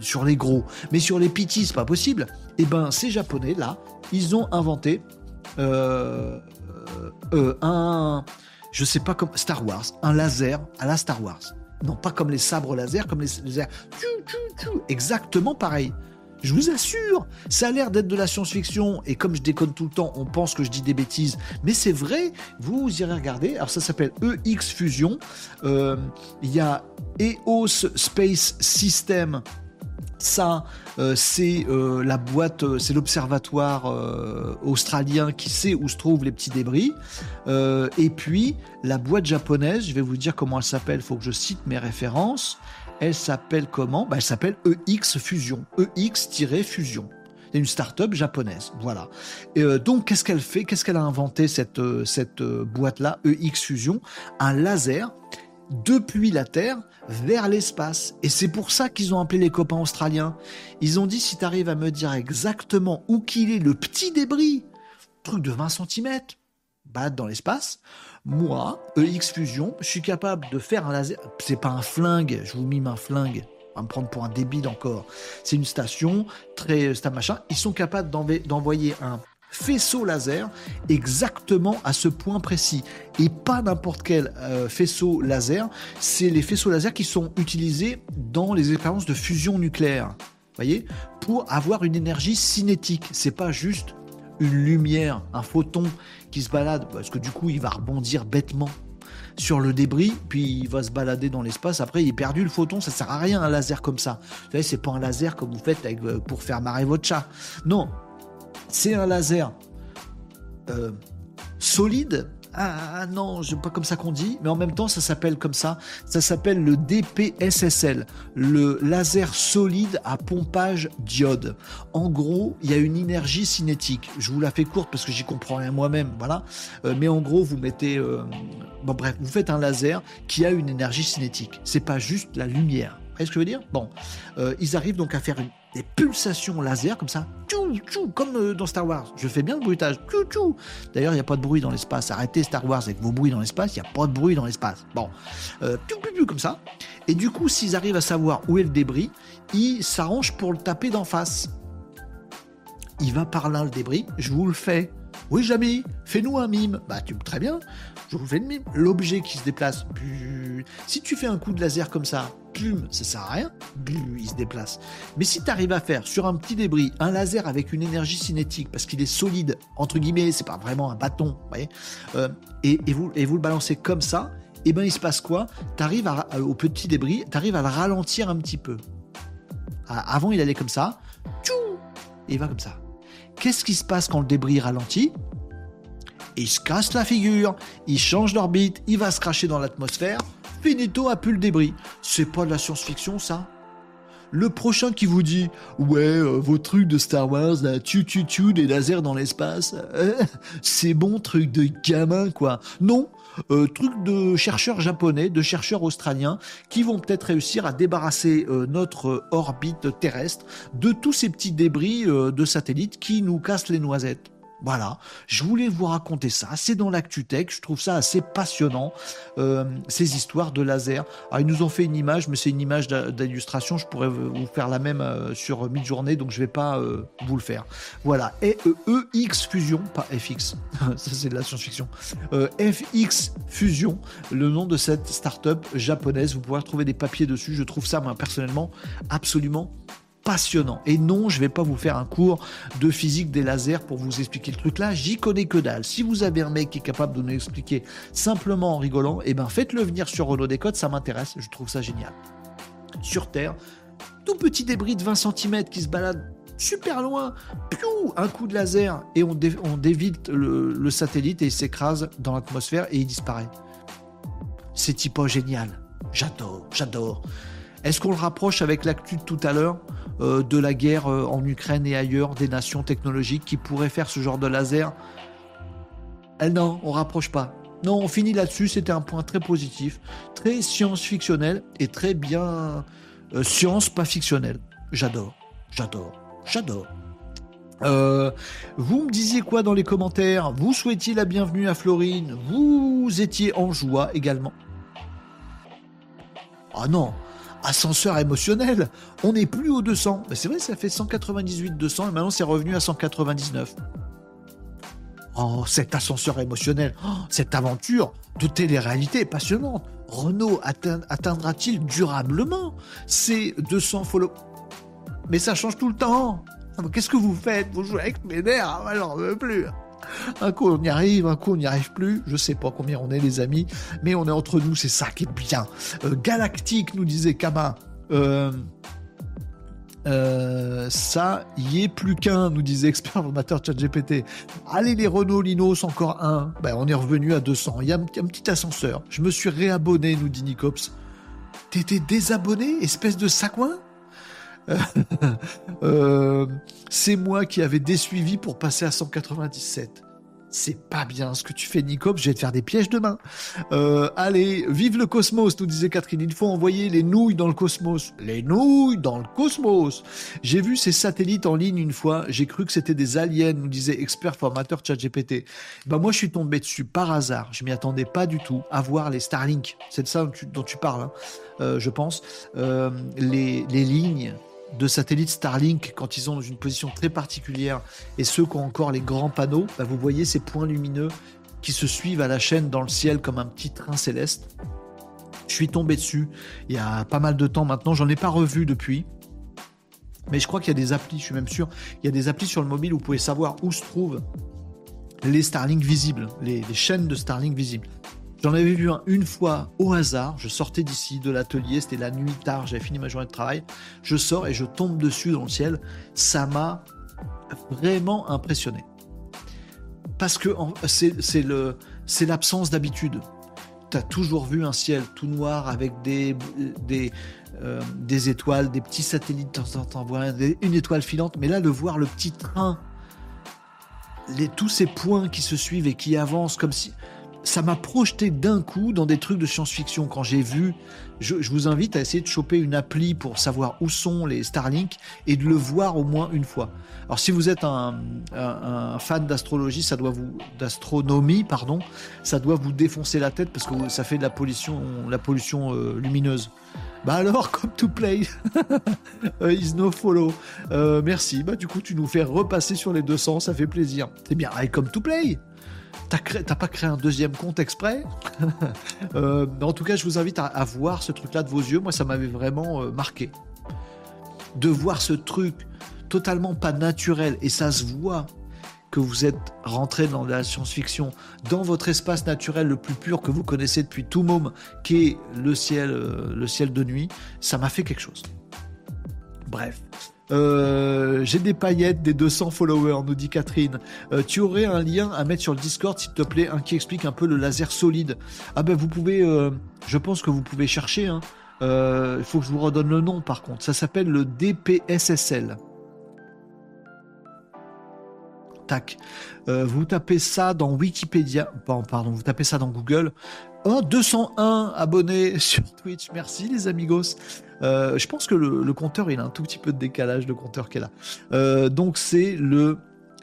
Sur les gros. Mais sur les petits, c'est pas possible. Et eh ben, ces Japonais, là, ils ont inventé euh, euh, un, je sais pas comme Star Wars, un laser à la Star Wars non pas comme les sabres laser, comme les lasers. Exactement pareil. Je vous assure, ça a l'air d'être de la science-fiction et comme je déconne tout le temps, on pense que je dis des bêtises, mais c'est vrai. Vous, irez regarder. Alors ça s'appelle EX Fusion. Euh, il y a EOS Space System ça, euh, c'est euh, la boîte, euh, c'est l'observatoire australien qui sait où se trouvent les petits débris. et puis, la boîte japonaise, je vais vous dire comment elle s'appelle, il faut que je cite mes références. Elle s'appelle comment? Bah, Elle s'appelle EX Fusion. EX-Fusion. C'est une start-up japonaise. Voilà. donc, qu'est-ce qu'elle fait? Qu'est-ce qu'elle a inventé, cette, cette boîte-là, EX Fusion? Un laser depuis la Terre vers l'espace. Et c'est pour ça qu'ils ont appelé les copains australiens. Ils ont dit si tu arrives à me dire exactement où qu'il est le petit débris, truc de 20 cm, bah dans l'espace, moi, EX Fusion, je suis capable de faire un laser. C'est pas un flingue, je vous mime un flingue. On va me prendre pour un débile encore. C'est une station, très, c'est un machin. Ils sont capables d'envoyer un faisceau laser exactement à ce point précis. Et pas n'importe quel euh, faisceau laser, c'est les faisceaux laser qui sont utilisés dans les expériences de fusion nucléaire. Voyez? Pour avoir une énergie cinétique. C'est pas juste une lumière, un photon qui se balade, parce que du coup il va rebondir bêtement sur le débris, puis il va se balader dans l'espace. Après, il est perdu le photon, ça sert à rien un laser comme ça. Vous savez, c'est pas un laser comme vous faites euh, pour faire marrer votre chat. Non, c'est un laser euh, solide. Ah, ah non, je pas comme ça qu'on dit, mais en même temps ça s'appelle comme ça. Ça s'appelle le DPSSL, le laser solide à pompage diode. En gros, il y a une énergie cinétique. Je vous la fais courte parce que j'y comprends rien moi-même, voilà. Euh, mais en gros, vous mettez, euh, bref, vous faites un laser qui a une énergie cinétique. C'est pas juste la lumière. Voyez ce que je veux dire? Bon, ils arrivent donc à faire des pulsations laser comme ça, tchou, tchou, comme euh, dans Star Wars. Je fais bien le bruitage, tchou, tchou. D'ailleurs, il n'y a pas de bruit dans l'espace. Arrêtez Star Wars avec vos bruits dans l'espace, il n'y a pas de bruit dans l'espace. Bon, euh, comme ça. Et du coup, s'ils arrivent à savoir où est le débris, ils s'arrangent pour le taper d'en face. Il va par là le débris, je vous le fais. Oui, Jamy, fais-nous un mime. Bah, tu très bien, je vous fais le mime. L'objet qui se déplace, si tu fais un coup de laser comme ça, plume, ça sert à rien, il se déplace. Mais si tu arrives à faire sur un petit débris un laser avec une énergie cinétique, parce qu'il est solide, entre guillemets, c'est pas vraiment un bâton, vous voyez, euh, et, vous, le balancez comme ça, et eh ben il se passe quoi? Tu arrives au petit débris, tu arrives à le ralentir un petit peu. Avant, il allait comme ça, et il va comme ça. Qu'est-ce qui se passe quand le débris ralentit? Il se casse la figure, il change d'orbite, il va se cracher dans l'atmosphère. Finito a pu le débris. C'est pas de la science-fiction, ça? Le prochain qui vous dit ouais euh, vos trucs de Star Wars tu tu tu des lasers dans l'espace c'est bon truc de gamin quoi non euh, truc de chercheurs japonais de chercheurs australiens qui vont peut-être réussir à débarrasser euh, notre orbite terrestre de tous ces petits débris de satellites qui nous cassent les noisettes voilà, je voulais vous raconter ça. C'est dans l'ActuTech, je trouve ça assez passionnant, euh, ces histoires de laser. Alors, ils nous ont fait une image, mais c'est une image d'illustration. Je pourrais vous faire la même euh, sur mid-journée, donc je vais pas euh, vous le faire. Voilà, EX e Fusion, pas FX, ça c'est de la science-fiction. FX Fusion, le nom de cette start-up japonaise. Vous pourrez trouver des papiers dessus. Je trouve ça, moi, personnellement, absolument Et non, je vais pas vous faire un cours de physique des lasers pour vous expliquer le truc là, j'y connais que dalle. Si vous avez un mec qui est capable de nous expliquer simplement en rigolant, eh ben faites-le venir sur Renault Décode, ça m'intéresse, je trouve ça génial. Sur Terre, tout petit débris de 20 cm qui se balade super loin, piou, un coup de laser et on, dévite le, satellite et il s'écrase dans l'atmosphère et il disparaît. C'est typo génial. J'adore, j'adore. Est-ce qu'on le rapproche avec l'actu de tout à l'heure? De la guerre euh, en Ukraine et ailleurs des nations technologiques qui pourraient faire ce genre de laser eh Non, on rapproche pas. Non, on finit là-dessus. C'était un point très positif, très science-fictionnel et très bien euh, science, pas fictionnel. J'adore, j'adore, j'adore. vous me disiez quoi dans les commentaires? Vous souhaitiez la bienvenue à Florine Vous étiez en joie également Ah non, ascenseur émotionnel. On n'est plus au 200. Mais c'est vrai, ça fait 198 200 et maintenant c'est revenu à 199. Oh, cet ascenseur émotionnel, oh, cette aventure de télé-réalité passionnante. Renault atteindra-t-il durablement ces 200 follow Mais ça change tout le temps. Qu'est-ce que vous faites? Vous jouez avec mes nerfs ah, J'en veux plus. Un coup on y arrive, un coup on n'y arrive plus. Je sais pas combien on est les amis, mais on est entre nous, c'est ça qui est bien. Euh, galactique, nous disait Kama. Euh, euh, ça y est plus qu'un, nous disait expert formateur ChatGPT. Allez les Renault Linos, encore un. Ben, on est revenu à 200. Il y a un, petit ascenseur. Je me suis réabonné, nous dit Nicops. T'étais désabonné, espèce de sacouin euh, c'est moi qui avais désuivi pour passer à 197. C'est pas bien ce que tu fais, Nico. Je vais te faire des pièges demain. Euh, allez, vive le cosmos, nous disait Catherine. Il faut envoyer les nouilles dans le cosmos. Les nouilles dans le cosmos. J'ai vu ces satellites en ligne une fois. J'ai cru que c'était des aliens, nous disait expert formateur ChatGPT. Bah moi, je suis tombé dessus par hasard. Je m'y attendais pas du tout à voir les Starlink. C'est de ça dont tu, parles, hein. euh, je pense. les, les lignes de satellites Starlink, quand ils sont dans une position très particulière, et ceux qui ont encore les grands panneaux, bah, vous voyez ces points lumineux qui se suivent à la chaîne dans le ciel comme un petit train céleste. Je suis tombé dessus il y a pas mal de temps maintenant, j'en ai pas revu depuis. Mais je crois qu'il y a des applis, je suis même sûr, il y a des applis sur le mobile où vous pouvez savoir où se trouvent les Starlink visibles, les, les chaînes de Starlink visibles. J'en avais vu un une fois au hasard. Je sortais d'ici de l'atelier, c'était la nuit tard, j'avais fini ma journée de travail. Je sors et je tombe dessus dans le ciel. Ça m'a vraiment impressionné. Parce que c'est l'absence d'habitude. Tu as toujours vu un ciel tout noir avec des, des, euh, des étoiles, des petits satellites, de temps en temps, une étoile filante. Mais là, de voir le petit train, les, tous ces points qui se suivent et qui avancent comme si ça m'a projeté d'un coup dans des trucs de science-fiction. Quand j'ai vu, je, vous invite à essayer de choper une appli pour savoir où sont les Starlink et de le voir au moins une fois. Alors si vous êtes un, fan d'astrologie, ça doit vous d'astronomie, pardon, ça doit vous défoncer la tête parce que ça fait de la pollution, la pollution euh, lumineuse. Bah alors, comme to play, euh, is no follow. Euh, merci. Bah du coup, tu nous fais repasser sur les 200, ça fait plaisir. C'est bien. Allez, comme to play. T'as pas créé un deuxième compte exprès euh, En tout cas, je vous invite à, voir ce truc-là de vos yeux. Moi, ça m'avait vraiment euh, marqué. De voir ce truc totalement pas naturel, et ça se voit que vous êtes rentré dans la science-fiction, dans votre espace naturel le plus pur que vous connaissez depuis tout môme, qui est le ciel, euh, le ciel de nuit, ça m'a fait quelque chose. Bref, euh, j'ai des paillettes, des 200 followers, nous dit Catherine. Euh, tu aurais un lien à mettre sur le Discord, s'il te plaît, un qui explique un peu le laser solide. Ah ben vous pouvez, euh, je pense que vous pouvez chercher. Hein. Il faut que je vous redonne le nom par contre. Ça s'appelle le DPSSL. Tac. vous tapez ça dans Wikipédia. pardon, vous tapez ça dans Google. Oh, 201 abonnés sur Twitch. Merci les amigos. Euh, je pense que le, compteur, il a un tout petit peu de décalage, le compteur qu'elle a. Euh, donc c'est le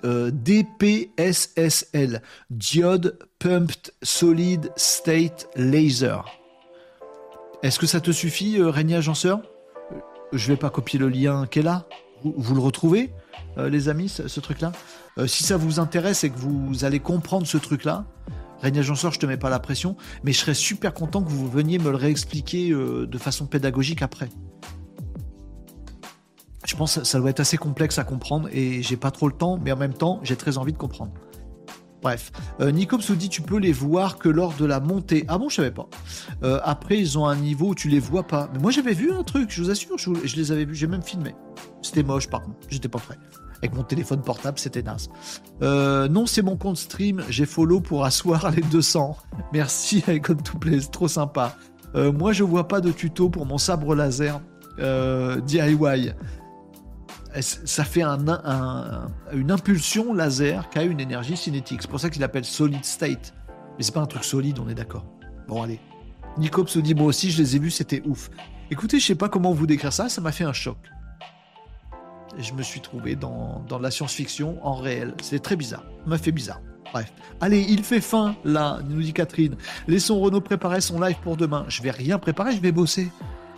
euh, DPSSL, Diode Pumped Solid State Laser. Est-ce que ça te suffit, Régnier Agenceur Je vais pas copier le lien qu'elle a. Vous, le retrouvez, les amis, ce truc-là? Si ça vous intéresse et que vous allez comprendre ce truc-là, Régnier Agenceur, je te mets pas la pression, mais je serais super content que vous veniez me le réexpliquer euh, de façon pédagogique après. Je pense que ça doit être assez complexe à comprendre et j'ai pas trop le temps, mais en même temps, j'ai très envie de comprendre. Bref, euh, Nicops tu peux les voir que lors de la montée. Ah bon, je savais pas. Euh, après, ils ont un niveau où tu les vois pas. Mais moi, j'avais vu un truc, je vous assure, je, je les avais vus, j'ai même filmé. C'était moche, par contre, j'étais pas prêt. Avec mon téléphone portable, c'était naze. Euh, non, c'est mon compte stream, j'ai follow pour asseoir les 200. Merci, Icon to Play, c'est trop sympa. Euh, moi, je vois pas de tuto pour mon sabre laser euh, DIY. Ça fait un, un- une impulsion laser qui a une énergie cinétique. C'est pour ça qu'il appelle solid state. Mais c'est pas un truc solide, on est d'accord. Bon, allez. Nicops se dit, moi aussi, je les ai vus, c'était ouf. Écoutez, je sais pas comment vous décrire ça, ça m'a fait un choc. Je me suis trouvé dans, dans la science-fiction en réel. C'était très bizarre. M'a fait bizarre. Bref. Allez, il fait fin, là, nous dit Catherine. Laissons Renaud préparer son live pour demain. Je vais rien préparer, je vais bosser.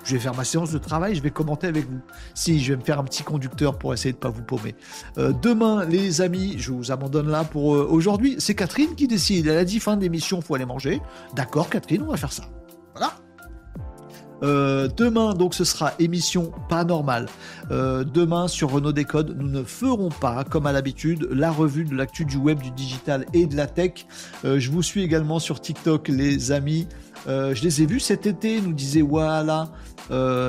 Je vais faire ma séance de travail, je vais commenter avec vous. Si, je vais me faire un petit conducteur pour essayer de pas vous paumer. Euh, demain, les amis, je vous abandonne là pour euh, aujourd'hui. C'est Catherine qui décide. Elle a dit fin d'émission, faut aller manger. D'accord, Catherine, on va faire ça. Voilà. Euh, demain, donc, ce sera émission pas normale. Euh, demain, sur Renault Décode, nous ne ferons pas, comme à l'habitude, la revue de l'actu du web, du digital et de la tech. Euh, je vous suis également sur TikTok, les amis. Euh, je les ai vus cet été, nous disait voilà,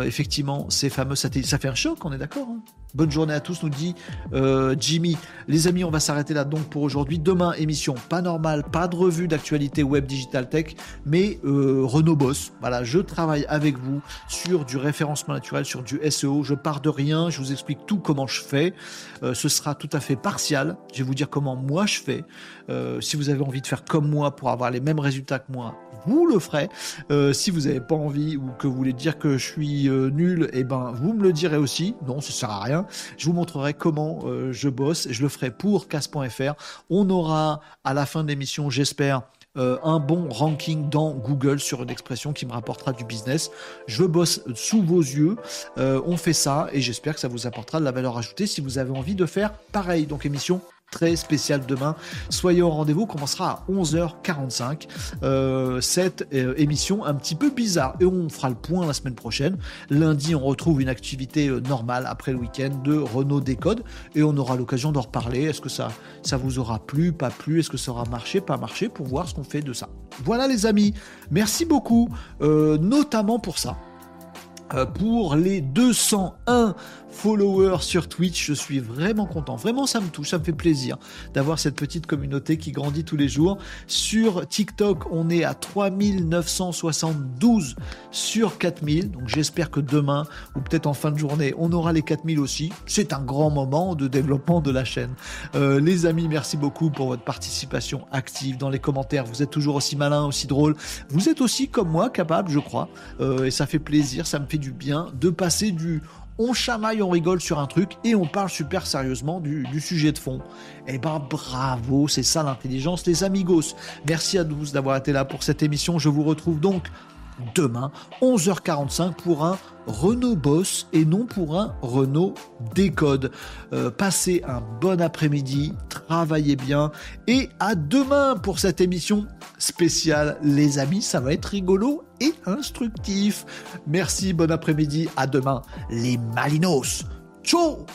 effectivement, ces fameux satellites. Ça fait un choc, on est d'accord hein? Bonne journée à tous, nous dit euh, Jimmy. Les amis, on va s'arrêter là donc pour aujourd'hui. Demain, émission pas normale, pas de revue d'actualité web, digital tech, mais euh, Renault Boss. Voilà, je travaille avec vous sur du référencement naturel, sur du SEO. Je pars de rien, je vous explique tout comment je fais. Euh, ce sera tout à fait partial. Je vais vous dire comment moi je fais. Si vous avez envie de faire comme moi pour avoir les mêmes résultats que moi, vous le ferez. Euh, si vous n'avez pas envie ou que vous voulez dire que je suis euh, nul, eh ben vous me le direz aussi. Non, ça sert à rien. Je vous montrerai comment euh, je bosse. Je le ferai pour casse.fr. On aura à la fin de l'émission, j'espère. un bon ranking dans Google sur une expression qui me rapportera du business. Je bosse sous vos yeux. On fait ça et j'espère que ça vous apportera de la valeur ajoutée si vous avez envie de faire pareil. Donc émission très spéciale demain. Soyez au rendez-vous, commencera à 11h45. Euh, cette euh, émission un petit peu bizarre. Et on fera le point la semaine prochaine. Lundi, on retrouve une activité euh, normale après le week-end de Renault Décode. Et on aura l'occasion d'en reparler. Est-ce que ça, ça vous aura plu, pas plu? Est-ce que ça aura marché, pas marché? Pour voir ce qu'on fait de ça. Voilà les amis. Merci beaucoup, notamment pour ça. Pour les 201 followers sur Twitch. Je suis vraiment content. Vraiment, ça me touche, ça me fait plaisir d'avoir cette petite communauté qui grandit tous les jours. Sur TikTok, on est à 3972 sur 4000. Donc j'espère que demain, ou peut-être en fin de journée, on aura les 4000 aussi. C'est un grand moment de développement de la chaîne. Euh, les amis, merci beaucoup pour votre participation active dans les commentaires. Vous êtes toujours aussi malin, aussi drôle. Vous êtes aussi, comme moi, capable, je crois. Euh, et ça fait plaisir, ça me fait du bien de passer du on chamaille, on rigole sur un truc et on parle super sérieusement du, sujet de fond. Eh ben bravo, c'est ça l'intelligence, les amigos. Merci à tous d'avoir été là pour cette émission. Je vous retrouve donc demain, 11h45 pour un Renault Boss et non pour un Renault Décode. Euh, passez un bon après-midi, travaillez bien et à demain pour cette émission spéciale les amis, ça va être rigolo et instructif. Merci, bon après-midi, à demain les Malinos. Ciao